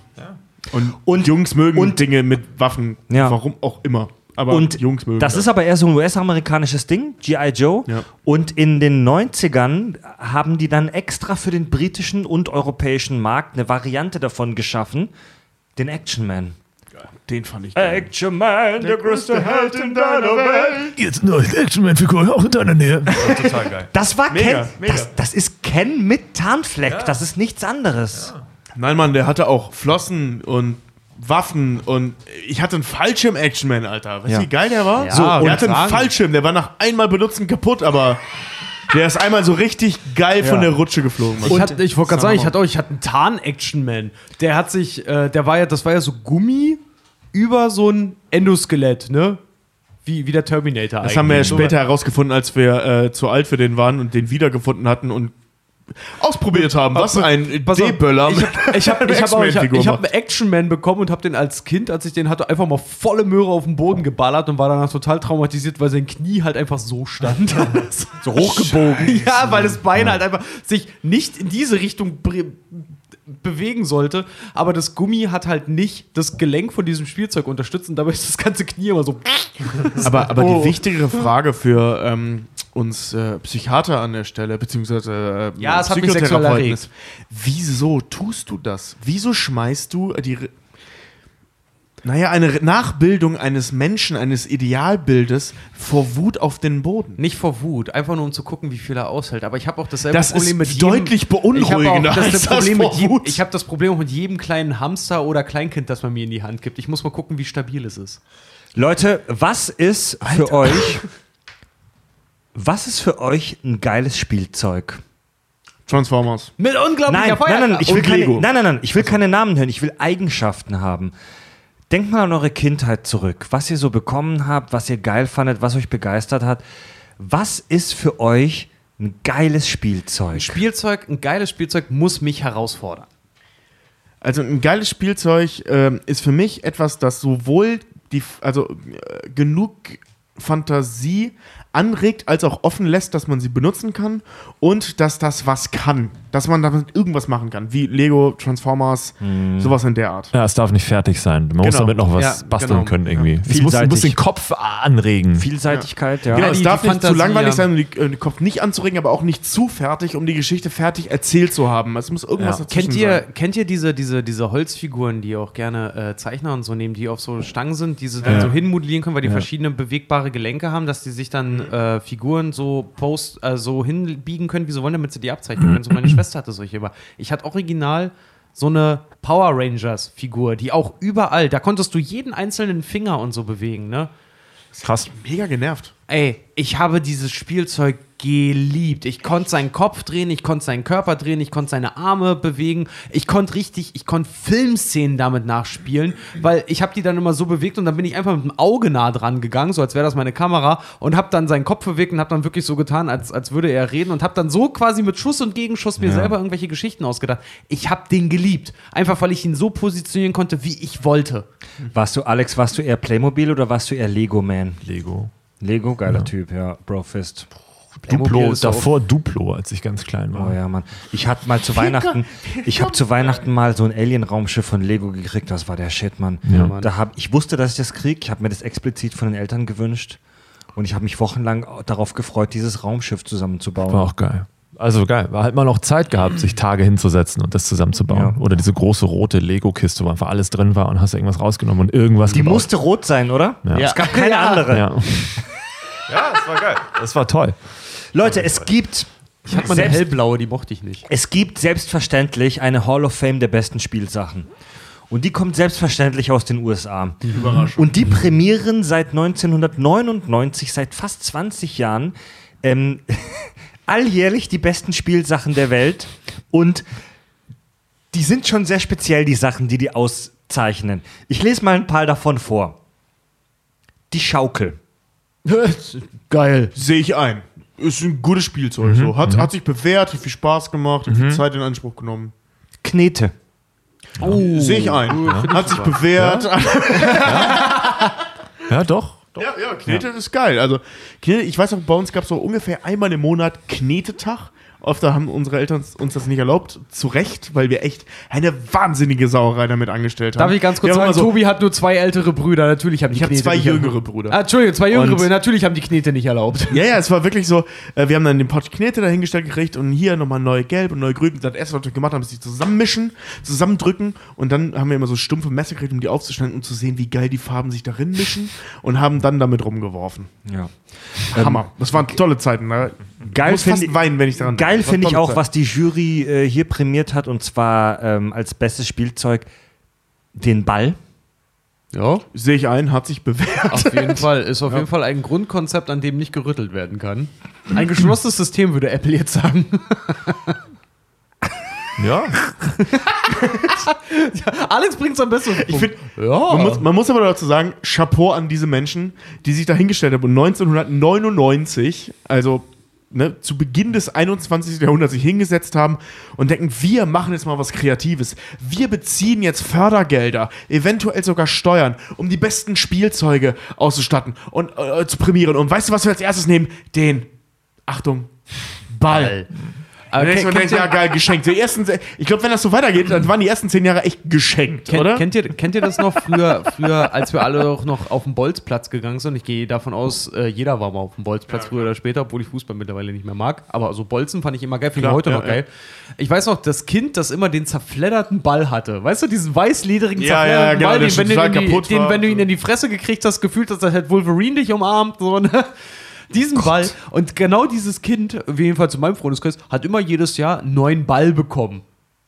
Und, Und- Jungs mögen und- Dinge mit Waffen. Ja. Warum auch immer. Aber Und Jungs mögen das ist aber eher so ein US-amerikanisches Ding, G.I. Joe. Ja. Und in den 90ern haben die dann extra für den britischen und europäischen Markt eine Variante davon geschaffen, den Action Man. Den fand ich geil. Action Man, der größte Held in deiner Welt. Jetzt eine neue Action-Man-Figur, auch in deiner Nähe. total geil. Das war Mega, Ken. mega. Das, das ist Ken mit Tarnfleck. Das ist nichts anderes. Nein, Mann, der hatte auch Flossen und Waffen und ich hatte einen Fallschirm-Action-Man, Alter. Weißt du, Ja. wie geil der war? Ja, so, und der hatte einen. Fallschirm, der war nach einmal benutzen kaputt, aber der ist einmal so richtig geil von der Rutsche geflogen. Ich, hatte- ich wollte gerade sagen, ich hatte auch, ich hatte einen Tarn-Action-Man. Der hat sich, äh, der war ja, das war ja so Gummi über so ein Endoskelett, ne? Wie, wie der Terminator Das haben wir ja später herausgefunden, als wir äh, zu alt für den waren und den wiedergefunden hatten und ausprobiert haben, was ein D-Böller Ich habe ich hab, *laughs* ich hab, auch- ich hab, ich hab einen Action-Man bekommen und habe den als Kind, als ich den hatte, einfach mal volle Möhre auf den Boden geballert und war danach total traumatisiert, weil sein Knie halt einfach so stand. *laughs* so hochgebogen. *laughs* ja, weil das Bein halt einfach sich nicht in diese Richtung bewegen sollte, aber das Gummi hat halt nicht das Gelenk von diesem Spielzeug unterstützt und dabei ist das ganze Knie immer so. *laughs* Aber, aber Oh. die wichtigere Frage für ähm, uns äh, Psychiater an der Stelle, beziehungsweise äh, Ja, es hat mich sexuell Psychotherapeuten erregt. ist, wieso tust du das? Wieso schmeißt du die, naja, eine Nachbildung eines Menschen, eines Idealbildes vor Wut auf den Boden? Nicht vor Wut, einfach nur um zu gucken, wie viel er aushält. Aber ich habe auch dasselbe Das Problem ist mit jedem, deutlich beunruhigender Ich habe das, *laughs* das Problem mit vor jedem, Wut. ich habe das Problem auch mit jedem kleinen Hamster oder Kleinkind, das man mir in die Hand gibt. Ich muss mal gucken, wie stabil es ist. Leute, was ist für euch. Was ist für euch ein geiles Spielzeug? Transformers. Mit unglaublicher Nein, nein, Feuerkraft. nein, ich will keine, nein, nein, nein, ich will keine Namen hören, ich will Eigenschaften haben. Denkt mal an eure Kindheit zurück, was ihr so bekommen habt, was ihr geil fandet, was euch begeistert hat. Was ist für euch ein geiles Spielzeug? Spielzeug, ein geiles Spielzeug muss mich herausfordern. Also ein geiles Spielzeug ähm, ist für mich etwas, das sowohl die, also äh, genug Fantasie anregt, als auch offen lässt, dass man sie benutzen kann und dass das was kann. Dass man damit irgendwas machen kann, wie Lego, Transformers, sowas in der Art. Ja, es darf nicht fertig sein. Man muss Genau. damit noch was Ja, basteln genau. können irgendwie. Es muss, muss den Kopf anregen. Vielseitigkeit, ja. Genau, Ja, es die- darf die nicht zu Fantasie, langweilig ja. sein, um den Kopf nicht anzuregen, aber auch nicht zu fertig, um die Geschichte fertig erzählt zu haben. Es muss irgendwas Ja. dazwischen Kennt ihr, sein. kennt ihr diese, diese, diese Holzfiguren, die auch gerne äh, Zeichner und so nehmen, die auf so Stangen sind, die sie dann so hinmodellieren können, weil die verschiedene bewegbare Gelenke haben, dass die sich dann äh, Figuren so post, äh, so hinbiegen können, wie sie wollen, damit sie die abzeichnen können. So meine *clears throat* Schwester hatte solche. Aber ich hatte original so eine Power Rangers Figur, die auch überall, da konntest du jeden einzelnen Finger und so bewegen, ne? Krass. Mega genervt. Ey, ich habe dieses Spielzeug geliebt. Ich konnte seinen Kopf drehen, ich konnte seinen Körper drehen, ich konnte seine Arme bewegen. Ich konnte richtig, ich konnte Filmszenen damit nachspielen, weil ich habe die dann immer so bewegt und dann bin ich einfach mit dem Auge nah dran gegangen, so als wäre das meine Kamera und habe dann seinen Kopf bewegt und habe dann wirklich so getan, als, als würde er reden und habe dann so quasi mit Schuss und Gegenschuss mir selber irgendwelche Geschichten ausgedacht. Ich habe den geliebt, einfach weil ich ihn so positionieren konnte, wie ich wollte. Warst du, Alex, warst du eher Playmobil oder warst du eher Lego-Man? Lego. Lego, geiler Typ, ja. Brofist. Duplo, davor Duplo, als ich ganz klein war. Oh ja, Mann. Ich hatte mal zu *laughs* Weihnachten, ich habe zu Weihnachten mal so ein Alien-Raumschiff von Lego gekriegt. Das war der Shit, Mann. Ja. Da hab, ich wusste, dass ich das krieg. Ich habe mir das explizit von den Eltern gewünscht. Und ich habe mich wochenlang darauf gefreut, dieses Raumschiff zusammenzubauen. War auch geil. Also geil. War halt mal noch Zeit gehabt, sich Tage hinzusetzen und das zusammenzubauen. Ja. Oder diese große rote Lego-Kiste, wo einfach alles drin war und hast irgendwas rausgenommen und irgendwas Die gebaut. musste rot sein, oder? Ja. Es gab keine andere. Ja. *laughs* ja, das war geil. Das war toll. Leute, es gibt. Ich hatte mal eine hellblaue, die mochte ich nicht. Es gibt selbstverständlich eine Hall of Fame der besten Spielsachen. Und die kommt selbstverständlich aus den USA. Und die prämieren seit 1999, seit fast 20 Jahren, ähm, *laughs* alljährlich die besten Spielsachen der Welt. Und die sind schon sehr speziell, die Sachen, die die auszeichnen. Ich lese mal ein paar davon vor. Die Schaukel. *laughs* Geil. Sehe ich ein. Ist ein gutes Spielzeug. so. Hat, hat sich bewährt, hat viel Spaß gemacht, hat viel Zeit in Anspruch genommen. Knete. Sehe ich ein. Hat sich bewährt. Ja, *laughs* doch. Ja, ja, Knete ist geil. Also, Knete, ich weiß auch, bei uns gab es so ungefähr einmal im Monat Knetetag. Oft haben unsere Eltern uns das nicht erlaubt. Zu Recht, weil wir echt eine wahnsinnige Sauerei damit angestellt haben. Darf ich ganz kurz sagen, so, Tobi hat nur zwei ältere Brüder, natürlich haben die Ich habe Knete zwei nicht jüngere erlaubt. Brüder. Ah, Entschuldigung, zwei jüngere Und- Brüder, natürlich haben die Knete nicht erlaubt. Ja, ja, es war wirklich so, äh, wir haben dann den Pott Knete dahingestellt gekriegt und hier nochmal neu gelb und neu grün. Das erste, was wir gemacht haben, ist die zusammenmischen, zusammendrücken und dann haben wir immer so stumpfe Messer gekriegt, um die aufzuschneiden und zu sehen, wie geil die Farben sich darin mischen und haben dann damit rumgeworfen. Ja. Hammer. Das waren tolle Zeiten. Ne? Geil ich muss finde fast weinen, wenn ich daran Geil finde ich auch, Zeit. was die Jury äh, hier prämiert hat, und zwar ähm, als bestes Spielzeug den Ball. Ja, Sehe ich ein, hat sich bewährt. auf jeden *laughs* Fall. Ist auf jeden Fall ein Grundkonzept, an dem nicht gerüttelt werden kann. Ein geschlossenes System, würde Apple jetzt sagen. *laughs* Ja. *laughs* Alex bringt es am besten. Ich finde, ja. man, muss, man muss aber dazu sagen, Chapeau an diese Menschen, die sich da hingestellt haben und 1999, also ne, zu Beginn des 21. Jahrhunderts sich hingesetzt haben und denken, wir machen jetzt mal was Kreatives. Wir beziehen jetzt Fördergelder, eventuell sogar Steuern, um die besten Spielzeuge auszustatten und äh, zu prämieren. Und weißt du, was wir als erstes nehmen? Den, Achtung, Ball. Aber dann kennt- denkt ja, geil, geschenkt. Die ersten, ich glaube, wenn das so weitergeht, dann waren die ersten zehn Jahre echt geschenkt, Kennt, oder? kennt, ihr, kennt ihr das noch früher, früher, als wir alle auch noch auf den Bolzplatz gegangen sind? Ich gehe davon aus, äh, jeder war mal auf dem Bolzplatz früher oder später, obwohl ich Fußball mittlerweile nicht mehr mag. Aber so Bolzen fand ich immer geil, finde ich heute ja, noch ja. geil. Ich weiß noch, das Kind, das immer den zerfledderten Ball hatte. Weißt du, diesen weißlederigen Ja, zerfledderten ja, genau, Ball, der den, wenn, du die, den, wenn du ihn in die Fresse gekriegt hast, gefühlt hast, als hätte Wolverine dich umarmt. So, ne? Diesen Ball. Und genau dieses Kind, jedenfalls in meinem Freundeskreis, hat immer jedes Jahr einen neuen Ball bekommen.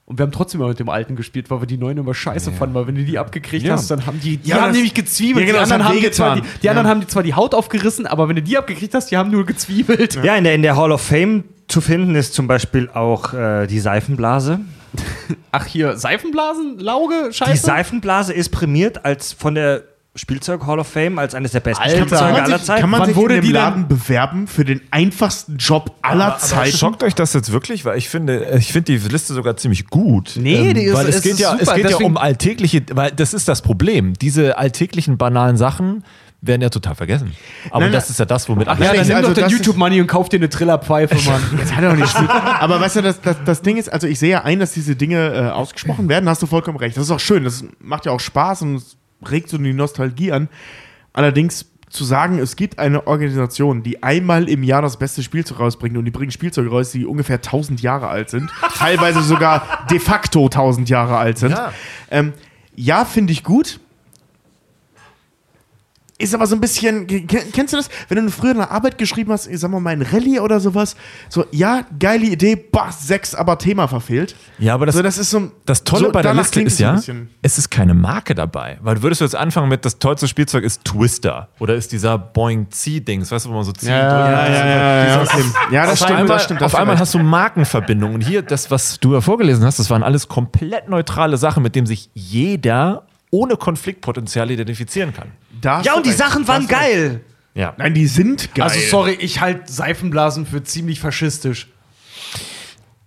Und wir haben trotzdem immer mit dem alten gespielt, weil wir die neuen immer scheiße fanden, weil wenn du die abgekriegt Ja. hast, dann haben die, die Ja, haben nämlich gezwiebelt. Ja, genau, die anderen, haben die, zwar die, die anderen Ja. haben die zwar die Haut aufgerissen, aber wenn du die abgekriegt hast, die haben nur gezwiebelt. Ja, in der, in der Hall of Fame zu finden ist zum Beispiel auch äh, die Seifenblase. *laughs* Ach, hier, Seifenblasen, Lauge, Scheiße. Die Seifenblase ist prämiert als von der Spielzeug Hall of Fame als eines der besten Alter. Spielzeuge Kann man aller sich, Zeiten. kann man Wann sich wurde in dem Laden bewerben für den einfachsten Job aller Zeiten? Schockt euch das jetzt wirklich? Weil ich finde, ich finde die Liste sogar ziemlich gut. Ähm, Nee, die ist- weil es, es geht ist ja, es super, geht ja deswegen- um alltägliche, weil das ist das Problem. Diese alltäglichen banalen Sachen werden ja total vergessen. Aber Nein, das nein. ist ja das, womit Ach alle ja, dann Also nimm doch dein ist- YouTube-Money und kauf dir eine Trillerpfeife, *laughs* Mann. Jetzt hat er auch nicht schlimm. Aber weißt du, das, das, das Ding ist, also ich sehe ja ein, dass diese Dinge äh, ausgesprochen werden, hast du vollkommen recht. Das ist auch schön, das macht ja auch Spaß und regt so die Nostalgie an. Allerdings zu sagen, es gibt eine Organisation, die einmal im Jahr das beste Spielzeug rausbringt und die bringen Spielzeuge raus, die ungefähr 1000 Jahre alt sind, *laughs* teilweise sogar de facto 1000 Jahre alt sind. Ja. Ähm, ja, finde ich gut. Ist aber so ein bisschen, ken- kennst du das? Wenn du früher eine Arbeit geschrieben hast, sagen wir mal ein Rallye oder sowas, so, ja, geile Idee, boah, sechs, aber Thema verfehlt. Ja, aber das, so, das ist so, das Tolle so, bei der Liste ist ja, es ist keine Marke dabei. Weil würdest du jetzt anfangen mit, das tollste Spielzeug ist Twister oder ist dieser Boing-Zieh-Dings, weißt du, wo man so drückt? Ja, ja, ja, ja, okay. ja, das stimmt, einmal, das stimmt. auf einmal hast du Markenverbindungen. Und hier, das, was du ja vorgelesen hast, das waren alles komplett neutrale Sachen, mit denen sich jeder ohne Konfliktpotenzial identifieren kann. Da hast Ja, und die recht, Sachen waren geil. Ja. Nein, die sind geil. Also sorry, ich halte Seifenblasen für ziemlich faschistisch.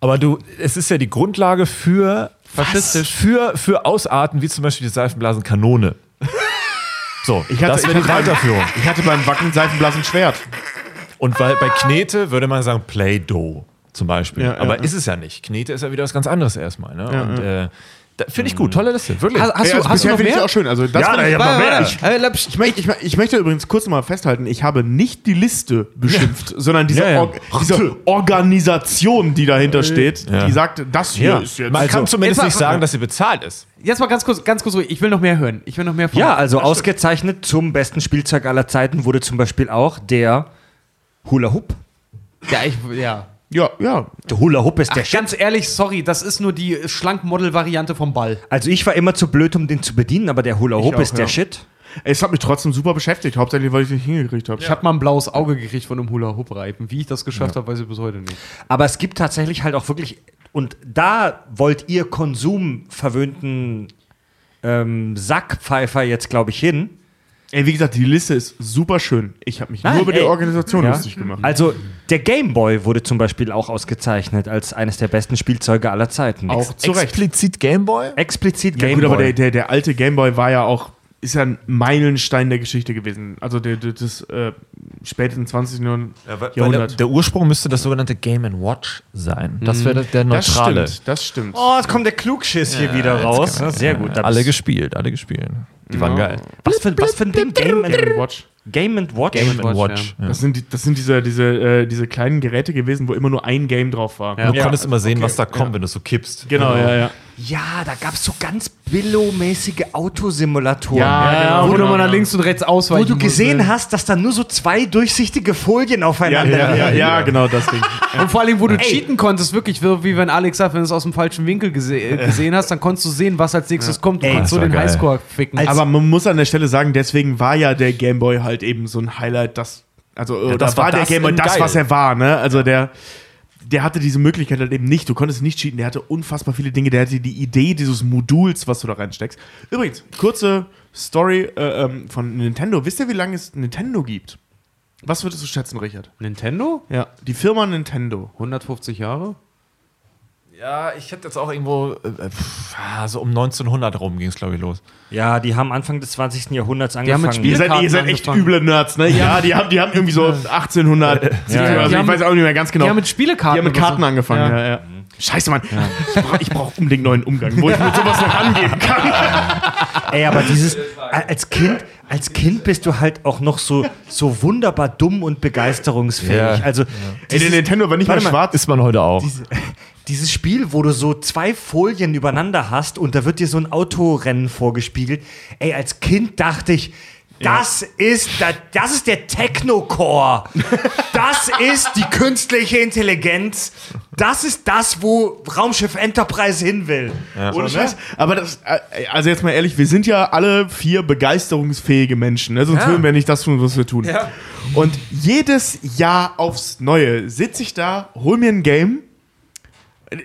Aber du, es ist ja die Grundlage für Faschistisch. Für, für Ausarten, wie zum Beispiel die Seifenblasenkanone. *laughs* So, Ich hatte, das wäre die Weiterführung. ich hatte beim Wacken Seifenblasen Schwert. Und weil bei Knete würde man sagen Play-Doh zum Beispiel. Ja, ja, Aber ja. ist es ja nicht. Knete ist ja wieder was ganz anderes erstmal. Ne? Und äh, finde ich gut. Tolle Liste. Wirklich. Hast, hast, du, also hast du noch finde ich mehr? auch schön. Also das Ja, ich, ja, mal mehr. Ich, ich, möchte, ich, ich möchte übrigens kurz mal festhalten, ich habe nicht die Liste beschimpft, sondern diese, Ja, ja. Org, diese Organisation, die dahinter steht, Ja. die sagt, das hier ja. ist jetzt... man kann zumindest jetzt mal- nicht sagen, dass sie bezahlt ist. Jetzt mal ganz kurz, ganz kurz ruhig. Ich will noch mehr hören. Ich will noch mehr von Ja, also ausgezeichnet zum besten Spielzeug aller Zeiten wurde zum Beispiel auch der Hula Hoop. Ja, ich, ja. Ja, ja. Der Hula Hoop ist der Ach, Shit. ganz ehrlich, sorry, das ist nur die Schlank-Model-Variante vom Ball. Also ich war immer zu blöd, um den zu bedienen, aber der Hula Hoop auch, ist der ja. Shit. Es hat mich trotzdem super beschäftigt, hauptsächlich, weil ich nicht hingekriegt habe. Ich habe mal ein blaues Auge gekriegt von einem Hula-Hoop-Reifen. Wie ich das geschafft habe, weiß ich bis heute nicht. Aber es gibt tatsächlich halt auch wirklich, und da wollt ihr konsumverwöhnten ähm, Sackpfeifer jetzt, glaube ich, hin. Ey, wie gesagt, die Liste ist super schön. Ich habe mich Nein, nur über die ey. Organisation Ja. lustig gemacht. Also der Game Boy wurde zum Beispiel auch ausgezeichnet als eines der besten Spielzeuge aller Zeiten. Auch zu Recht. Explizit Gameboy? Explizit Ja, Game gut, Boy. aber der, der, der alte Gameboy war ja auch, ist ja ein Meilenstein der Geschichte gewesen. Also der, der, das äh, späten 20. Jahrhundert. Weil der, der Ursprung müsste das sogenannte Game Watch sein. Das wäre der, der das neutrale. stimmt, das stimmt. oh, jetzt kommt der Klugschiss hier wieder raus. Ja, Sehr gut. Da Alle gespielt, alle gespielt. Die waren geil. was, für, was für ein Ding? Game and, Watch. Game and Watch? Game and Watch, Watch. Ja. Das sind, die, das sind diese, diese, äh, diese kleinen Geräte gewesen, wo immer nur ein Game drauf war. Du Ja. konntest immer sehen, was da kommt, wenn du so kippst. Genau, ja, ja. Ja, da gab es so ganz Billo-mäßige Autosimulatoren. Ja, Ja, genau, wo du mal genau. nach links und rechts Wo ausweichen du musst, gesehen ne? hast, dass da nur so zwei durchsichtige Folien Ja, aufeinander ja, ja, liegen. ja, genau das Ding. *laughs* Und vor allem, wo du cheaten konntest, wirklich, wie wie wenn Alex sagt, wenn du es aus dem falschen Winkel gese äh, gesehen hast, dann konntest du sehen, was als nächstes kommt. Du Ey, konntest so den geil. Highscore ficken. Aber man muss an der Stelle sagen, deswegen war ja der Gameboy halt eben so ein Highlight, das, also, äh, das, das war war der Gameboy das, was er war, ne? Also der, der hatte diese Möglichkeit halt eben nicht. Du konntest nicht cheaten, der hatte unfassbar viele Dinge, der hatte die Idee dieses Moduls, was du da reinsteckst. Übrigens, kurze Story äh, ähm, von Nintendo. Wisst ihr, wie lange es Nintendo gibt? Was würdest du schätzen, Richard? Nintendo? Ja, die Firma Nintendo. 150 Jahre? Ja, ich hätte jetzt auch irgendwo, äh, pff, ah, so um 1900 rum ging es, glaube ich, los. Ja, die haben Anfang des 20. Jahrhunderts haben angefangen. mit Spiel- Ihr seid, ihr seid echt angefangen. üble Nerds, ne? Ja, die haben, die haben irgendwie so 1800, ja. also Die ich haben- weiß auch nicht mehr ganz genau. Die haben mit Spielekarten Die haben mit so. Karten angefangen, ja, ja. Scheiße, Mann. Ich brauche brauch unbedingt neuen Umgang, wo ich mit sowas noch angehen kann. *laughs* Ey, aber dieses, als Kind, als Kind bist du halt auch noch so, so wunderbar dumm und begeisterungsfähig. Ja. Also, Ey, dieses, der Nintendo war nicht mal. schwarz. Ist man heute auch. Dieses Spiel, wo du so zwei Folien übereinander hast und da wird dir so ein Autorennen vorgespiegelt. Ey, als Kind dachte ich, das ist, das, das ist der Technocore. Das ist die künstliche Intelligenz. Das ist das, wo Raumschiff Enterprise hin will. Ohne Scheiß. Aber das, äh, also jetzt mal ehrlich, wir sind ja alle vier begeisterungsfähige Menschen, ne? sonst würden wir nicht das tun, was wir tun. Und jedes Jahr aufs Neue sitze ich da, hol mir ein Game.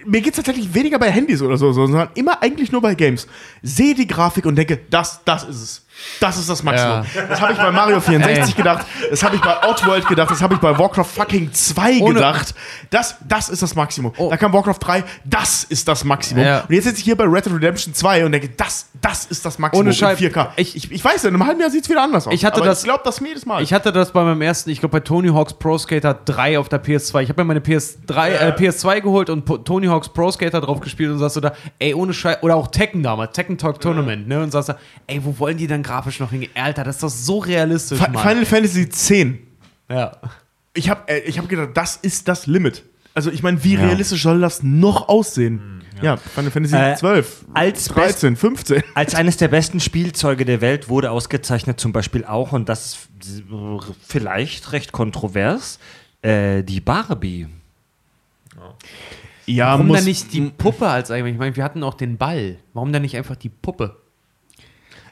Mir geht es tatsächlich weniger bei Handys oder so, sondern immer eigentlich nur bei Games. Sehe die Grafik und denke, das, das ist es. Das ist das Maximum. Das habe ich bei Mario 64 gedacht, das habe ich bei Outworld gedacht, das habe ich bei Warcraft fucking 2 Ohne- gedacht. Das, das ist das Maximum. Da kam Warcraft 3, das ist das Maximum. Ja. Und jetzt sitze ich hier bei Red Dead Redemption 2 und denke, das, das ist das Maximum Ohne Scheiß. in 4K. Ich, ich, ich weiß, in einem halben Jahr sieht es wieder anders aus. Ich hatte aber das- ich glaube, das jedes Mal. Ich hatte das bei meinem ersten, ich glaube bei Tony Hawk's Pro Skater 3 auf der PS2. Ich habe mir meine PS3, äh, PS2 geholt und Tony Hawk's Pro Skater drauf gespielt und sagst du da, ey, ohne Scheiß, oder auch Tekken damals, Tekken Talk Tournament, ne? Und sagst da, ey, wo wollen die denn grafisch noch hingehen? Alter, das ist doch so realistisch, Fi- Mann. Final Fantasy X. ja. Ich habe äh, ich hab gedacht, das ist das Limit. Also ich meine, wie realistisch soll das noch aussehen? Ja, Final Fantasy Äh, 12, als 13, 15. *laughs* Als eines der besten Spielzeuge der Welt wurde ausgezeichnet zum Beispiel auch, und das ist vielleicht recht kontrovers, äh, die Barbie. Ja, Warum muss, dann nicht die Puppe als eigentlich? Ich meine, wir hatten auch den Ball. Warum dann nicht einfach die Puppe?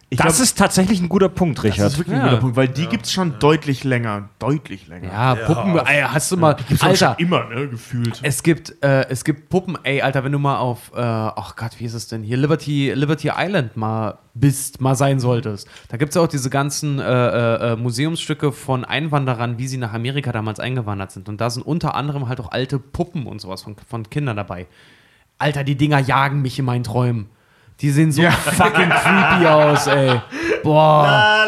Ich das glaub, ist tatsächlich ein guter Punkt, das Richard. ist wirklich ein Ja. guter Punkt, weil die gibt's schon deutlich länger. Deutlich länger. Ja, Puppen, ey, hast du mal. Gibt's auch Alter, schon immer, ne, gefühlt. es gibt, äh, es gibt Puppen, ey, Alter, wenn du mal auf, äh, ach Gott, wie ist es denn hier, Liberty, Liberty Island mal bist, mal sein solltest. Da gibt es ja auch diese ganzen äh, äh, äh, Museumsstücke von Einwanderern, wie sie nach Amerika damals eingewandert sind. Und da sind unter anderem halt auch alte Puppen und sowas von, von Kindern dabei. Alter, die Dinger jagen mich in meinen Träumen. Die sehen so fucking creepy aus, ey. Boah.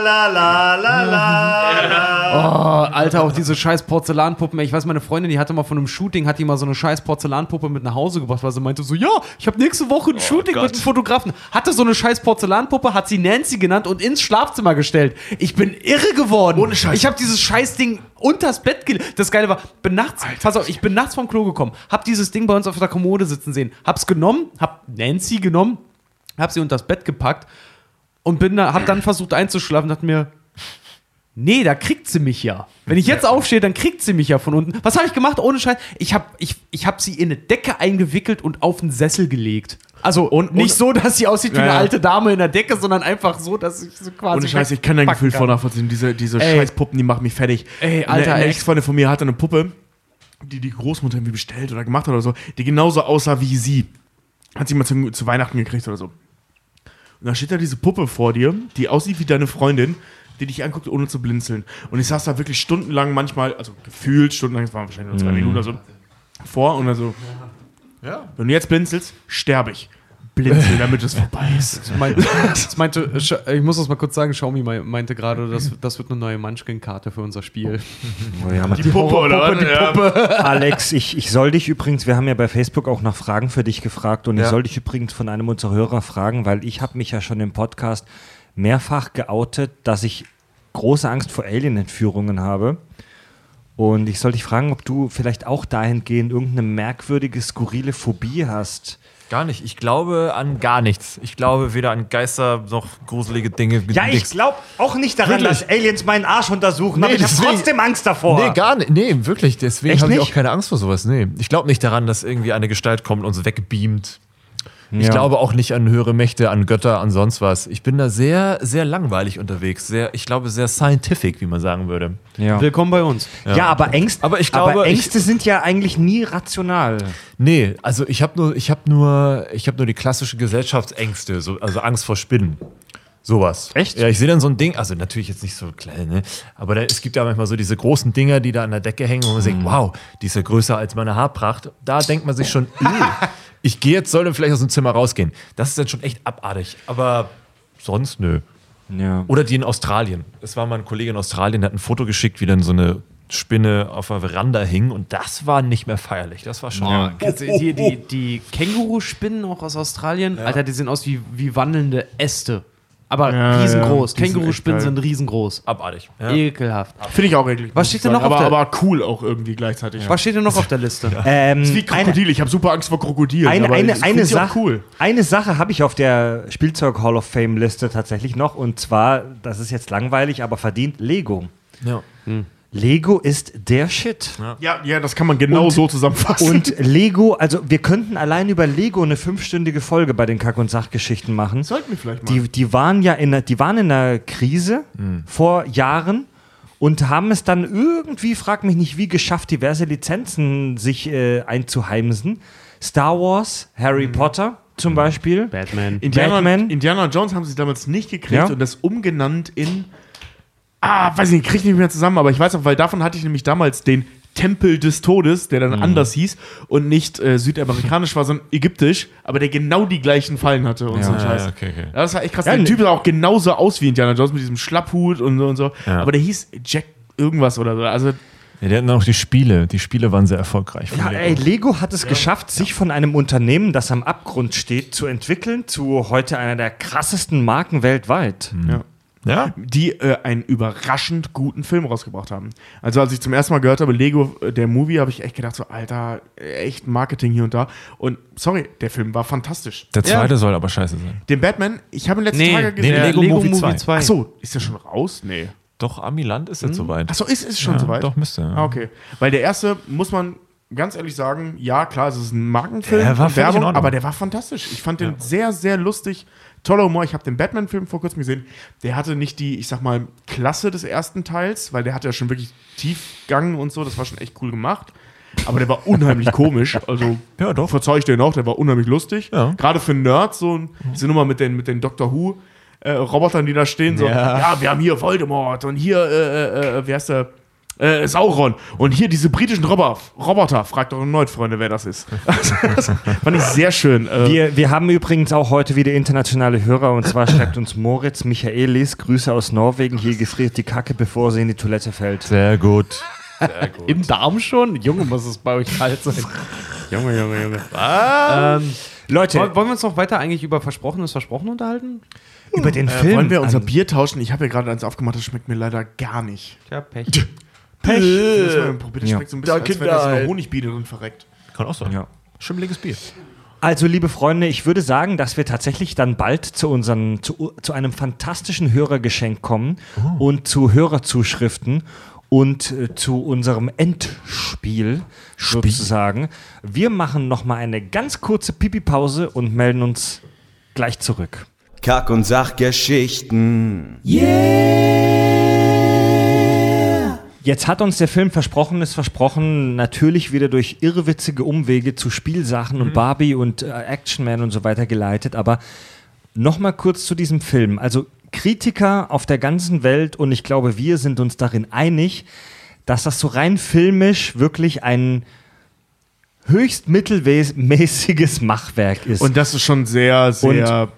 Oh, Alter, auch diese scheiß Porzellanpuppen. ey. Ich weiß, meine Freundin, die hatte mal von einem Shooting, hat die mal so eine scheiß Porzellanpuppe mit nach Hause gebracht, weil sie meinte so, ja, ich habe nächste Woche ein Shooting mit einem Fotografen. Hatte so eine scheiß Porzellanpuppe, hat sie Nancy genannt und ins Schlafzimmer gestellt. Ich bin irre geworden. Ohne Scheiß. Ich habe dieses scheiß Ding unters Bett gelegt. Das Geile war, bin nachts, pass auf, ich bin nachts vom Klo gekommen, hab dieses Ding bei uns auf der Kommode sitzen sehen, hab's genommen, hab Nancy genommen, hab sie unters Bett gepackt und bin da, hab dann versucht einzuschlafen, dachte mir, nee, da kriegt sie mich ja. Wenn ich jetzt aufstehe, dann kriegt sie mich ja von unten. Was habe ich gemacht? Ohne Scheiß. Ich habe ich, ich hab sie in eine Decke eingewickelt und auf den Sessel gelegt. Also und, nicht so, dass sie aussieht wie Ja, eine ja. alte Dame in der Decke, sondern einfach so, dass ich so quasi. Ohne Scheiß, ich kann dein Gefühl voll nachvollziehen. Diese, diese Ey. scheiß Puppen, die machen mich fertig. Ey, Eine- Alter, eine echt. Ex-Freundin von mir hatte eine Puppe, die die Großmutter irgendwie bestellt oder gemacht hat oder so, die genauso aussah wie sie. Hat sie mal zu, zu Weihnachten gekriegt oder so. Und da steht da diese Puppe vor dir, die aussieht wie deine Freundin, die dich anguckt, ohne zu blinzeln. Und ich saß da wirklich stundenlang manchmal, also gefühlt stundenlang, es waren wahrscheinlich nur zwei Minuten oder so, vor und dann so, wenn du jetzt blinzelst, sterbe ich. Blinzeln, *laughs* damit es vorbei ist. Das meinte, das meinte, Sch- ich muss das mal kurz sagen, Xiaomi mei- meinte gerade, das, das wird eine neue Munchkin-Karte für unser Spiel. Die Puppe, oder was? Ja. Alex, ich, ich soll dich übrigens, wir haben ja bei Facebook auch nach Fragen für dich gefragt und ich Ja. soll dich übrigens von einem unserer Hörer fragen, weil ich habe mich ja schon im Podcast mehrfach geoutet, dass ich große Angst vor Alien-Entführungen habe. Und ich soll dich fragen, ob du vielleicht auch dahingehend irgendeine merkwürdige, skurrile Phobie hast. Gar nicht. Ich glaube an gar nichts. Ich glaube weder an Geister noch gruselige Dinge. Ja, ich glaube auch nicht daran, Wirklich? dass Aliens meinen Arsch untersuchen, aber Nee, ich habe trotzdem Angst davor. Nee, gar nicht. Nee, wirklich. Deswegen habe ich auch keine Angst vor sowas. Nee. Ich glaube nicht daran, dass irgendwie eine Gestalt kommt und uns wegbeamt. Ich Ja. glaube auch nicht an höhere Mächte, an Götter, an sonst was. Ich bin da sehr, sehr langweilig unterwegs. Sehr, ich glaube, sehr scientific, wie man sagen würde. Ja. Willkommen bei uns. Ja. aber Ängste, Aber ich glaube, ich- Ängste sind ja eigentlich nie rational. Nee, also ich habe nur, ich habe nur, ich habe nur die klassische Gesellschaftsängste, so, also Angst vor Spinnen. Sowas. Echt? Ja, ich sehe dann so ein Ding, also natürlich jetzt nicht so klein, ne? Aber da, es gibt ja manchmal so diese großen Dinger, die da an der Decke hängen, wo man denkt, wow, die ist ja größer als meine Haarpracht. Da denkt man sich schon, *laughs* "Ugh, ich gehe jetzt, soll dann vielleicht aus dem Zimmer rausgehen. Das ist dann schon echt abartig. Aber sonst nö. Ja. Oder die in Australien. Es war mal ein Kollege in Australien, der hat ein Foto geschickt, wie dann so eine Spinne auf der Veranda hing und das war nicht mehr feierlich. Das war schon. Also die, die, die Känguruspinnen auch aus Australien, Alter, die sehen aus wie, wie wandelnde Äste. Aber Ja, riesengroß. ja, sind Känguruspinnen geil. sind riesengroß. Abartig. Ja. Ekelhaft. Finde ich auch eklig. Was steht denn noch auf aber, der- aber cool auch irgendwie gleichzeitig. Was steht denn noch auf der Liste? Ähm, ist wie Krokodil. ich habe super Angst vor Krokodilen. eine, eine, eine, Sache, cool. eine Sache habe ich auf der Spielzeug Hall of Fame Liste tatsächlich noch und zwar, das ist jetzt langweilig, aber verdient Lego. Ja. Lego ist der Shit. Ja, ja, das kann man genau Und- so zusammenfassen. Und Lego, also wir könnten allein über Lego eine fünfstündige Folge bei den Kack- und Sachgeschichten machen. sollten wir vielleicht mal. Die, die waren ja in, einer- die waren in einer Krise vor Jahren und haben es dann irgendwie, frag mich nicht wie, geschafft, diverse Lizenzen sich äh, einzuheimsen. Star Wars, Harry Potter zum Beispiel. Batman. Indiana, Batman. Indiana Jones haben sie damals nicht gekriegt Ja. und das umgenannt in. Ah, weiß ich nicht, krieg ich nicht mehr zusammen, aber ich weiß auch, weil davon hatte ich nämlich damals den Tempel des Todes, der dann Mhm. anders hieß und nicht äh, südamerikanisch war, sondern ägyptisch, aber der genau die gleichen Fallen hatte und so ein Ja, Scheiß. ja, okay, okay. Ja, das war echt krass. Ja, der Typ sah auch genauso aus wie Indiana Jones mit diesem Schlapphut und so und so. Ja. Aber der hieß Jack irgendwas oder so. Also, Ja, die hatten auch die Spiele. Die Spiele waren sehr erfolgreich. Ja, Lego. ey, Lego hat es geschafft, sich von einem Unternehmen, das am Abgrund steht, zu entwickeln, zu heute einer der krassesten Marken weltweit. ja. Ja? die äh, einen überraschend guten Film rausgebracht haben. Also als ich zum ersten Mal gehört habe, Lego, äh, der Movie, habe ich echt gedacht, so, Alter, echt Marketing hier und da. Und sorry, der Film war fantastisch. Der zweite soll aber scheiße sein. Den Batman, ich habe ihn letzten Nee, Tage nee, gesehen. nee, Lego Movie 2. Ach so, ist der schon raus? Nee. Doch, Amiland ist jetzt soweit. Ach so, ist ist schon Ja, soweit? Doch, müsste. Ja. Ah, okay. Weil der erste, muss man ganz ehrlich sagen, ja, klar, es ist ein Markenfilm, Der war Werbung, aber der war fantastisch. Ich fand den sehr, sehr lustig. Toller Humor. Ich habe den Batman-Film vor kurzem gesehen. Der hatte nicht die, ich sag mal, Klasse des ersten Teils, weil der hatte ja schon wirklich Tiefgang und so. Das war schon echt cool gemacht. Aber der war unheimlich komisch. *laughs* Also, Ja, doch. verzeih ich dir noch, der war unheimlich lustig. Ja. Gerade für Nerds, so ein- diese Nummer mit den, mit den Doctor Who. Äh, Robotern, die da stehen, so, Ja. ja, wir haben hier Voldemort und hier, äh, äh, wie heißt der? Äh, Sauron. Und hier diese britischen Roboter. Roboter. Fragt doch erneut, Freunde, wer das ist. *laughs* Also, das fand ich sehr schön. Äh, Wir, wir haben übrigens auch heute wieder internationale Hörer und zwar schreibt uns Moritz Michaelis, Grüße aus Norwegen, hier gefriert die Kacke, bevor sie in die Toilette fällt. Sehr gut. Im Darm schon? Junge, muss es bei euch kalt sein. *laughs* Junge, Junge, Junge. ähm, Leute, wollen wir uns noch weiter eigentlich über Versprochenes Versprochen unterhalten? über den Äh, Film. wollen wir unser an- Bier tauschen? Ich habe ja gerade eins aufgemacht, das schmeckt mir leider gar nicht. Tja, Pech. *laughs* Pech. Das mal probiert. Das Ja. schmeckt so ein bisschen, als wenn das nur Honigbier drin verreckt. Kann auch sein. Ja. Schimmeliges Bier. Also, liebe Freunde, ich würde sagen, dass wir tatsächlich dann bald zu, unseren, zu, zu einem fantastischen Hörergeschenk kommen und zu Hörerzuschriften und äh, zu unserem Endspiel sozusagen. Wir machen noch mal eine ganz kurze Pipi-Pause und melden uns gleich zurück. Kack- und Sachgeschichten. Jetzt hat uns der Film Versprochenes versprochen, natürlich wieder durch irrwitzige Umwege zu Spielsachen und Barbie und äh, Action Man und so weiter geleitet. Aber nochmal kurz zu diesem Film. Also Kritiker auf der ganzen Welt und ich glaube, wir sind uns darin einig, dass das so rein filmisch wirklich ein höchst mittelmäßiges *laughs* Machwerk ist. Und das ist schon sehr, sehr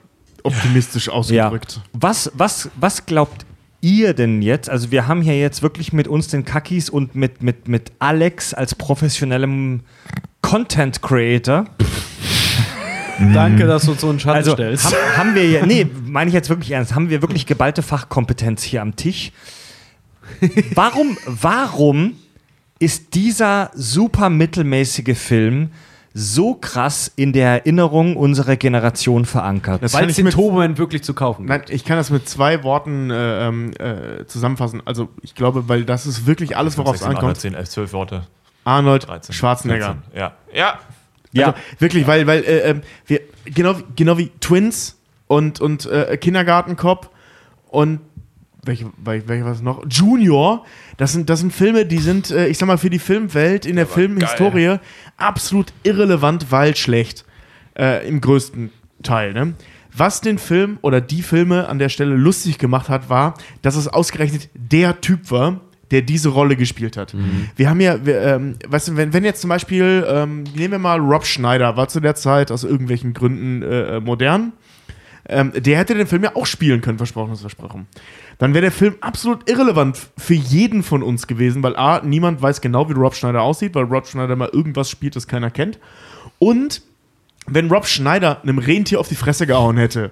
optimistisch Ja. ausgedrückt. Was, was, was glaubt ihr denn jetzt? Also wir haben hier jetzt wirklich mit uns den Kakis und mit, mit, mit Alex als professionellem Content Creator. *laughs* Danke, dass du uns so einen Schatten Also stellst. haben, haben wir ja, nee, meine ich jetzt wirklich ernst, haben wir wirklich geballte Fachkompetenz hier am Tisch. Warum, warum ist dieser super mittelmäßige Film so krass in der Erinnerung unserer Generation verankert? Das Weil es den mit- Turboman wirklich zu kaufen gibt. Nein, ich kann das mit zwei Worten äh, ähm, äh, zusammenfassen. Also ich glaube, weil das ist wirklich alles, worauf es 16, ankommt. 10, 11, 12 Worte. Arnold 13. Schwarzenegger. 14. Ja. Ja. Ja, Also, wirklich, weil, weil äh, ähm, wir, genau, wie- genau wie Twins und, und äh, Kindergartenkopf und welche, wel- welche was noch? Junior, das sind, das sind Filme, die sind, äh, ich sag mal, für die Filmwelt, in der Filmhistorie absolut irrelevant, weil schlecht. Äh, Im größten Teil. Ne? Was den Film oder die Filme an der Stelle lustig gemacht hat, war, dass es ausgerechnet der Typ war, der diese Rolle gespielt hat. Wir haben ja, wir, ähm, weißt du, wenn, wenn jetzt zum Beispiel, ähm, nehmen wir mal Rob Schneider, war zu der Zeit aus irgendwelchen Gründen äh, äh, modern. Ähm, der hätte den Film ja auch spielen können, versprochenes Versprochen. Dann wäre der Film absolut irrelevant für jeden von uns gewesen, weil A, niemand weiß genau, wie Rob Schneider aussieht, weil Rob Schneider mal irgendwas spielt, das keiner kennt. Und wenn Rob Schneider einem Rentier auf die Fresse gehauen hätte,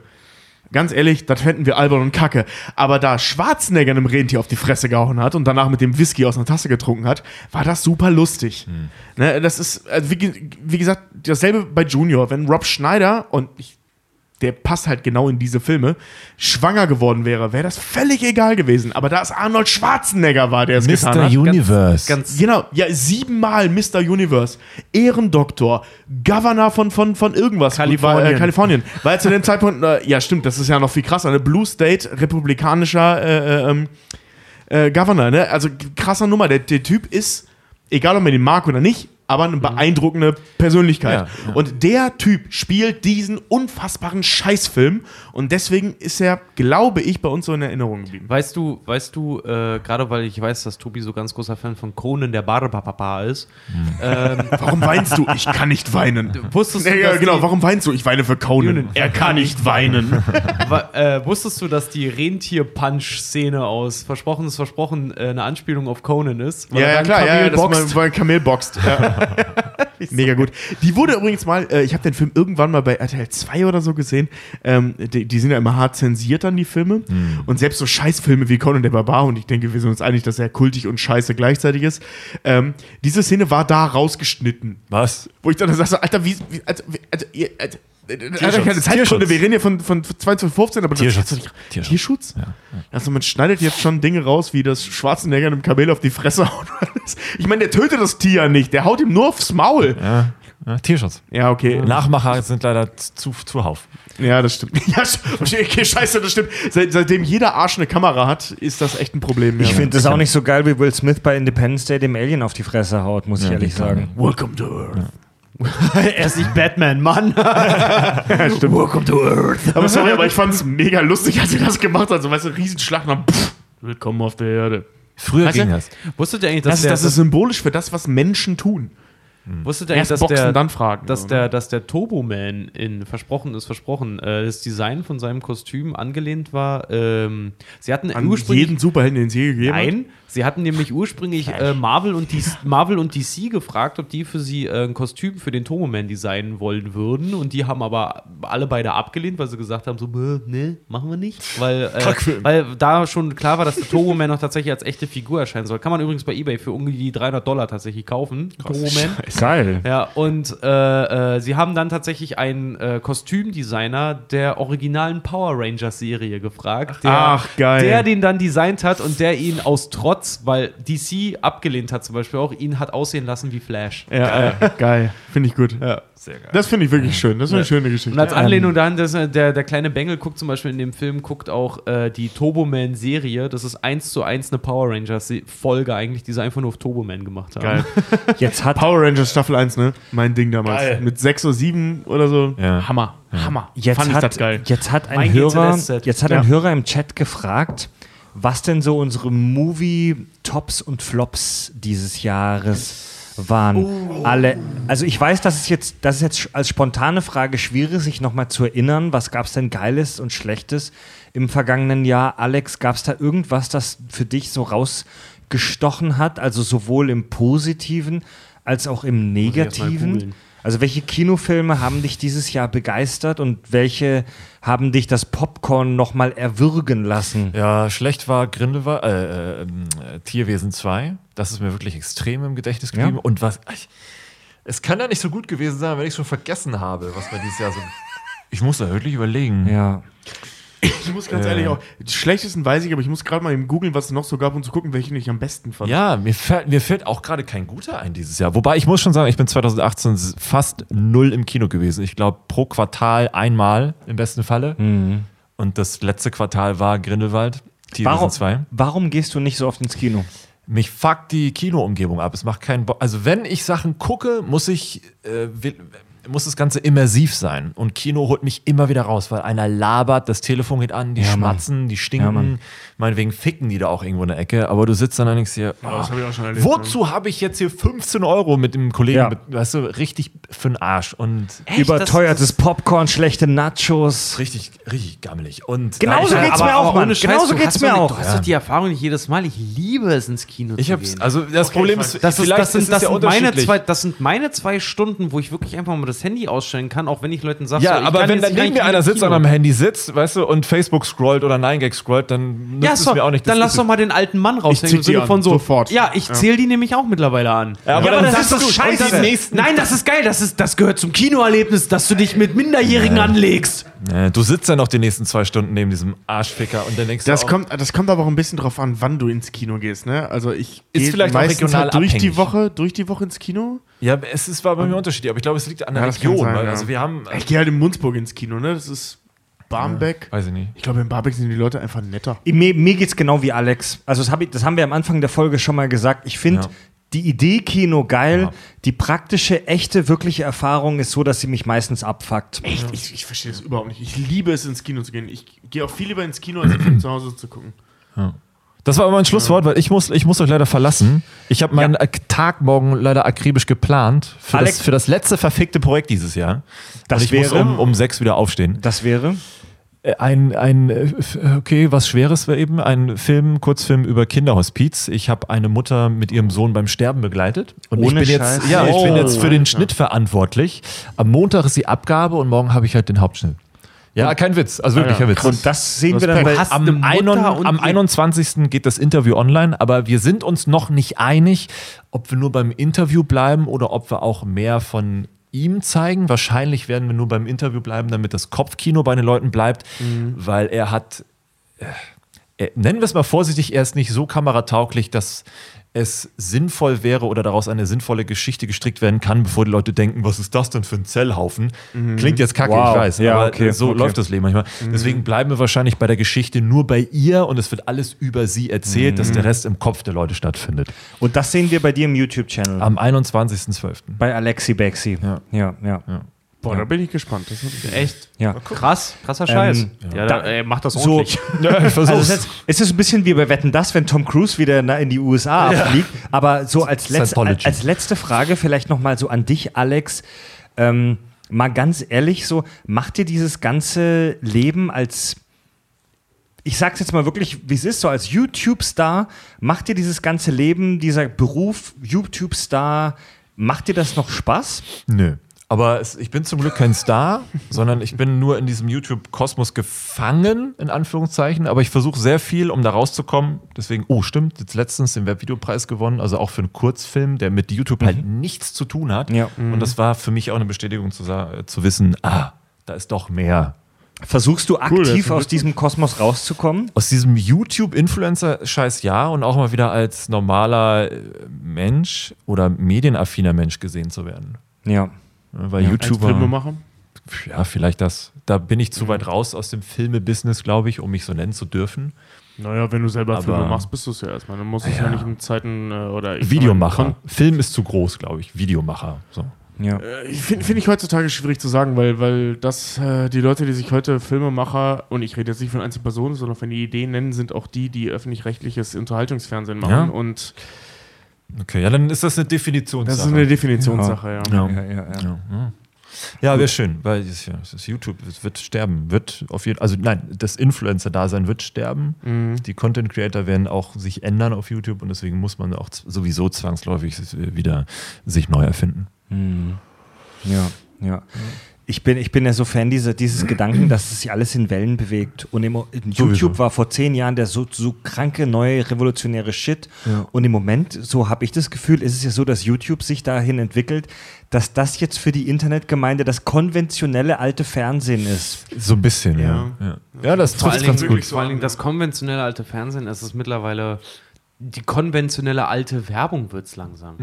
ganz ehrlich, das fänden wir albern und kacke. Aber da Schwarzenegger einem Rentier auf die Fresse gehauen hat und danach mit dem Whisky aus einer Tasse getrunken hat, war das super lustig. Ne, das ist, also wie, wie gesagt, dasselbe bei Junior. Wenn Rob Schneider, und ich der passt halt genau in diese Filme, schwanger geworden wäre, wäre das völlig egal gewesen. Aber da es Arnold Schwarzenegger war, der es getan Mr. hat. Universe. Ganz Genau, ja, siebenmal Mr. Universe, Ehrendoktor, Governor von, von, von irgendwas. Kalifornien. War, äh, Kalifornien. War ja zu dem Zeitpunkt, äh, ja stimmt, das ist ja noch viel krasser, eine Blue State, republikanischer äh, äh, ähm, äh, Governor, ne? Also krasser Nummer. Der, der Typ ist, egal ob man den mag oder nicht, aber eine beeindruckende Persönlichkeit. Ja, ja. Und der Typ spielt diesen unfassbaren Scheißfilm und deswegen ist er, glaube ich, bei uns so in Erinnerung geblieben. Weißt du, weißt du, äh, gerade weil ich weiß, dass Tobi so ganz großer Fan von Conan der Barbapapa ist, ähm, *laughs* Warum weinst du? Ich kann nicht weinen. wusstest du, ja, dass genau, die- warum weinst du? Ich weine für Conan. Er kann nicht weinen. *laughs* äh, wusstest du, dass die Rentier-Punch-Szene aus Versprochenes Versprochen äh, eine Anspielung auf Conan ist? Weil ja, er ja, dann klar, ja, Kamel ja, dass boxt. man, wo ein Kamel boxt. Ja. *laughs* *laughs* Mega gut. Die wurde übrigens mal, äh, ich habe den Film irgendwann mal bei RTL 2 oder so gesehen. Ähm, die, die sind ja immer hart zensiert dann, die Filme. Und selbst so Scheißfilme wie Conan der Barbar, und ich denke, wir sind uns einig, dass er kultig und scheiße gleichzeitig ist. Ähm, diese Szene war da rausgeschnitten. Was? Wo ich dann sag so, Alter, wie, wie also, wie, also, ihr, also Tierschutz. Alter, keine Zeitgründe, wir reden hier von, von 2015, aber das Tierschutz. nicht- Tierschutz. Tierschutz? Also man schneidet jetzt schon Dinge raus, wie das Schwarzenegger einem Kamel auf die Fresse *laughs* haut. Ich meine, der tötet das Tier ja nicht, der haut ihm nur aufs Maul. Ja, ja, Tierschutz. Ja, okay. Nachmacher sind leider zu, zuhauf. Ja, das stimmt. *laughs* Ja, okay, scheiße, das stimmt. Seit, seitdem jeder Arsch eine Kamera hat, ist das echt ein Problem. Ich ja. finde das auch nicht so geil, wie Will Smith bei Independence Day dem Alien auf die Fresse haut, muss ich ehrlich sagen. Welcome to Earth. *laughs* er ist nicht Batman, Mann. Stimmt. Welcome to Earth. Aber sorry, aber ich fand es mega lustig, als er das gemacht hat. So, weißt du, Riesenschlag pff, willkommen auf der Erde. Früher Weißt du, ging das. Wusstet ihr eigentlich, Das, dass ist, der, das ist symbolisch für das, was Menschen tun. Wusstet ihr eigentlich, Erst dass boxen, der, dann fragen. dass oder? der, dass der Turbo-Man in Versprochen ist Versprochen, äh, das Design von seinem Kostüm angelehnt war. Ähm, sie hatten An ursprünglich jeden Superhelden, den es je gegeben hat. Nein, sie hatten nämlich ursprünglich äh, Marvel, und DC, Marvel und DC gefragt, ob die für sie äh, ein Kostüm für den Tomoman designen wollen würden. Und die haben aber alle beide abgelehnt, weil sie gesagt haben: so, "Bäh, nee, machen wir nicht. Weil, äh, weil da schon klar war, dass der Tomoman noch tatsächlich als echte Figur erscheinen soll. Kann man übrigens bei Ebay für irgendwie 300 Dollar tatsächlich kaufen. Tomoman. Geil. Ja, und äh, äh, sie haben dann tatsächlich einen äh, Kostümdesigner der originalen Power Rangers Serie gefragt. Der, Ach, geil. Der den dann designt hat und der ihn aus Trotz, weil DC abgelehnt hat zum Beispiel auch, ihn hat aussehen lassen wie Flash. Ja, geil. geil. Finde ich gut. Ja. Sehr geil. Das finde ich wirklich schön. Das ist eine schöne Geschichte. Und als Anlehnung daran, dass, äh, der, der kleine Bengel guckt zum Beispiel in dem Film, guckt auch äh, die Turboman-Serie. Das ist eins zu eins eine Power Rangers-Folge eigentlich, die sie einfach nur auf Turboman gemacht haben. Geil. *laughs* Jetzt hat, Power Rangers Staffel 1, ne? Mein Ding damals. Mit 6 oder 7 oder so. Ja. Hammer. Hammer. jetzt Fand ich hat, das geil. Jetzt hat ein Mein Hörer, jetzt hat Ja. ein Hörer im Chat gefragt, was denn so unsere Movie-Tops und Flops dieses Jahres waren. Alle, also ich weiß, dass es jetzt, das ist jetzt als spontane Frage schwierig, sich nochmal zu erinnern, was gab es denn Geiles und Schlechtes im vergangenen Jahr. Alex, gab es da irgendwas, das für dich so rausgestochen hat, also sowohl im Positiven als auch im Negativen? Also welche Kinofilme haben dich dieses Jahr begeistert und welche haben dich das Popcorn nochmal erwürgen lassen? Ja, schlecht war Grindelwald, äh, äh, äh, Tierwesen 2. Das ist mir wirklich extrem im Gedächtnis geblieben. Ja. Und was. Ich, es kann ja nicht so gut gewesen sein, wenn ich schon vergessen habe, was wir dieses Jahr so. Ich muss da wirklich überlegen. Ja. Ich muss ganz Äh. ehrlich auch, die schlechtesten weiß ich, aber ich muss gerade mal eben googeln, was es noch so gab, um zu gucken, welchen ich am besten fand. Ja, mir fällt, mir fällt auch gerade kein guter ein dieses Jahr. Wobei ich muss schon sagen, ich bin 2018 s- fast null im Kino gewesen. Ich glaube, pro Quartal einmal im besten Falle. Und das letzte Quartal war Grindelwald, Tierwesen Warum, 2. warum gehst du nicht so oft ins Kino? Mich fuckt die Kinoumgebung ab. Es macht keinen Bock. Also, wenn ich Sachen gucke, muss ich. Äh, will, muss das Ganze immersiv sein. Und Kino holt mich immer wieder raus, weil einer labert, das Telefon geht an, die Ja, Mann. schmatzen, die stinken. Ja, Mann. Meinetwegen ficken die da auch irgendwo in der Ecke. Aber du sitzt dann und denkst dir, Oh, das habe ich auch schon erlebt. wozu habe ich jetzt hier 15 Euro mit dem Kollegen? Ja. Mit, weißt du, richtig für den Arsch. Und Überteuertes Popcorn, schlechte Nachos. richtig, richtig gammelig. Und Genauso ich- geht's mir auch, Mann. Genauso du geht's hast mir auch. Du hast doch die Erfahrung nicht jedes Mal. Ich liebe es, ins Kino Ich zu hab's, gehen. also das Problem ist, Das, ist, vielleicht das, sind, ist es das, ja sind meine zwei, das sind meine zwei Stunden, wo ich wirklich einfach mal das Handy ausstellen kann, auch wenn ich Leuten sage, Ja, so, ich aber kann wenn jetzt dann neben mir einer sitzt und am Handy sitzt, weißt du, und Facebook scrollt oder 9gag scrollt, dann nützt Ja, es so, mir auch nicht. dann Das lass doch mal den alten Mann raushängen im Sinne von so. sofort. Ja, ich zähle die nämlich auch mittlerweile an. Ja, aber Ja, dann das sagst ist doch du, scheiße. Nein, das ist geil. Das, ist, das gehört zum Kinoerlebnis, dass du dich mit Minderjährigen anlegst. Du sitzt dann noch die nächsten zwei Stunden neben diesem Arschficker und dann denkst Das du kommt, das kommt aber auch ein bisschen drauf an, wann du ins Kino gehst, ne? Also ich Ist gehe vielleicht auch meistens regional halt durch die. Woche, durch die Woche ins Kino. Ja, es ist, war bei mir unterschiedlich, aber ich glaube, es liegt an der Ja, Region. sein, weil, ja. Also wir haben, Ich gehe halt in Munzburg ins Kino, ne? Das ist Barmbek. weiß ich nicht. Ich glaube, in Barmbek sind die Leute einfach netter. Mir, mir geht's genau wie Alex. Also das, hab ich, das haben wir am Anfang der Folge schon mal gesagt. Ich finde Ja. die Idee Kino geil. Ja. Die praktische, echte, wirkliche Erfahrung ist so, dass sie mich meistens abfuckt. Echt? Ich, ich verstehe das überhaupt nicht. Ich liebe es, ins Kino zu gehen. Ich gehe auch viel lieber ins Kino, als zu Hause zu gucken. Das war aber mein Schlusswort, weil ich muss, ich muss euch leider verlassen. Ich habe meinen äh, Tag morgen leider akribisch geplant für, Alex- das, für das letzte verfickte Projekt dieses Jahr. Das Und ich muss wäre? um, um sechs wieder aufstehen. Das wäre. Äh, Ein, ein, äh, f- okay, was Schweres war eben, ein Film, Kurzfilm über Kinderhospiz. Ich habe eine Mutter mit ihrem Sohn beim Sterben begleitet. Und Ohne ich bin jetzt, ja, ich bin Oh, jetzt für den Schnitt verantwortlich. Am Montag ist die Abgabe und morgen habe ich halt den Hauptschnitt. Ja, kein Witz, also wirklich kein Witz. Und das sehen wir dann hast am, einun- am ihr- 21. geht das Interview online, aber wir sind uns noch nicht einig, ob wir nur beim Interview bleiben oder ob wir auch mehr von ihm zeigen. Wahrscheinlich werden wir nur beim Interview bleiben, damit das Kopfkino bei den Leuten bleibt, weil er hat, äh, nennen wir es mal vorsichtig, er ist nicht so kameratauglich, dass es sinnvoll wäre oder daraus eine sinnvolle Geschichte gestrickt werden kann, bevor die Leute denken, was ist das denn für ein Zellhaufen? Klingt jetzt kacke, Wow. ich weiß, Ja, aber okay, so okay. läuft das Leben manchmal. Deswegen bleiben wir wahrscheinlich bei der Geschichte nur bei ihr und es wird alles über sie erzählt, dass der Rest im Kopf der Leute stattfindet. Und das sehen wir bei dir im YouTube-Channel. Am 21.12. bei Alexi Bexi. Ja. ja, ja. Boah, da bin ich gespannt. Das wird- Echt? ja. Krass, krasser Scheiß. Ähm, ja, da- ey, mach das So, ordentlich. *laughs* Ja, ich also versuch's. ist, es ist ein bisschen wie bei Wetten das, wenn Tom Cruise wieder na- in die USA abfliegt. Aber so als, letz, Scientology. als letzte Frage vielleicht noch mal so an dich, Alex. Ähm, mal ganz ehrlich, so macht dir dieses ganze Leben als ich sag's jetzt mal wirklich, wie es ist, so als YouTube-Star, macht dir dieses ganze Leben, dieser Beruf YouTube-Star, macht dir das noch Spaß? Nö. Aber es, ich bin zum Glück kein Star, sondern ich bin nur in diesem YouTube-Kosmos gefangen, in Anführungszeichen. Aber ich versuche sehr viel, um da rauszukommen. Deswegen, oh, stimmt, jetzt letztens den Webvideopreis gewonnen, also auch für einen Kurzfilm, der mit YouTube halt nichts zu tun hat. Ja. Und das war für mich auch eine Bestätigung zu, zu wissen, ah, da ist doch mehr. Versuchst du aktiv ist aus diesem Kosmos rauszukommen? Aus diesem YouTube-Influencer-Scheiß ja und auch mal wieder als normaler äh, Mensch oder medienaffiner Mensch gesehen zu werden. Ja. Weil Als YouTuber. Filmemacher? Ja, vielleicht das. Da bin ich zu weit raus aus dem Filme-Business, glaube ich, um mich so nennen zu dürfen. Naja, wenn du selber Aber- Filme machst, bist du es ja erstmal. Dann musst du es ja. nicht in Zeiten äh, oder mal, Videomacher. Film ist zu groß, glaube ich. Videomacher. So. ja. Äh, finde find ich heutzutage schwierig zu sagen, weil, weil das, äh, die Leute, die sich heute Filmemacher, und ich rede jetzt nicht von einzelnen Personen, sondern von die Ideen nennen, sind auch die, die öffentlich-rechtliches Unterhaltungsfernsehen machen. Ja. Und Okay, ja, dann ist das eine Definitionssache. das ist eine Definitionssache, ja. ja. Ja, ja, ja. Ja, ja. wäre schön, weil das, das YouTube wird, wird sterben, wird auf jeden also nein, das Influencer-Dasein wird sterben. Mhm. Die Content-Creator werden auch sich ändern auf YouTube und deswegen muss man auch sowieso zwangsläufig wieder sich neu erfinden. Ja, ja. Ich bin, ich bin ja so Fan dieser, dieses Gedanken, dass es sich alles in Wellen bewegt. Und im, YouTube war vor zehn Jahren der so, so kranke, neue, revolutionäre Shit. Und im Moment, so habe ich das Gefühl, ist es ja so, dass YouTube sich dahin entwickelt, dass das jetzt für die Internetgemeinde das konventionelle alte Fernsehen ist. So ein bisschen, ja. Ja, ja. das Vor trifft ganz gut. vor allen Dingen das konventionelle alte Fernsehen, es ist mittlerweile die konventionelle alte Werbung wird es langsam.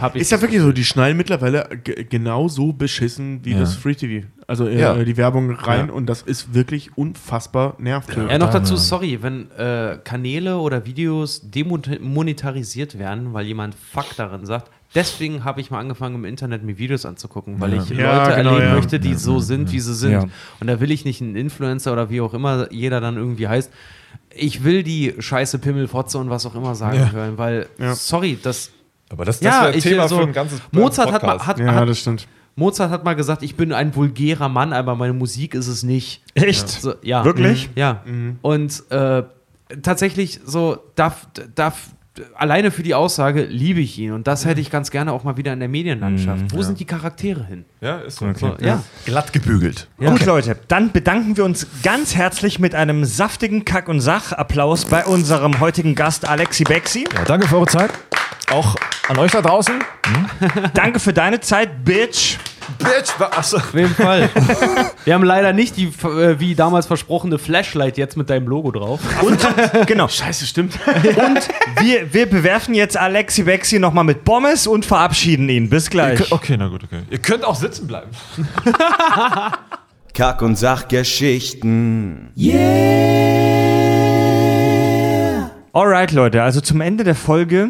Hab ich Ist ja wirklich so, die schneiden mittlerweile genauso beschissen wie Ja. das Free TV. Also äh, Ja. die Werbung rein Ja. und das ist wirklich unfassbar nervtötend. Ja, noch dazu, ja. sorry, wenn äh, Kanäle oder Videos demonetarisiert werden, weil jemand Fuck darin sagt. Deswegen habe ich mal angefangen, im Internet mir Videos anzugucken, weil Ja. ich Ja, Leute genau, erleben ja. möchte, die so sind, wie sie sind. Ja. Und da will ich nicht einen Influencer oder wie auch immer jeder dann irgendwie heißt. Ich will die scheiße Pimmel, Fotze und was auch immer sagen Ja. hören, weil, Ja. sorry, das. Aber das, das Ja, wäre Thema also, für ein ganzes Mozart hat mal, hat, Ja, hat, das stimmt. Mozart hat mal gesagt, ich bin ein vulgärer Mann, aber meine Musik ist es nicht. Echt? So, ja. Wirklich? Ja. Und äh, tatsächlich so, darf, darf, alleine für die Aussage liebe ich ihn. Und das hätte ich ganz gerne auch mal wieder in der Medienlandschaft. Wo sind die Charaktere hin? Ja, ist so. So, ja. Glatt gebügelt. Gut, Leute, dann bedanken wir uns ganz herzlich mit einem saftigen Kack- und Sach-Applaus bei unserem heutigen Gast Alexi Bexi. Ja, danke für eure Zeit. Auch an euch da draußen. Danke für deine Zeit, Bitch. Bitch, achso. Auf jeden Fall. Wir haben leider nicht die, äh, wie damals versprochene Flashlight jetzt mit deinem Logo drauf. Und, genau. Scheiße, stimmt. Und wir, wir bewerfen jetzt Alexi Bexi nochmal mit Pommes und verabschieden ihn. Bis gleich. Okay, na gut, okay. Ihr könnt auch sitzen bleiben. *laughs* Kack- und Sachgeschichten. Alright, Leute, also zum Ende der Folge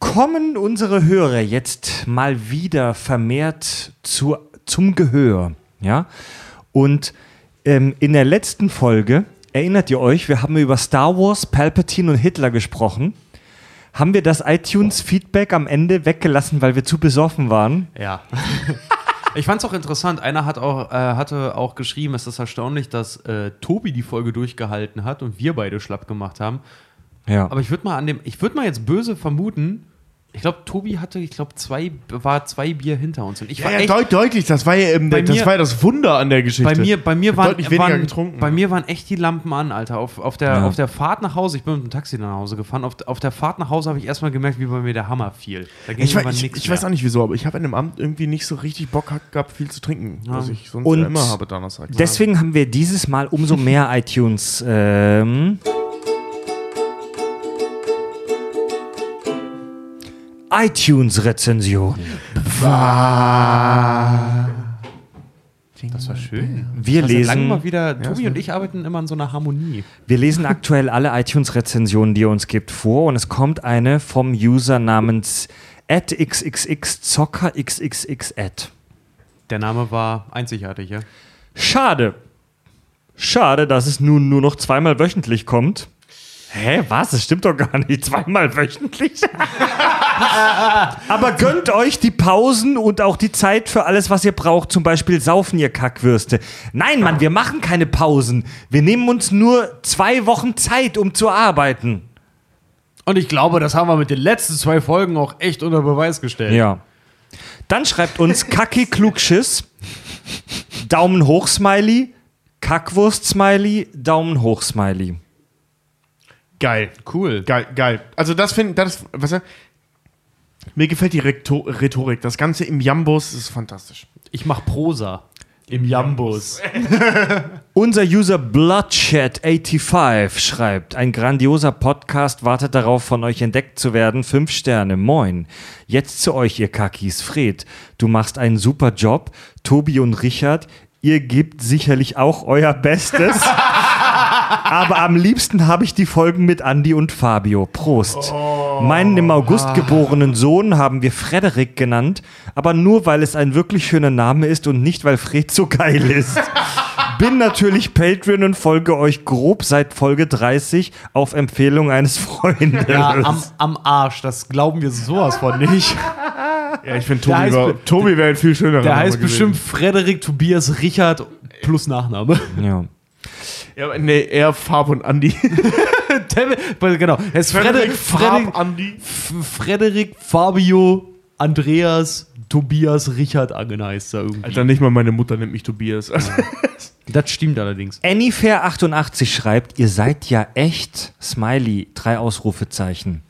kommen unsere Hörer jetzt mal wieder vermehrt zu, zum Gehör. Ja? Und ähm, in der letzten Folge, erinnert ihr euch, wir haben über Star Wars, Palpatine und Hitler gesprochen. Haben wir das iTunes-Feedback am Ende weggelassen, weil wir zu besoffen waren? Ja. *laughs* Ich fand's auch interessant. Einer hat auch, äh, hatte auch geschrieben, es ist erstaunlich, dass äh, Tobi die Folge durchgehalten hat und wir beide schlapp gemacht haben. Ja. Aber ich würde mal an dem, ich würde mal jetzt böse vermuten, ich glaube, Tobi hatte, ich glaube, zwei, war zwei Bier hinter uns. Und ich Ja, war ja, echt, deut deutlich, das war ja eben, Bei das mir- war ja das Wunder an der Geschichte. bei mir, bei mir waren, deutlich weniger waren, getrunken. bei mir waren echt die Lampen an, Alter. Auf, auf, der, Ja. auf der Fahrt nach Hause, ich bin mit dem Taxi nach Hause gefahren, auf, auf der Fahrt nach Hause habe ich erstmal gemerkt, wie bei mir der Hammer fiel. Da ging Ich, weiß- ich, ich weiß auch nicht wieso, aber ich habe in dem Amt irgendwie nicht so richtig Bock gehabt, viel zu trinken, was ich sonst Und ja immer habe Donnerstag. Deswegen haben wir dieses Mal umso mehr *laughs* iTunes. Ähm, iTunes-Rezension. Das war schön. Wir Das lesen, mal wieder, Tobi und ich arbeiten immer an so einer Harmonie. wir lesen aktuell alle iTunes-Rezensionen, die ihr uns gibt, vor. Und es kommt eine vom User namens xxxzocker.xxx. Der Name war einzigartig, ja? Schade. Schade, dass es nun nur noch zweimal wöchentlich kommt. Hä, was? Das stimmt doch gar nicht. Zweimal wöchentlich? Aber gönnt euch die Pausen und auch die Zeit für alles, was ihr braucht. Zum Beispiel saufen, ihr Kackwürste. Nein, Mann, wir machen keine Pausen. Wir nehmen uns nur zwei Wochen Zeit, um zu arbeiten. Und ich glaube, das haben wir mit den letzten zwei Folgen auch echt unter Beweis gestellt. Ja. Dann schreibt uns Kacki Klugschiss, Daumen hoch Smiley, Kackwurst Smiley, Daumen hoch Smiley. Geil. Cool. Geil, geil. Also das finde das, was er, mir gefällt die Rhetorik. Das Ganze im Jambus ist fantastisch. Ich mach Prosa. Im Jambus. *laughs* Unser User Bloodshed85 schreibt, ein grandioser Podcast wartet darauf, von euch entdeckt zu werden. Fünf Sterne, moin. Jetzt zu euch, ihr Kakis. Fred, du machst einen super Job. Tobi und Richard, ihr gebt sicherlich auch euer Bestes. *laughs* Aber am liebsten habe ich die Folgen mit Andy und Fabio. Prost. Meinen im August geborenen Sohn haben wir Frederik genannt, aber nur weil es ein wirklich schöner Name ist und nicht weil Fred so geil ist. Bin natürlich Patreon und folge euch grob seit Folge 30 auf Empfehlung eines Freundes. Ja, am, am Arsch. Das glauben wir sowas von nicht. Ja, ich finde Tobi, war- Tobi wäre ein viel schönerer Der heißt gewesen. bestimmt Frederik Tobias Richard plus Nachname. ja. Ja, nee, eher Farb und Andi. *laughs* Genau. Er ist Frederik, Frederik, Farb, Andi. Frederik, Fabio, Andreas, Tobias, Richard Angen heißt er irgendwie. Alter, nicht mal meine Mutter nennt mich Tobias. Also, *laughs* Das stimmt allerdings. Anyfair88 schreibt, ihr seid ja echt Smiley, drei Ausrufezeichen.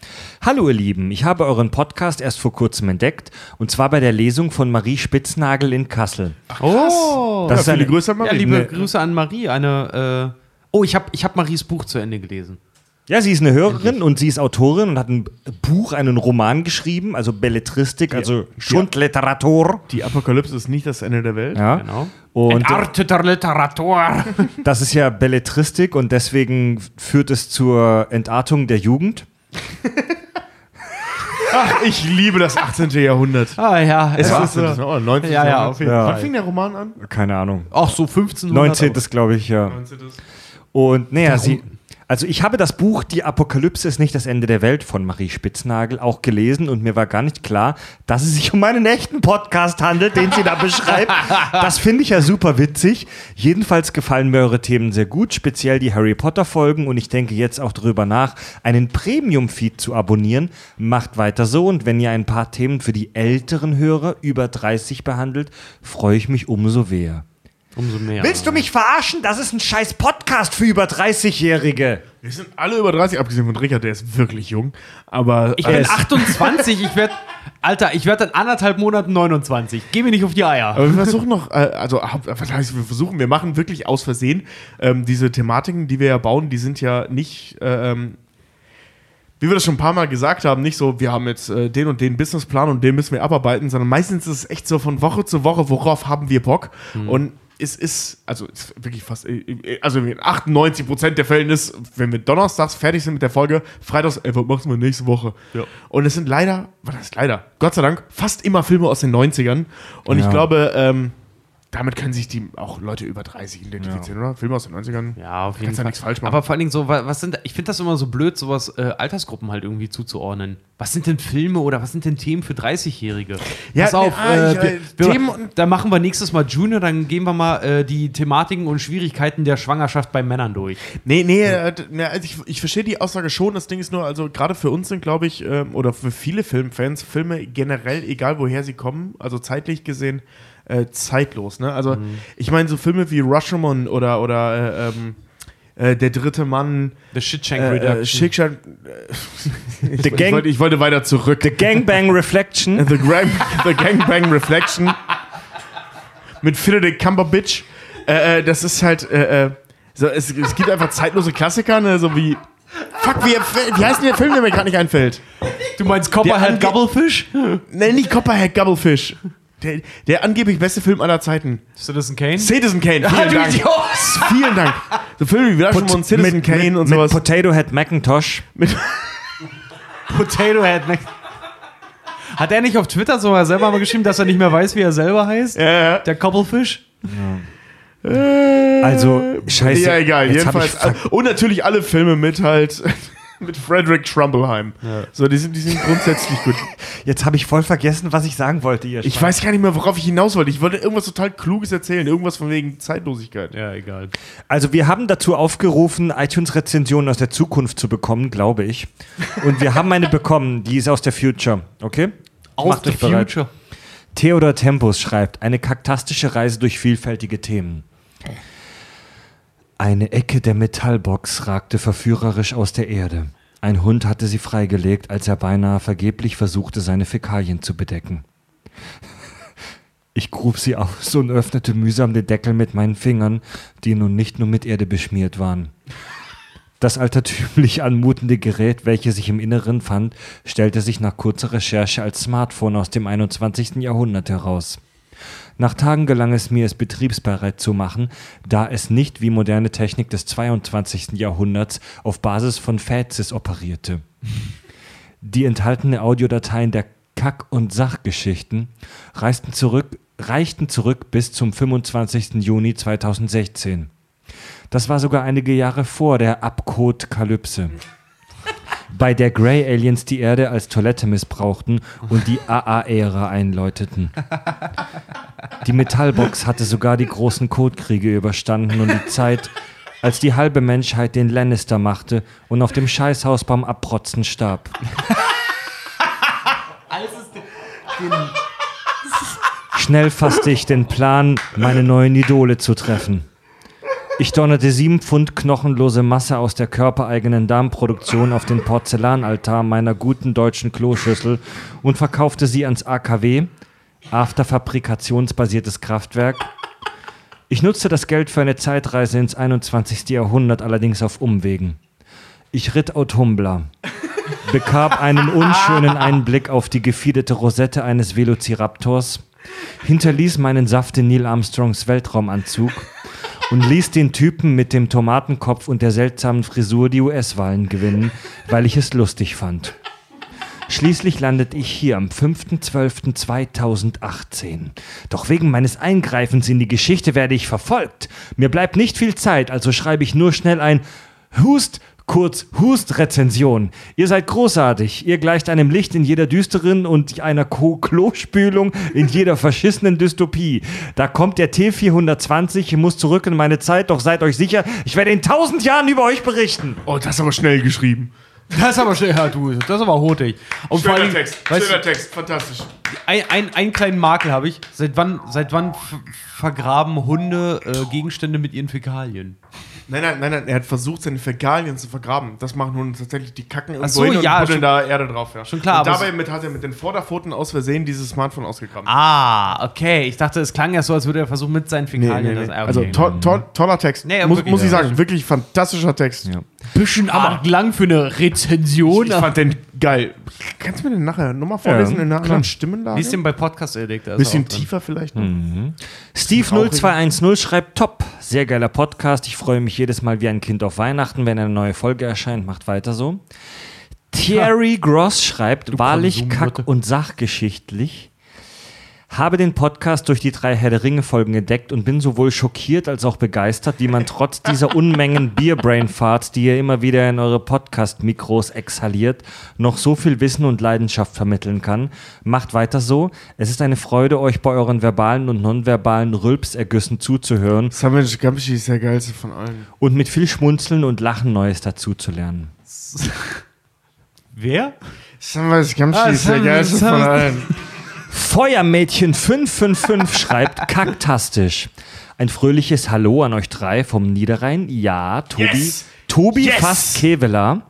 Hallo ihr Lieben, ich habe euren Podcast erst vor kurzem entdeckt und zwar bei der Lesung von Marie Spitznagel in Kassel. Oh, Das ja, ist eine, viele Grüße an ja, Marie. liebe Nee. Grüße an Marie. Eine, äh, oh, ich habe ich hab Maries Buch zu Ende gelesen. Ja, sie ist eine Hörerin und sie ist Autorin und hat ein Buch, einen Roman geschrieben, also Belletristik, also Schundliteratur. Die Apokalypse ist nicht das Ende der Welt. Ja. Genau. Und Entarteter Literatur. das ist ja Belletristik und deswegen führt es zur Entartung der Jugend. Ach, ich liebe das 18. Jahrhundert. ah ja, es war ist so, oh, 19. Ja, ja, Jahrhundert. auf jeden Ja. Wann fing der Roman an? Keine Ahnung. Ach so 15. 19. glaube ich, ja. Und naja, sie. Also ich habe das Buch Die Apokalypse ist nicht das Ende der Welt von Marie Spitznagel auch gelesen und mir war gar nicht klar, dass es sich um einen echten Podcast handelt, den sie da beschreibt. *laughs* Das finde ich ja super witzig. Jedenfalls gefallen mir eure Themen sehr gut, speziell die Harry Potter Folgen und ich denke jetzt auch darüber nach, einen Premium-Feed zu abonnieren. Macht weiter so und wenn ihr ein paar Themen für die älteren Hörer über 30 behandelt, freue ich mich umso mehr. Umso mehr. Willst du mich verarschen? Das ist ein scheiß Podcast für über 30-Jährige. Wir sind alle über 30, abgesehen von Richard, der ist wirklich jung. Aber Ich äh, bin 28, ich werde. Alter, ich werde in anderthalb Monaten 29. Geh mir nicht auf die Eier. Aber wir versuchen noch, äh, also was heißt, wir versuchen, wir machen wirklich aus Versehen ähm, diese Thematiken, die wir ja bauen, die sind ja nicht, äh, ähm, wie wir das schon ein paar Mal gesagt haben, nicht so, wir haben jetzt äh, den und den Businessplan und den müssen wir abarbeiten, sondern meistens ist es echt so von Woche zu Woche, worauf haben wir Bock? Und es ist, also es ist wirklich fast, äh, äh, also in 98 Prozent der Fällen ist, wenn wir donnerstags fertig sind mit der Folge, freitags, ey, was machen wir nächste Woche? Ja. Und es sind leider, was heißt leider, Gott sei Dank, fast immer Filme aus den 90ern. Und Ja. ich glaube, ähm, damit können sich die auch Leute über 30 identifizieren, oder? Filme aus den 90ern. Ja, auf jeden Kannst ja Fall. nichts falsch machen. Aber vor allen Dingen so, wa- was sind, ich finde das immer so blöd, sowas äh, Altersgruppen halt irgendwie zuzuordnen. Was sind denn Filme oder was sind denn Themen für 30-Jährige? Ja, Pass auf, ja, äh, ich- wir, äh, wir, Themen und- da machen wir nächstes Mal Junior, dann gehen wir mal äh, die Thematiken und Schwierigkeiten der Schwangerschaft bei Männern durch. Nee, nee, äh, d- ne, also ich, ich verstehe die Aussage schon. Das Ding ist nur, also gerade für uns sind, glaube ich, ähm, oder für viele Filmfans, Filme generell, egal woher sie kommen, also zeitlich gesehen, äh, zeitlos. Ne? Also ich meine, so Filme wie Rashomon oder, oder äh, ähm, äh, Der dritte Mann, The Shitshank äh, äh, Reduction. Äh, *laughs* ich, The ich, Gang- wollte, ich wollte weiter zurück. The Gangbang Reflection. *laughs* The, Gang, the Gangbang Reflection mit Benedict Cumberbatch. Äh, äh, das ist halt, äh, äh, so, es, es gibt einfach zeitlose Klassiker, ne, so wie. Fuck, wie, wie heißt denn der Film, der mir gerade nicht einfällt? du meinst Copperhead Gobblefish? Nenn nicht Copperhead Gubblefish. Der, der angeblich beste Film aller Zeiten. Citizen Kane? Citizen Kane, Ah, vielen du Dank. Idiot! Vielen Dank. So Filme wie Rashomon und Citizen Kane und mit sowas. Potato Head Macintosh. Potato Head. Mac- Hat er nicht auf Twitter sogar selber mal geschrieben, dass er nicht mehr weiß, wie er selber heißt? ja, ja. Der Cobblefish? Also, scheiße. Ja, egal, jedenfalls. äh, und natürlich alle Filme mit halt. *laughs* mit Frederick Trumbleheim. So, die sind, die sind grundsätzlich gut. *laughs* Jetzt habe ich voll vergessen, was ich sagen wollte, ihr Ich Schwein. weiß gar nicht mehr, worauf ich hinaus wollte. Ich wollte irgendwas total Kluges erzählen. Irgendwas von wegen Zeitlosigkeit. Ja, egal. Also wir haben dazu aufgerufen, iTunes-Rezensionen aus der Zukunft zu bekommen, glaube ich. Und wir haben eine *laughs* bekommen, die ist aus der Future, okay? Macht euch bereit. Theodor Tempus schreibt, eine kaktastische Reise durch vielfältige Themen. Eine Ecke der Metallbox ragte verführerisch aus der Erde. Ein Hund hatte sie freigelegt, als er beinahe vergeblich versuchte, seine Fäkalien zu bedecken. Ich grub sie aus und öffnete mühsam den Deckel mit meinen Fingern, die nun nicht nur mit Erde beschmiert waren. Das altertümlich anmutende Gerät, welches sich im Inneren fand, stellte sich nach kurzer Recherche als Smartphone aus dem 21. Jahrhundert heraus. Nach Tagen gelang es mir, es betriebsbereit zu machen, da es nicht wie moderne Technik des 22. Jahrhunderts auf Basis von Fazis operierte. Die enthaltene Audiodateien der Kack- und Sachgeschichten reisten zurück, reichten zurück bis zum 25. Juni 2016. Das war sogar einige Jahre vor der Abcode-Kalypse, bei der Grey Aliens die Erde als Toilette missbrauchten und die AA-Ära einläuteten. Die Metallbox hatte sogar die großen Kotkriege überstanden und die Zeit, als die halbe Menschheit den Lannister machte und auf dem Scheißhaus beim Abprotzen starb. Schnell fasste ich den Plan, meine neuen Idole zu treffen. Ich donnerte sieben Pfund knochenlose Masse aus der körpereigenen Darmproduktion auf den Porzellanaltar meiner guten deutschen Kloschüssel und verkaufte sie ans AKW, Afterfabrikationsbasiertes Kraftwerk. Ich nutzte das Geld für eine Zeitreise ins 21. Jahrhundert, allerdings auf Umwegen. Ich ritt Autumbla, bekam einen unschönen Einblick auf die gefiederte Rosette eines Velociraptors, hinterließ meinen Saft in Neil Armstrongs Weltraumanzug und ließ den Typen mit dem Tomatenkopf und der seltsamen Frisur die US-Wahlen gewinnen, weil ich es lustig fand. Schließlich landete ich hier am 5.12.2018. Doch wegen meines Eingreifens in die Geschichte werde ich verfolgt. Mir bleibt nicht viel Zeit, also schreibe ich nur schnell ein Hust, kurz Hust-Rezension. Ihr seid großartig. Ihr gleicht einem Licht in jeder düsteren und einer Klospülung in jeder verschissenen Dystopie. Da kommt der T420, ich muss zurück in meine Zeit, doch seid euch sicher, ich werde in tausend Jahren über euch berichten. Oh, das ist aber schnell geschrieben. Das ist aber schnell, ja, du, das ist aber hotig. Und vor allem, weißt du, Text, fantastisch. ein, ein, einen kleinen Makel habe ich. Seit wann, seit wann vergraben Hunde äh, Gegenstände mit ihren Fäkalien? Nein, nein, nein, nein, er hat versucht, seine Fäkalien zu vergraben. Das machen Hunde tatsächlich, die kacken irgendwo so, hin und ja, buddeln schon- da Erde drauf. Ja. schon klar, Und dabei mit, hat er mit den Vorderpfoten aus Versehen dieses Smartphone ausgegraben. Ah, okay. Ich dachte, es klang ja so, als würde er versuchen, mit seinen Fäkalien das ah, okay. Also to to toller Text. Nee, muss, wirklich, muss ich ja. sagen, wirklich fantastischer Text. bisschen arg lang für eine Rezension. Ich fand den geil. Kannst du mir den nachher nochmal vorlesen in einer anderen Stimmenlage? Wie ist denn bei Podcast Edict? Bisschen tiefer vielleicht noch. Steve0210 schreibt top. Sehr geiler Podcast. Ich freue mich jedes Mal wie ein Kind auf Weihnachten, wenn eine neue Folge erscheint. Macht weiter so. Thierry Gross schreibt, wahrlich Konsumnutte. kack- und sachgeschichtlich. Habe den Podcast durch die drei Herr der Ringe-Folgen entdeckt und bin sowohl schockiert als auch begeistert, wie man trotz dieser *laughs* Unmengen Bierbrain-Fahrt, die ihr immer wieder in eure Podcast-Mikros exhaliert, noch so viel Wissen und Leidenschaft vermitteln kann. Macht weiter so. Es ist eine Freude, euch bei euren verbalen und nonverbalen Rülpsergüssen zuzuhören Samuel Gamschi ist der geilste von allen. und mit viel Schmunzeln und Lachen Neues dazu zu lernen. *laughs* Wer? Samuel Gamschi Ah, ist der geilste von allen. *laughs* Feuermädchen 555 schreibt *laughs* kaktastisch. Ein fröhliches Hallo an euch drei vom Niederrhein. Ja, Tobi. Yes! Tobi Yes! fast Keveler.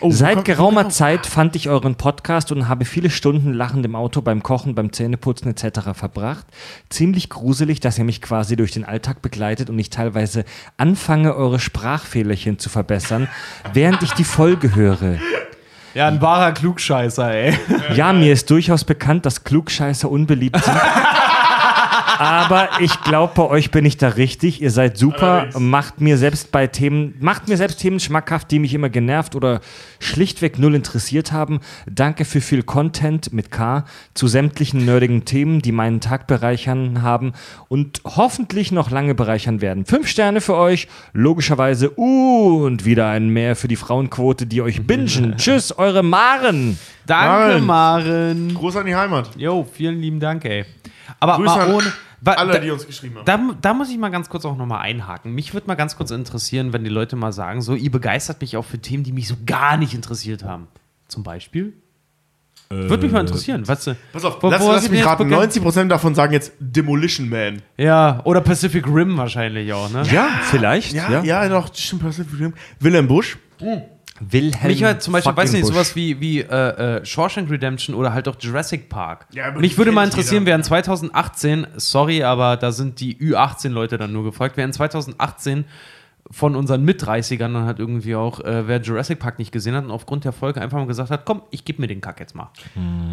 wo Seit geraumer. Zeit fand ich euren Podcast und habe viele Stunden lachend im Auto beim Kochen, beim Zähneputzen etc. verbracht. Ziemlich gruselig, dass ihr mich quasi durch den Alltag begleitet und ich teilweise anfange, eure Sprachfehlerchen zu verbessern, während ich die Folge höre. Ja, ein wahrer Klugscheißer, ey. Ja, mir ist durchaus bekannt, dass Klugscheißer unbeliebt sind. *laughs* Aber ich glaube, bei euch bin ich da richtig. Ihr seid super. Macht mir selbst bei Themen, macht mir selbst Themen schmackhaft, die mich immer genervt oder schlichtweg null interessiert haben. Danke für viel Content mit K zu sämtlichen nerdigen Themen, die meinen Tag bereichern haben und hoffentlich noch lange bereichern werden. Fünf Sterne für euch, logischerweise und wieder ein Mehr für die Frauenquote, die euch bingen. *laughs* Tschüss, eure Maren. Danke, Maren. Maren. Gruß an die Heimat. Jo, vielen lieben Dank, ey. Aber Grüße mal ohne. Alle, da, die uns geschrieben haben. da, da muss ich mal ganz kurz auch nochmal einhaken. Mich würde mal ganz kurz interessieren, wenn die Leute mal sagen, so, ihr begeistert mich auch für Themen, die mich so gar nicht interessiert haben. Zum Beispiel? Würde mich mal interessieren. Was, Äh, Pass auf, wo- lass, wo lass mich raten. bege- 90% davon sagen jetzt Demolition Man. Ja, oder Pacific Rim wahrscheinlich auch, ne? Ja, vielleicht. Ja, ja, doch, stimmt. Pacific Rim. Willem Busch. Wilhelm. Mich halt zum Beispiel, weiß nicht, sowas wie, wie äh, äh, Shawshank Redemption oder halt auch Jurassic Park. Ja, aber und ich die würde mal interessieren, jeder. während 2018, sorry, aber da sind die Ü18-Leute dann nur gefolgt, während 2018 von unseren Mit-30ern dann halt irgendwie auch, äh, wer Jurassic Park nicht gesehen hat und aufgrund der Folge einfach mal gesagt hat, komm, ich gebe mir den Kack jetzt mal.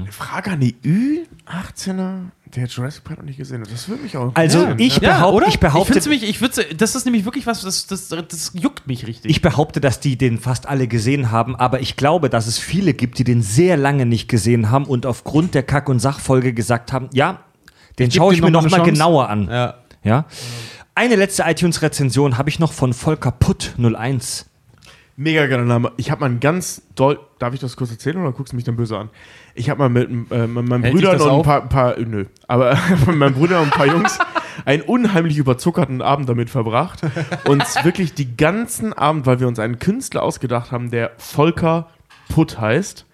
Frage an die Ü18er, der Jurassic Park noch nicht gesehen hat. Das würde mich auch Also interessieren. ich, behaupte, ich behaupte, ich, mich, ich das ist nämlich wirklich was, das, das, das juckt mich richtig. ich behaupte, dass die den fast alle gesehen haben, aber ich glaube, dass es viele gibt, die den sehr lange nicht gesehen haben und aufgrund der Kack- und Sachfolge gesagt haben, ja, den schaue ich mir noch mal noch eine mal Chance. genauer an. ja. Ja? Eine letzte iTunes-Rezension habe ich noch von Volker Putt 01. Mega geiler Name. Ich habe mal einen ganz doll. Darf ich das kurz erzählen oder guckst du mich dann böse an? Ich habe mal mit, äh, Brüdern das und ein paar, paar nö, aber *laughs* mit meinen Brüdern und ein paar Jungs einen unheimlich überzuckerten Abend damit verbracht. Und *laughs* wirklich die ganzen Abend, weil wir uns einen Künstler ausgedacht haben, der Volker Putt heißt,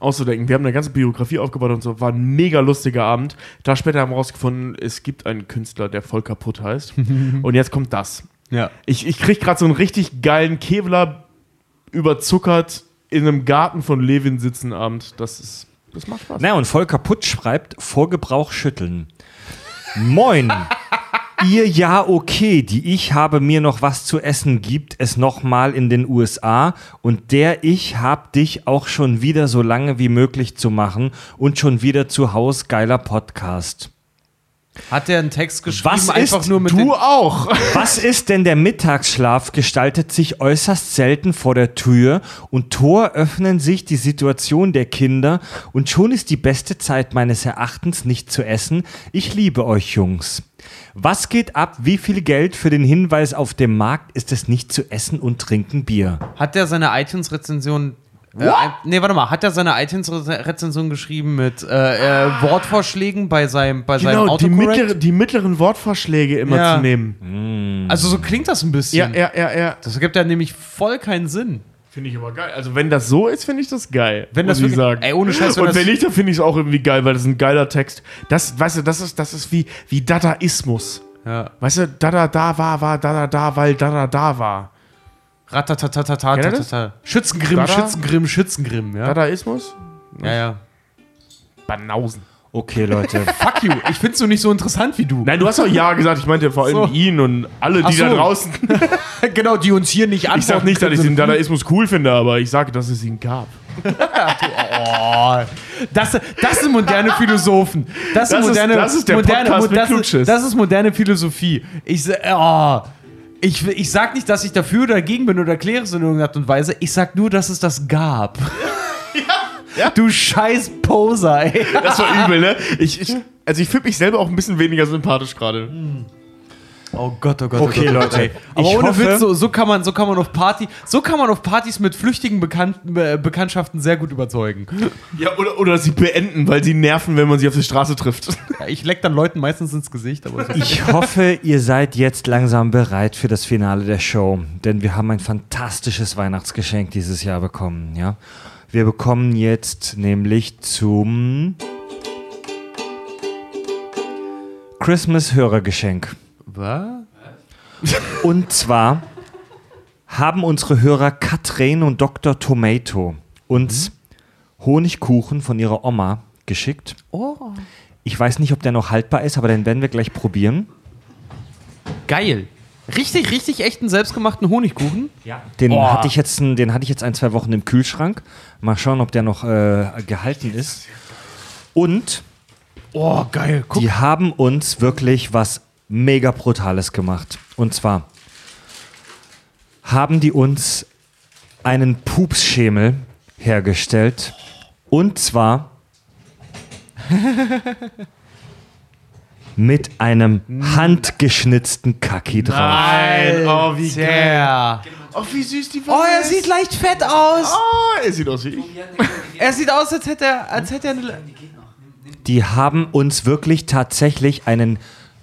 auszudenken. Wir haben eine ganze Biografie aufgebaut und so. War ein mega lustiger Abend. Da später haben wir rausgefunden, es gibt einen Künstler, der Volker Putt heißt. *laughs* und jetzt kommt das. ja. Ich, ich krieg gerade so einen richtig geilen Kevlar überzuckert in einem Garten von Levin sitzen Abend. Das ist. Das macht Spaß. Na, und Volker Putt schreibt, vor Gebrauch schütteln. Moin. *laughs* Ihr ja okay, die ich habe mir noch was zu essen, gibt es noch mal in den USA und der ich hab dich auch schon wieder so lange wie möglich zu machen und schon wieder zu Haus geiler Podcast. Hat der einen Text geschrieben, Was einfach ist nur mit Du auch! *laughs* Was ist denn der Mittagsschlaf gestaltet sich äußerst selten vor der Tür und Tor öffnen sich die Situation der Kinder und schon ist die beste Zeit meines Erachtens nicht zu essen. Ich liebe euch Jungs. Was geht ab? Wie viel Geld für den Hinweis auf dem Markt ist es nicht zu essen und trinken Bier? Hat der seine iTunes-Rezension. Äh, nee, warte mal. Hat er seine iTunes-Rezension geschrieben mit äh, äh, Wortvorschlägen bei seinem, bei seinem Genau, die, Autocorrect? mittlere, die mittleren Wortvorschläge immer Ja. zu nehmen. Also so klingt das ein bisschen. Ja, ja, ja, ja. Das ergibt ja nämlich voll keinen Sinn. Finde ich aber geil. Also, wenn das so ist, finde ich das geil. Wenn das ich wirklich- sagen. ey, ohne Scheiß, Und wenn nicht, dann finde ich es auch irgendwie geil, weil das ist ein geiler Text. Das, weißt du, das ist, das ist wie, wie Dadaismus. Ja. Weißt du, Dada da war, war Dada da, weil Dada da war. Ratatatatata. Schützengrimm? Schützengrimm, Schützengrimm. Ja, Dadaismus? ja. ja. Banausen. Okay, Leute. *laughs* Fuck you. Ich find's nur nicht so interessant wie du. Nein, du hast doch Ja gesagt. Ich meinte vor allem So. ihn und alle, Ach die da so. draußen. *laughs* genau, die uns hier nicht antworten. Ich sag nicht, dass ich den Dadaismus cool finde, aber ich sage, dass es ihn gab. Oh, *laughs* das, das sind moderne Philosophen. Das, Das sind ist- moderne, das ist der moderne, Podcast mit das, ist, das ist moderne Philosophie. Ich, sa- oh, ich, ich sag nicht, dass ich dafür oder dagegen bin oder erkläre es in irgendeiner Art und Weise. Ich sag nur, dass es das gab. Du scheiß Poser, ey. Das war übel, ne? Ich, ich, also ich fühle mich selber auch ein bisschen weniger sympathisch gerade. Oh Gott, oh Gott, Okay, oh Gott. Leute. Aber ich ohne hoffe, Witz, so, so, kann man, so kann man auf Party, so kann man auf Partys mit flüchtigen Bekannten, äh, Bekanntschaften sehr gut überzeugen. Ja, oder, oder sie beenden, weil sie nerven, wenn man sie auf der Straße trifft. Ja, ich leck dann Leuten meistens ins Gesicht, aber so. Ich hoffe, ihr seid jetzt langsam bereit für das Finale der Show, denn wir haben ein fantastisches Weihnachtsgeschenk dieses Jahr bekommen, ja? Wir bekommen jetzt nämlich zum Christmas Hörergeschenk. Was? Und zwar haben unsere Hörer Katrin und Dr. Tomato uns Honigkuchen von ihrer Oma geschickt. Oh. Ich weiß nicht, ob der noch haltbar ist, aber den werden wir gleich probieren. Geil. Richtig, richtig echten selbstgemachten Honigkuchen. Den, Oh. hatte ich jetzt, ein- den hatte ich jetzt ein, zwei Wochen im Kühlschrank. Mal schauen, ob der noch äh, gehalten ist. Und Oh, geil. Guck. die haben uns wirklich was mega Brutales gemacht. Und zwar haben die uns einen Pupsschemel hergestellt. Und zwar *laughs* mit einem handgeschnitzten Kaki drauf. Nein, oh, wie Ja. Oh, wie süß die Oh, er sieht leicht fett aus. Oh, er sieht aus wie ich. Er sieht aus, als hätte er, als hätte er eine. Die haben uns wirklich tatsächlich einen,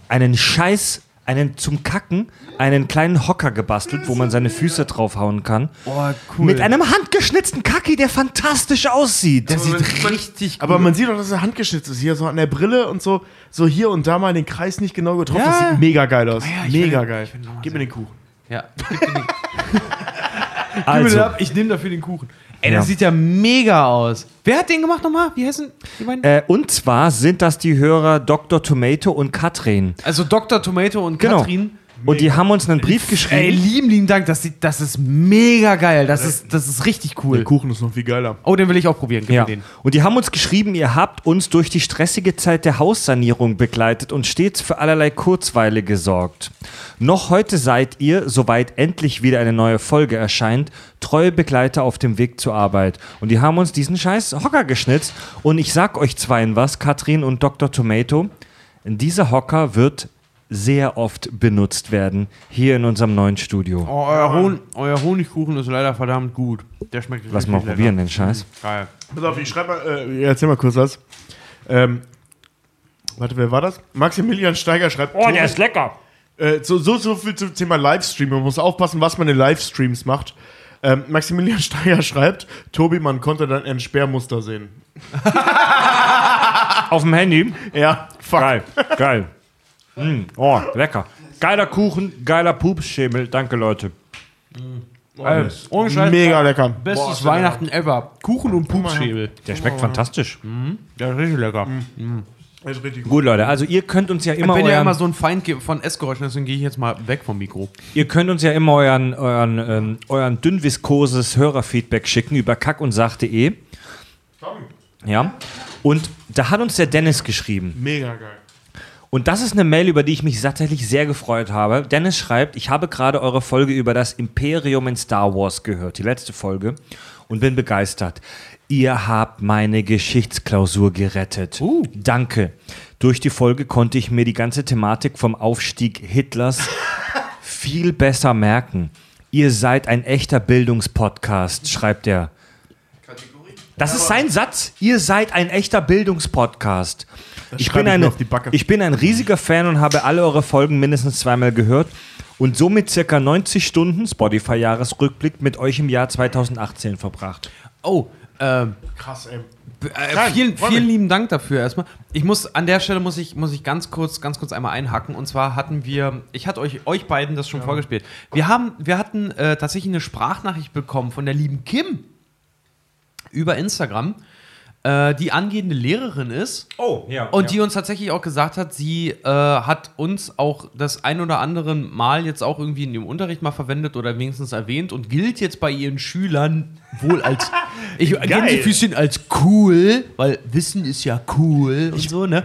einen Scheiß, einen zum Kacken, einen kleinen Hocker gebastelt, wo man seine Füße draufhauen kann. Oh, cool. Mit einem handgeschnitzten Kaki, der fantastisch aussieht. Das sieht richtig Aber man sieht doch, dass er handgeschnitzt ist. Hier so an der Brille und so, so hier und da mal den Kreis nicht genau getroffen. Ja. Das sieht mega geil aus. ja, ich mega will- geil. Gib mir den Kuchen. Ja. *laughs* Gib mir den- Also, den ab, ich nehme dafür den Kuchen. Ey, Ja. das sieht ja mega aus. Wer hat den gemacht nochmal? Wie heißen die beiden? äh, und zwar sind das die Hörer Dr. Tomato und Katrin. Also Dr. Tomato und Genau. Katrin. Und die haben uns einen Brief Ey, geschrieben. lieben, lieben Dank. Das, sieht, das ist mega geil. Das ist, das ist richtig cool. Der Kuchen ist noch viel geiler. Oh, den will ich auch probieren. Gib Ja. mir den. Und die haben uns geschrieben, ihr habt uns durch die stressige Zeit der Haussanierung begleitet und stets für allerlei Kurzweile gesorgt. Noch heute seid ihr, soweit endlich wieder eine neue Folge erscheint, treue Begleiter auf dem Weg zur Arbeit. Und die haben uns diesen scheiß Hocker geschnitzt. Und ich sag euch zweien was, Katrin und Dr. Tomato, dieser Hocker wird sehr oft benutzt werden hier in unserem neuen Studio. Oh, euer, Hon euer Honigkuchen ist leider verdammt gut. Der schmeckt Lass mal probieren, den Scheiß. Geil. Pass auf, ich schreibe mal, äh, erzähl mal kurz was. Ähm, warte, wer war das? Maximilian Steiger schreibt. Oh, der ist lecker. Äh, so, so, so viel zum Thema Livestream. Man muss aufpassen, was man in Livestreams macht. Ähm, Maximilian *laughs* Steiger schreibt, Tobi, man konnte dann ein Sperrmuster sehen. Auf dem Handy. Ja, fuck. Geil, geil. Mm, oh, lecker. Geiler Kuchen, geiler Pupsschemel. Danke, Leute. Ey, ohne Scheiß. Mega lecker. Bestes Weihnachten ever. Kuchen und Pupsschäbel. Der schmeckt fantastisch. Der ist richtig lecker. Das ist richtig gut. Gut, Leute, also ihr könnt uns ja Ich immer bin ja immer so ein Feind von Essgeräuschen, deswegen gehe ich jetzt mal weg vom Mikro. ihr könnt uns ja immer euren, euren, ähm, euren dünnviskoses Hörerfeedback schicken über kack und sach.de. Ja. Und da hat uns der Dennis geschrieben. Mega geil. Und das ist eine Mail, über die ich mich tatsächlich sehr gefreut habe. Dennis schreibt, ich habe gerade eure Folge über das Imperium in Star Wars gehört, die letzte Folge, und bin begeistert. Ihr habt meine Geschichtsklausur gerettet. Danke. Durch die Folge konnte ich mir die ganze Thematik vom Aufstieg Hitlers *laughs* viel besser merken. Ihr seid ein echter Bildungspodcast, schreibt er. Das ist sein Satz. Ihr seid ein echter Bildungspodcast. Ich bin, ich eine, mir auf die Backe. ich bin ein riesiger Fan und habe alle eure Folgen mindestens zweimal gehört und somit circa 90 Stunden Spotify-Jahresrückblick mit euch im Jahr 2018 verbracht. Oh, ähm, Krass, ey. äh, vielen, vielen lieben Dank dafür erstmal. Ich muss, an der Stelle muss ich, muss ich ganz kurz, ganz kurz einmal einhacken. Und zwar hatten wir, ich hatte euch, euch beiden das schon vorgespielt. Wir haben, wir hatten äh, tatsächlich eine Sprachnachricht bekommen von der lieben Kim über Instagram, äh, die angehende Lehrerin ist. Oh, ja. Und die uns tatsächlich auch gesagt hat, sie äh, hat uns auch das ein oder andere Mal jetzt auch irgendwie in ihrem Unterricht mal verwendet oder wenigstens erwähnt und gilt jetzt bei ihren Schülern wohl als, *laughs* ich Gänsefüßchen als cool, weil Wissen ist ja cool und so, ne?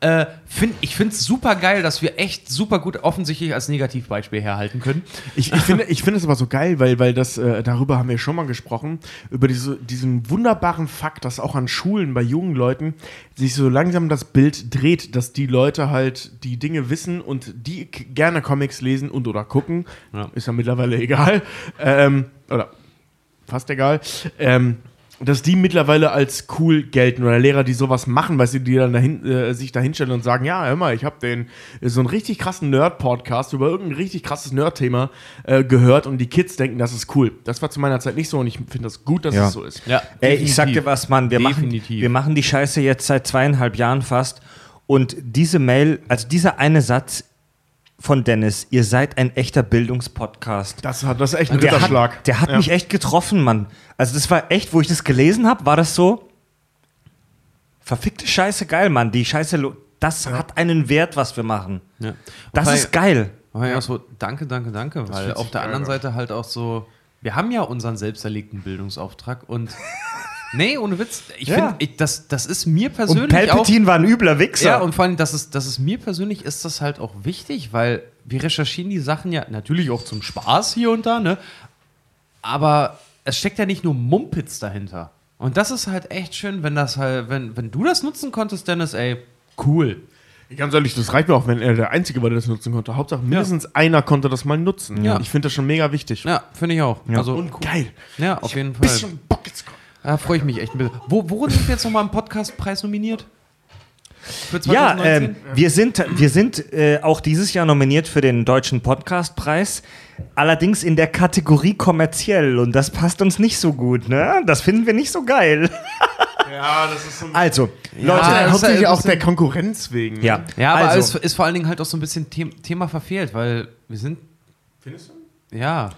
Äh, find, ich finde es super geil, dass wir echt super gut offensichtlich als Negativbeispiel herhalten können. Ich, ich finde ich finde es aber so geil, weil, weil das, äh, darüber haben wir schon mal gesprochen, über diese, diesen wunderbaren Fakt, dass auch an Schulen bei jungen Leuten sich so langsam das Bild dreht, dass die Leute halt die Dinge wissen und die gerne Comics lesen und oder gucken. Ja. Ist ja mittlerweile egal. Ähm, oder fast egal. Ähm, dass die mittlerweile als cool gelten oder Lehrer, die sowas machen, weil sie die dann dahin, äh, sich da hinstellen und sagen, ja, hör mal, ich habe den äh, so einen richtig krassen Nerd-Podcast über irgendein richtig krasses Nerd-Thema äh, gehört und die Kids denken, das ist cool. Das war zu meiner Zeit nicht so und ich finde das gut, dass Ja. es so ist. Ja, Ey, ich sag dir was, Mann, wir machen, wir machen die Scheiße jetzt seit zweieinhalb Jahren fast. Und diese Mail, also dieser eine Satz von Dennis, ihr seid ein echter Bildungspodcast. Das, hat, das ist echt ein Der Ritterschlag. hat, der hat Ja. mich echt getroffen, Mann. Also das war echt, wo ich das gelesen habe, war das so, verfickte Scheiße geil, Mann. Die Scheiße, das hat einen Wert, was wir machen. Ja. Das ist geil. Ja, so, danke, danke, danke, weil fühlt auf der anderen an. Seite halt auch so, wir haben ja unseren selbst erlegten Bildungsauftrag und *laughs* nee, ohne Witz, ich Ja. finde, das, das ist mir Und persönlich auch, Palpatine war ein übler Wichser. ja, und vor allem, das ist, das ist mir persönlich ist das halt auch wichtig, weil wir recherchieren die Sachen ja natürlich auch zum Spaß hier und da, ne, aber es steckt ja nicht nur Mumpitz dahinter. Und das ist halt echt schön, wenn das halt, wenn, wenn du das nutzen konntest, Dennis, ey, cool. Ganz ehrlich, das reicht mir auch, wenn er der Einzige war, der das nutzen konnte. Hauptsache, mindestens einer konnte das mal nutzen. Ja. Ich finde das schon mega wichtig. Ja, finde ich auch. Also, Und geil. ja, auf jeden Fall. Bisschen Bock jetzt. Da freue ich mich echt ein bisschen. Wo, worin sind wir jetzt nochmal im Podcastpreis nominiert? Für Ja, 2019? ähm, wir sind, wir sind äh, auch dieses Jahr nominiert für den Deutschen Podcastpreis. Allerdings in der Kategorie kommerziell und das passt uns nicht so gut, ne? Das finden wir nicht so geil. *laughs* Ja, das ist so ein Also, Leute, das ist Hauptsächlich ja ein auch der Konkurrenz wegen. ja, ja, aber also, es ist vor allen Dingen halt auch so ein bisschen The Thema verfehlt, weil wir sind. Findest du? Ja.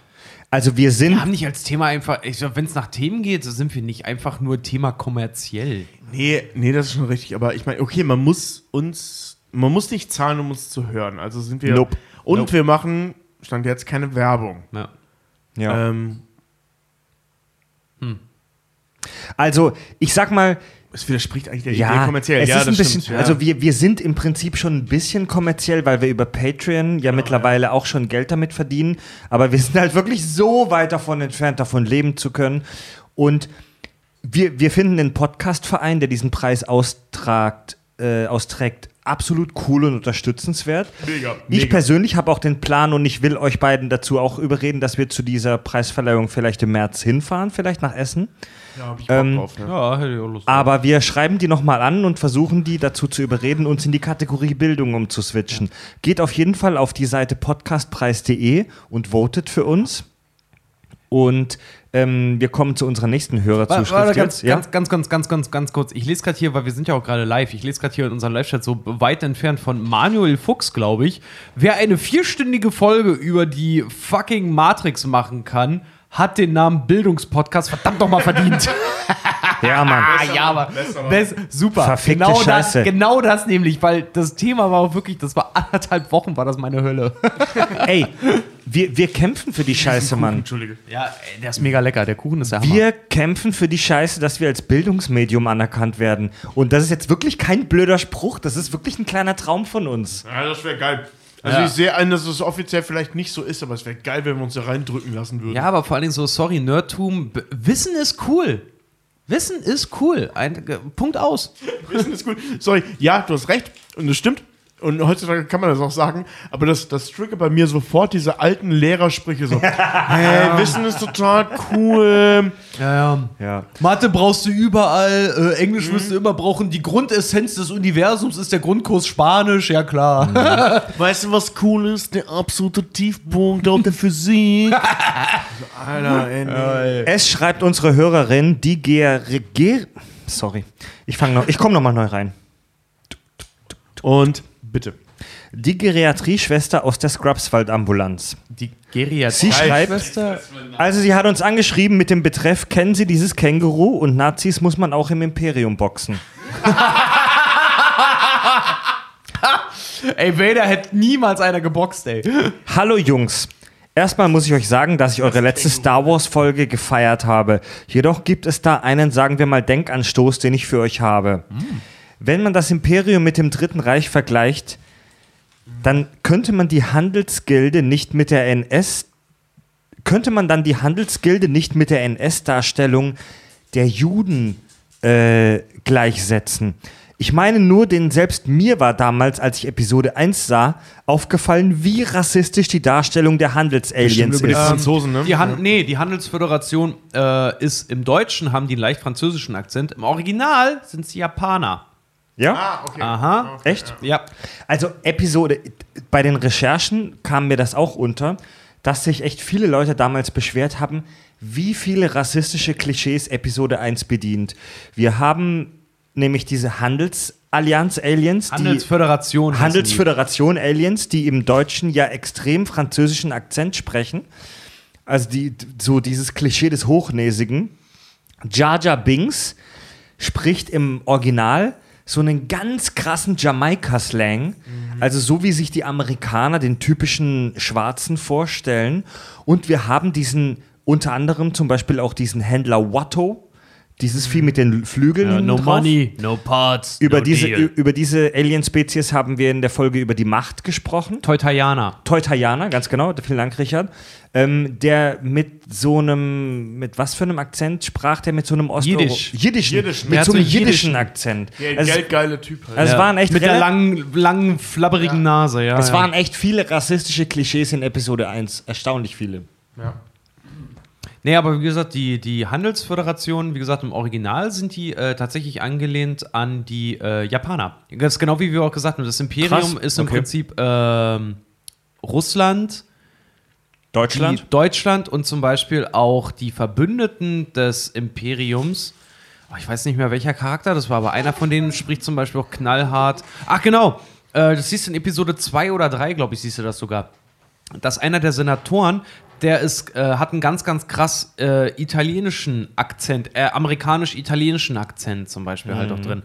Also wir Wir sind, haben nicht als Thema einfach. Wenn es nach Themen geht, so sind wir nicht einfach nur Thema kommerziell. Nee, nee, das ist schon richtig. Aber ich meine, okay, man muss uns, man muss nicht zahlen, um uns zu hören. Also sind wir. Nope. Und Nope. wir machen, stand jetzt keine Werbung. Ja. ja. Ähm, also ich sag mal, es widerspricht eigentlich der Idee ja, kommerziell. es ja, ist ein bisschen, stimmt, ja. also wir, wir sind im Prinzip schon ein bisschen kommerziell, weil wir über Patreon ja mittlerweile auch schon Geld damit verdienen, aber wir sind halt wirklich so weit davon entfernt, davon leben zu können und wir, wir finden den Podcastverein, der diesen Preis austragt, äh, austrägt, absolut cool und unterstützenswert. Mega, Ich mega. persönlich habe auch den Plan und ich will euch beiden dazu auch überreden, dass wir zu dieser Preisverleihung vielleicht im März hinfahren, vielleicht nach Essen. ja, hab ich Bock ähm, drauf, ne? Ja, hätte ich auch Lust. Aber wir schreiben die nochmal an und versuchen die dazu zu überreden, uns in die Kategorie Bildung umzuswitchen. Geht auf jeden Fall auf die Seite podcastpreis.de und votet für uns. Und ähm, wir kommen zu unserer nächsten Hörerzuschrift Warte, warte, jetzt. ganz, ganz, ganz, ganz, ganz, ganz, ganz kurz. Ich lese gerade hier, weil wir sind ja auch gerade live. Ich lese gerade hier in unserem Live-Chat so weit entfernt von Manuel Fuchs, glaube ich. Wer eine vierstündige Folge über die fucking Matrix machen kann, hat den Namen Bildungspodcast verdammt nochmal verdient. *laughs* Ja, Mann. Ah, ja, aber best, super. Verfickte genau Scheiße. Das, genau das nämlich, weil das Thema war auch wirklich, das war anderthalb Wochen, war das meine Hölle. Ey, wir, wir kämpfen für die Scheiße, Mann. Entschuldige. Ja, ey, der ist mega lecker. Der Kuchen ist der Hammer. Wir kämpfen für die Scheiße, dass wir als Bildungsmedium anerkannt werden. Und das ist jetzt wirklich kein blöder Spruch, das ist wirklich ein kleiner Traum von uns. Ja, das wäre geil. Also Ja. ich sehe ein, dass es offiziell vielleicht nicht so ist, aber es wäre geil, wenn wir uns da reindrücken lassen würden. Ja, aber vor allen Dingen so, sorry, Nerdtum. Wissen ist cool. Wissen ist cool. Ein, Punkt aus. Wissen ist gut. Sorry, ja, du hast recht und das stimmt. Und heutzutage kann man das auch sagen, aber das, das triggert bei mir sofort diese alten Lehrersprüche so. *laughs* hey, Wissen ist total cool. Ja, ja. Ja. Mathe brauchst du überall, äh, Englisch wirst du immer brauchen. Die Grundessenz des Universums ist der Grundkurs Spanisch, ja klar. Weißt du, was cool ist? Der absolute Tiefpunkt auf der Physik. *laughs* Alter, ey, nee. Es schreibt unsere Hörerin, die Ger... Ger Sorry, ich, fang noch, ich komme nochmal neu rein. Und bitte. Die Geriatrie-Schwester aus der Scrubswald-Ambulanz. Die Geriatrie. Sie schreibt, also sie hat uns angeschrieben mit dem Betreff, kennen Sie dieses Känguru und Nazis muss man auch im Imperium boxen. *laughs* Ey, Vader hätte niemals einer geboxt, ey. Hallo Jungs. Erstmal muss ich euch sagen, dass ich eure letzte Star Wars Folge gefeiert habe. Jedoch gibt es da einen, sagen wir mal, Denkanstoß, den ich für euch habe. Wenn man das Imperium mit dem Dritten Reich vergleicht, dann könnte man die Handelsgilde nicht mit der NS, könnte man dann die Handelsgilde nicht mit der NS-Darstellung der Juden äh, gleichsetzen. Ich meine nur, denn selbst mir war damals, als ich Episode 1 sah, aufgefallen, wie rassistisch die Darstellung der Handelsaliens über die ist. Franzosen, ne? Die Han nee, die Handelsföderation äh, ist im Deutschen, haben die einen leicht französischen Akzent. Im Original sind sie Japaner. Ja? okay. Aha. Echt? Ja. Also Episode, bei den Recherchen kam mir das auch unter, dass sich echt viele Leute damals beschwert haben, wie viele rassistische Klischees Episode 1 bedient. Wir haben nämlich diese Handelsallianz-Aliens, die Handelsföderation. die. Handelsföderation Aliens, die im Deutschen ja extrem französischen Akzent sprechen. Also die, so dieses Klischee des Hochnäsigen. Jar Jar Binks spricht im Original so einen ganz krassen Jamaika-Slang. Also so wie sich die Amerikaner den typischen Schwarzen vorstellen. Und wir haben diesen, unter anderem zum Beispiel auch diesen Händler Watto, dieses Vieh mit den Flügeln. Ja, no drauf. money, no parts, Über no diese, deal. über diese Alien-Spezies haben wir in der Folge über die Macht gesprochen. Teutayana. Teutayana, ganz genau, vielen Dank, Richard. Ähm, der mit so einem, mit was für einem Akzent sprach der mit so einem Ostro Jiddisch. Jiddischen, Jiddischen. mit so einem jiddischen jiddischen. Akzent. Ja, Also, geldgeile Typ halt. also es waren echt Mit der langen, langen, flabberigen Nase, ja. es ja. waren echt viele rassistische Klischees in Episode 1. Erstaunlich viele. Nee, aber wie gesagt, die, die Handelsföderation, wie gesagt, im Original sind die äh, tatsächlich angelehnt an die äh, Japaner. Ist genau wie wir auch gesagt haben. Das Imperium Krass, ist im okay. Prinzip ähm, Russland, Deutschland? Deutschland und zum Beispiel auch die Verbündeten des Imperiums. Oh, ich weiß nicht mehr, welcher Charakter das war, aber einer von denen spricht zum Beispiel auch knallhart. Ach, genau. Äh, das siehst du in Episode 2 oder 3, glaube ich, siehst du das sogar. Dass einer der Senatoren, der ist, äh, hat einen ganz, ganz krass äh, italienischen Akzent, äh, amerikanisch-italienischen Akzent zum Beispiel halt auch drin.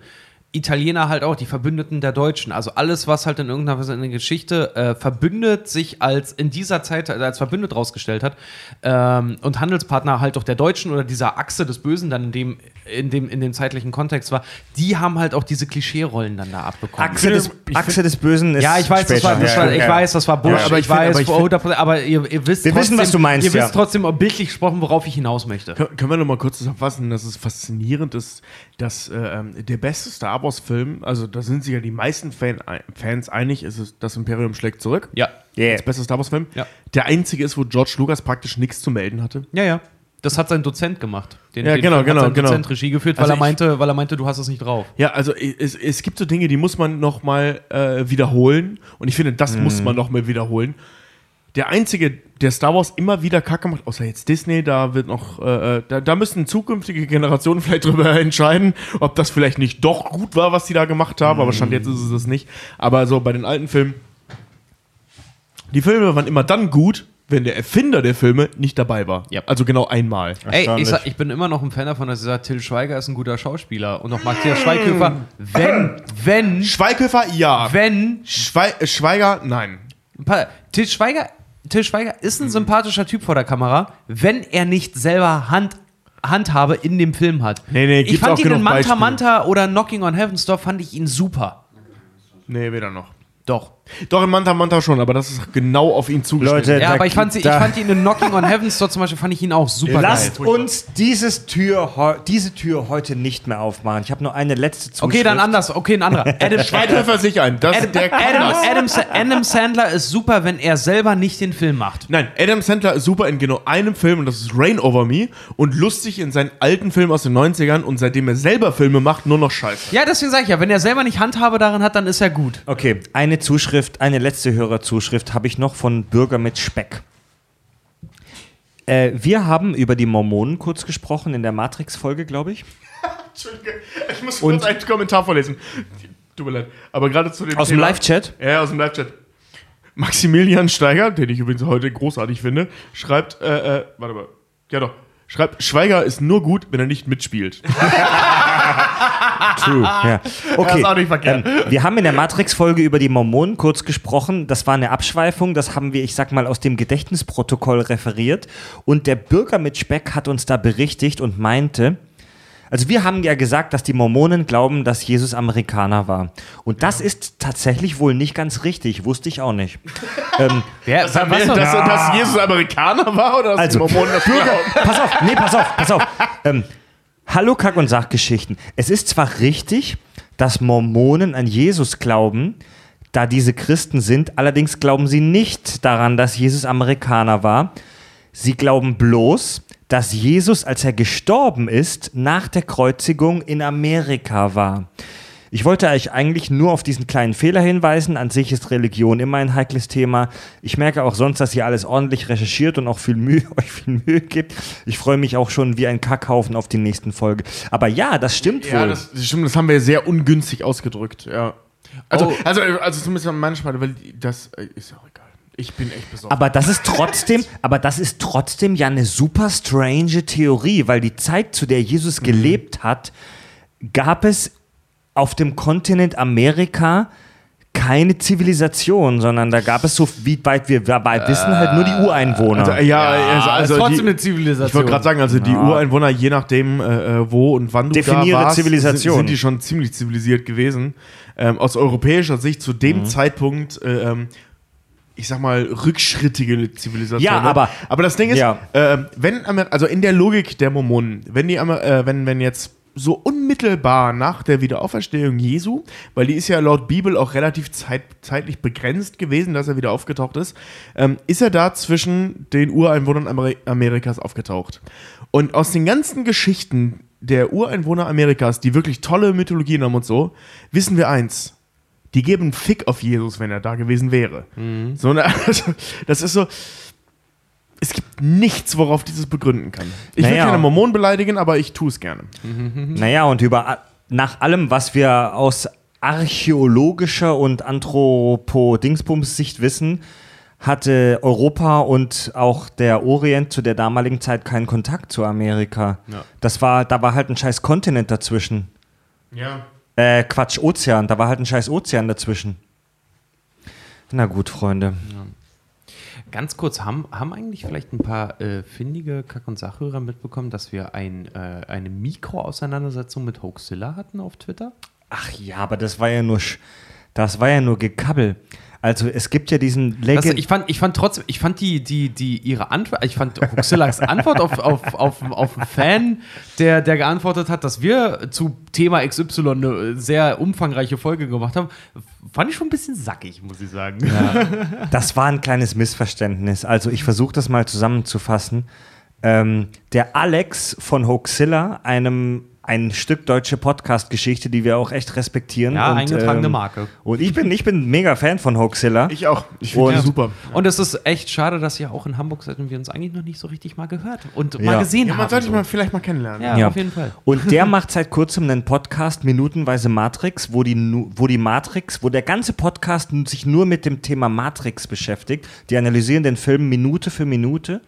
Italiener halt auch, die Verbündeten der Deutschen. Also alles, was halt in irgendeiner Weise in der Geschichte äh, verbündet sich als in dieser Zeit äh, als verbündet rausgestellt hat ähm, und Handelspartner halt auch der Deutschen oder dieser Achse des Bösen dann in dem, in dem, in dem zeitlichen Kontext war, die haben halt auch diese Klischee-Rollen dann da abbekommen. Achse, des, Achse des Bösen ist Ja, ich weiß, das war, das war, ich ja. weiß, das war Bullshit. Ja, aber ich ich find- weiß, aber ich 100%, aber ihr, ihr wisst Wir wissen, trotzdem, was du meinst, Ihr wisst ja. trotzdem bildlich gesprochen, worauf ich hinaus möchte. Kön- Können wir noch mal kurz zusammenfassen, dass es faszinierend ist, dass äh, ähm, der beste Star Wars-Film, also da sind sich ja die meisten Fan, Fans einig, ist es Das Imperium schlägt zurück. Ja. Yeah. Das beste Star Wars-Film. Ja. Der einzige ist, wo George Lucas praktisch nichts zu melden hatte. Ja, ja. Das hat sein Dozent gemacht. Den, Ja, den genau, Film genau, hat sein genau. Dozent Regie geführt, weil, Also er ich- meinte, weil er meinte, du hast es nicht drauf. Ja, also es, es gibt so Dinge, die muss man noch mal äh, wiederholen. Und ich finde, das muss man noch mal wiederholen. Der einzige, der Star Wars immer wieder Kacke macht, außer jetzt Disney, da wird noch, äh, äh, da, da müssen zukünftige *laughs* Generationen vielleicht drüber entscheiden, ob das vielleicht nicht doch gut war, was die da gemacht haben. Aber Stand jetzt ist es das nicht. Aber so bei den alten Filmen, die Filme waren immer dann gut, wenn der Erfinder der Filme nicht dabei war. Ja. Also genau einmal. Ey, ich, sag, ich bin immer noch ein Fan davon, dass ich sage, Till Schweiger ist ein guter Schauspieler. Und auch Matthias Schweighöfer, wenn, wenn, Schweighöfer, ja. wenn, Schwei äh, Schweiger, nein. Till Schweiger, Till Schweiger ist ein sympathischer Typ vor der Kamera, wenn er nicht selber Hand, Handhabe in dem Film hat. Nee, nee, ich fand ihn in Manta Beispiele. Manta oder Knocking on Heaven's Door fand ich ihn super. Nee, weder noch. Doch. Doch, in Manta Manta schon, aber das ist genau auf ihn zugeschnitten. Leute, Ja, Da- aber ich fand, sie, ich fand ihn in Knocking on Heaven's Door zum Beispiel, fand ich ihn auch super Lasst geil. uns dieses Tür, diese Tür heute nicht mehr aufmachen. Ich habe nur eine letzte Zuschrift. Okay, dann anders. Okay, ein anderer. Adam, *laughs* Schweighöfer sich ein. Das, Adam, der kann Adam, das. Adam, Adam Sandler ist super, wenn er selber nicht den Film macht. Nein, Adam Sandler ist super in genau einem Film und das ist Rain Over Me und lustig in seinen alten Filmen aus den 90ern und seitdem er selber Filme macht, nur noch Scheiße. Ja, deswegen sage ich ja, wenn er selber nicht Handhabe daran hat, dann ist er gut. Okay, eine Zuschrift, eine letzte Hörerzuschrift habe ich noch von Bürger mit Speck. Äh, wir haben über die Mormonen kurz gesprochen in der Matrix-Folge, glaube ich. *laughs* Entschuldige, ich muss Und- kurz einen Kommentar vorlesen. Tut mir leid. Aber gerade zu dem Aus dem Thema- Live-Chat? Ja, aus dem Live-Chat. Maximilian Steiger, den ich übrigens heute großartig finde, schreibt, äh, äh, warte mal, ja doch, schreibt, Schweiger ist nur gut, wenn er nicht mitspielt. *laughs* True. Ja. Okay. ist auch nicht verkehrt. Ähm, wir haben in der Matrix-Folge über die Mormonen kurz gesprochen. Das war eine Abschweifung. Das haben wir, ich sag mal, aus dem Gedächtnisprotokoll referiert. Und der Bürger mit Speck hat uns da berichtigt und meinte, Also wir haben ja gesagt, dass die Mormonen glauben, dass Jesus Amerikaner war. Und das ist tatsächlich wohl nicht ganz richtig. Wusste ich auch nicht. *laughs* ähm, Wer, Dass, dass, dass Jesus Amerikaner war oder dass Also, die Mormonen das Bürger, glauben? *laughs* pass auf, nee, pass auf, pass auf. Ähm, Hallo Kack- und Sachgeschichten. Es ist zwar richtig, dass Mormonen an Jesus glauben, da diese Christen sind, allerdings glauben sie nicht daran, dass Jesus Amerikaner war. Sie glauben bloß, dass Jesus, als er gestorben ist, nach der Kreuzigung in Amerika war. Ich wollte euch eigentlich nur auf diesen kleinen Fehler hinweisen. An sich ist Religion immer ein heikles Thema. Ich merke auch sonst, dass ihr alles ordentlich recherchiert und auch viel Mühe, *laughs* euch viel Mühe gibt. Ich freue mich auch schon wie ein Kackhaufen auf die nächsten Folge. Aber ja, das stimmt Ja, wohl. das, das stimmt, das haben wir sehr ungünstig ausgedrückt, ja. Also, Oh. also, also zumindest Sparte, weil das äh, ist ja auch egal. Ich bin echt besorgt. Aber das ist trotzdem, *laughs* aber das ist trotzdem ja eine super strange Theorie, weil die Zeit, zu der Jesus Mhm. gelebt hat, gab es auf dem Kontinent Amerika keine Zivilisation, sondern da gab es so, wie weit wir dabei wissen, halt nur die Ureinwohner. also, ja, also, also ist trotzdem die, eine Zivilisation. Ich wollte gerade sagen, also die Ureinwohner, je nachdem, äh, äh, wo und wann du Definiere da warst, Zivilisation. Sind, sind die schon ziemlich zivilisiert gewesen. Ähm, aus europäischer Sicht zu dem Mhm. Zeitpunkt, äh, ähm, ich sag mal, rückschrittige Zivilisation. Ja, ne? aber- aber das Ding ist, Ja. ähm, wenn, Amer- also in der Logik der Mormonen, wenn die, Amer- äh, wenn, wenn jetzt so unmittelbar nach der Wiederauferstehung Jesu, weil die ist ja laut Bibel auch relativ zeit, zeitlich begrenzt gewesen, dass er wieder aufgetaucht ist, ähm, ist er da zwischen den Ureinwohnern Ameri Amerikas aufgetaucht. Und aus den ganzen Geschichten der Ureinwohner Amerikas, die wirklich tolle Mythologien haben und so, wissen wir eins. Die geben einen Fick auf Jesus, wenn er da gewesen wäre. So eine, also, das ist so. Es gibt nichts, worauf dieses begründen kann. Ich will Naja. keine Mormonen beleidigen, aber ich tue es gerne. Naja, und über nach allem, was wir aus archäologischer und Anthropo-Dingsbums-Sicht wissen, hatte Europa und auch der Orient zu der damaligen Zeit keinen Kontakt zu Amerika. Das war, da war halt ein scheiß Kontinent dazwischen. Ja. Äh, Quatsch, Ozean, da war halt ein scheiß Ozean dazwischen. Na gut, Freunde. Ganz kurz, haben, haben eigentlich vielleicht ein paar äh, findige Kack- und Sachhörer mitbekommen, dass wir ein, äh, eine Mikroauseinandersetzung mit Hoaxilla hatten auf Twitter? Ach ja, aber das war ja nur, das war ja nur Gekabbel. Also es gibt ja diesen Das, Legend. ich fand, ich fand trotzdem, ich fand die, die, die, ihre Antwort, ich fand Hoaxillas Antwort auf, auf, auf, auf einen Fan, der, der geantwortet hat, dass wir zu Thema XY eine sehr umfangreiche Folge gemacht haben, fand ich schon ein bisschen sackig, muss ich sagen. *laughs* Das war ein kleines Missverständnis. Also ich versuche das mal zusammenzufassen. Ähm, der Alex von Hoaxilla, einem ein Stück deutsche Podcast-Geschichte, die wir auch echt respektieren. Ja, und, eingetragene ähm, Marke. Und ich bin, ich bin mega Fan von Hoaxilla. Ich auch. Ich finde Und- die super. Und es ist echt schade, dass ihr auch in Hamburg seid und wir uns eigentlich noch nicht so richtig mal gehört und Ja. mal gesehen Ja, haben. man sollte so. mal vielleicht mal kennenlernen. ja, Ja. auf jeden Fall. Und *laughs* der macht seit kurzem einen Podcast, Minutenweise Matrix, wo die, wo die Matrix, wo der ganze Podcast sich nur mit dem Thema Matrix beschäftigt. Die analysieren den Film Minute für Minute.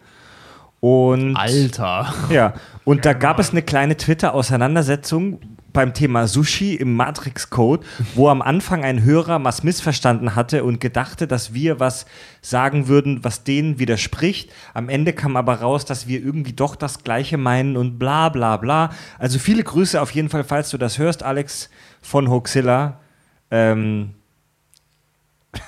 Und Alter. Ja, *laughs* und da gab es eine kleine Twitter-Auseinandersetzung beim Thema Sushi im Matrix-Code, wo am Anfang ein Hörer was missverstanden hatte und gedachte, dass wir was sagen würden, was denen widerspricht. Am Ende kam aber raus, dass wir irgendwie doch das Gleiche meinen und bla bla bla. Also viele Grüße auf jeden Fall, falls du das hörst, Alex von Hoaxilla. Ähm, *laughs*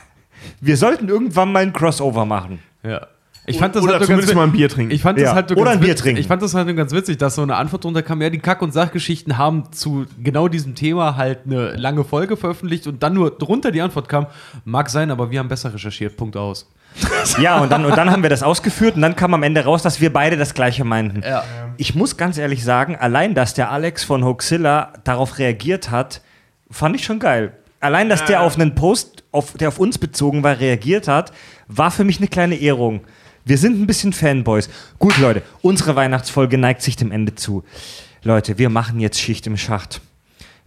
wir sollten irgendwann mal ein Crossover machen. Ja. Ich fand das Oder halt zumindest ganz mal ein Bier trinken. Ich fand Ja. das halt nur Oder ganz ein Bier trinken. Ich fand das halt ganz witzig, dass so eine Antwort drunter kam, ja, die Kack- und Sachgeschichten haben zu genau diesem Thema halt eine lange Folge veröffentlicht und dann nur drunter die Antwort kam, mag sein, aber wir haben besser recherchiert, Punkt aus. *laughs* Ja, und dann, und dann haben wir das ausgeführt und dann kam am Ende raus, dass wir beide das Gleiche meinten. Ja. Ich muss ganz ehrlich sagen, allein, dass der Alex von Hoaxilla darauf reagiert hat, fand ich schon geil. Allein, dass der auf einen Post, auf, der auf uns bezogen war, reagiert hat, war für mich eine kleine Ehrung. Wir sind ein bisschen Fanboys. Gut, Leute, unsere Weihnachtsfolge neigt sich dem Ende zu. Leute, wir machen jetzt Schicht im Schacht.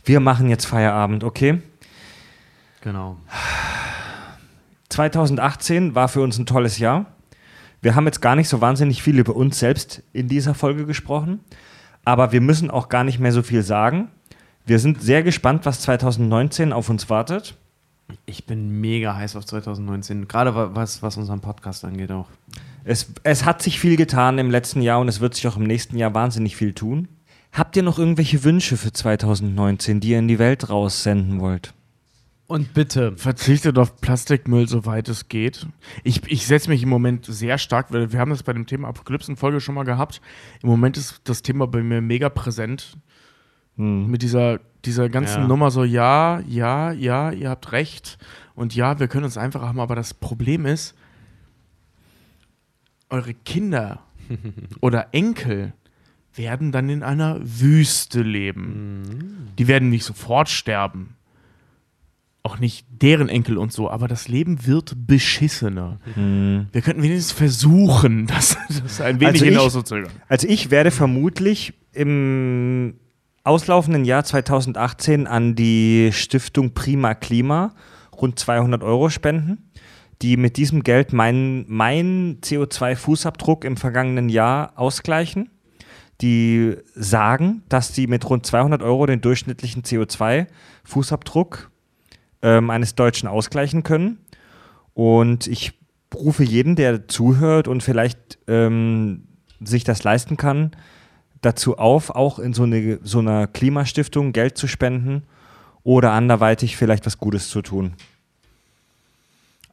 Wir machen jetzt Feierabend, okay? Genau. 2018 war für uns ein tolles Jahr. Wir haben jetzt gar nicht so wahnsinnig viel über uns selbst in dieser Folge gesprochen, aber wir müssen auch gar nicht mehr so viel sagen. Wir sind sehr gespannt, was 2019 auf uns wartet. Ich bin mega heiß auf 2019, gerade wa- was, was unseren Podcast angeht auch. Es, es hat sich viel getan im letzten Jahr und es wird sich auch im nächsten Jahr wahnsinnig viel tun. Habt ihr noch irgendwelche Wünsche für 2019, die ihr in die Welt raussenden wollt? Und bitte. Verzichtet auf Plastikmüll, soweit es geht. Ich, ich setze mich im Moment sehr stark, weil wir haben das bei dem Thema Apokalypsen-Folge schon mal gehabt. Im Moment ist das Thema bei mir mega präsent. Mit dieser, dieser ganzen Ja. Nummer so, ja, ja, ja, ihr habt recht. Und ja, wir können uns einfach haben, aber das Problem ist, eure Kinder oder Enkel werden dann in einer Wüste leben. Die werden nicht sofort sterben. Auch nicht deren Enkel und so, aber das Leben wird beschissener. Wir könnten wenigstens versuchen, *laughs* das, das ein wenig Also ich- hinauszuzögern. Also ich werde vermutlich im auslaufenden Jahr 2018 an die Stiftung Prima Klima rund 200 Euro spenden, die mit diesem Geld meinen mein CO2-Fußabdruck im vergangenen Jahr ausgleichen. Die sagen, dass sie mit rund 200 Euro den durchschnittlichen CO2-Fußabdruck ähm, eines Deutschen ausgleichen können. Und ich rufe jeden, der zuhört und vielleicht ähm, sich das leisten kann, dazu auf, auch in so, eine, so einer Klimastiftung Geld zu spenden oder anderweitig vielleicht was Gutes zu tun.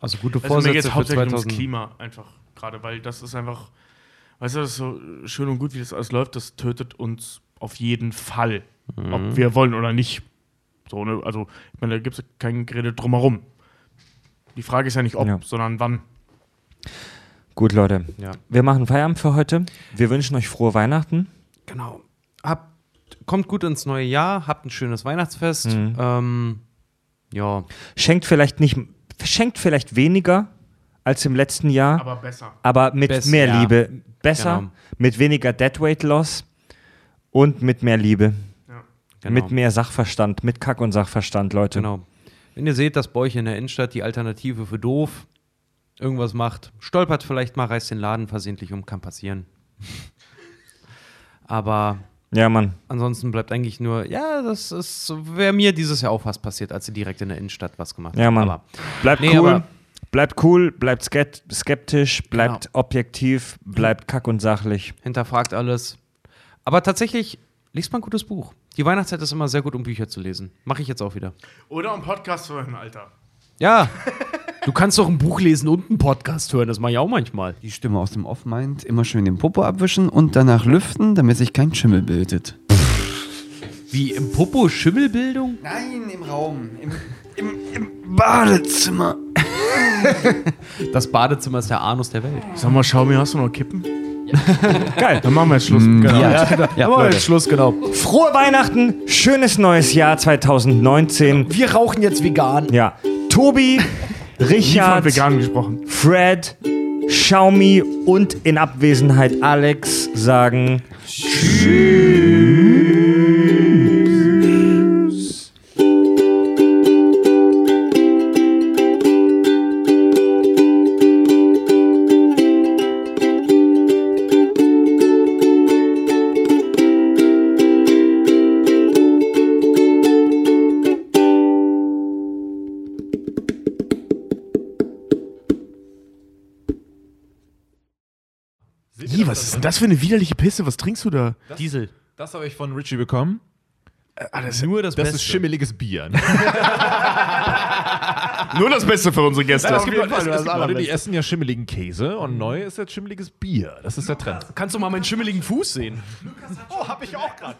Also gute Also mir Vorsätze geht für hauptsächlich ums 2000. Klima einfach gerade, weil das ist einfach, weißt du, das ist so schön und gut, wie das alles läuft, das tötet uns auf jeden Fall, ob wir wollen oder nicht. So, ne? Also, ich meine, da gibt es kein Gerede drumherum. Die Frage ist ja nicht ob, Ja. sondern wann. Gut, Leute. Ja. Wir machen Feierabend für heute. Wir wünschen euch frohe Weihnachten. Genau. Habt, kommt gut ins neue Jahr, habt ein schönes Weihnachtsfest. Mhm. Ähm, ja. Schenkt vielleicht nicht, schenkt vielleicht weniger als im letzten Jahr, Aber besser. aber mit Bess- mehr ja. Liebe. Besser, Genau. mit weniger Deadweight Loss und mit mehr Liebe. Genau. Mit mehr Sachverstand, mit Kack und Sachverstand, Leute. Genau. Wenn ihr seht, dass bei euch in der Innenstadt die Alternative für doof irgendwas macht, stolpert vielleicht mal, reißt den Laden versehentlich um, kann passieren. *laughs* Aber Ja, Mann. ansonsten bleibt eigentlich nur, ja, das ist, wäre mir dieses Jahr auch was passiert, als sie direkt in der Innenstadt was gemacht Ja, haben. Mann. Aber Bleibt Nee, cool. Bleibt cool, bleibt skeptisch, bleibt Genau. objektiv, bleibt kack und sachlich. hinterfragt alles. Aber tatsächlich, liest mal ein gutes Buch. Die Weihnachtszeit ist immer sehr gut, um Bücher zu lesen. Mache ich jetzt auch wieder. Oder einen Podcast zu hören, Alter. Ja, du kannst doch ein Buch lesen und einen Podcast hören, das mache ich auch manchmal. Die Stimme aus dem Off meint, immer schön den Popo abwischen und danach lüften, damit sich kein Schimmel bildet. Wie im Popo Schimmelbildung? Nein, im Raum. Im, im, im Badezimmer. *laughs* Das Badezimmer ist der Anus der Welt. Sag mal, schau mir, hast du noch Kippen? Geil. Dann machen wir jetzt Schluss. Genau. Ja, *laughs* Ja, ja, aber Leute. jetzt Schluss, genau. Frohe Weihnachten, schönes neues Jahr 2019. Wir rauchen jetzt vegan. Ja, Tobi, *laughs* Richard. Fred, Xiaomi und in Abwesenheit Alex sagen Ih, denn das für eine widerliche Pisse? Was trinkst du da? Diesel. Das habe ich von Richie bekommen. Ah, das ist Nur das, Das Beste. ist schimmeliges Bier. *laughs* nur das Beste für unsere Gäste. es gibt, Fall, es, das es gibt Leute, die essen ja schimmeligen Käse und neu ist jetzt schimmeliges Bier. Das ist der Trend. Kannst du mal meinen schimmeligen Fuß sehen? Oh, habe ich auch gerade.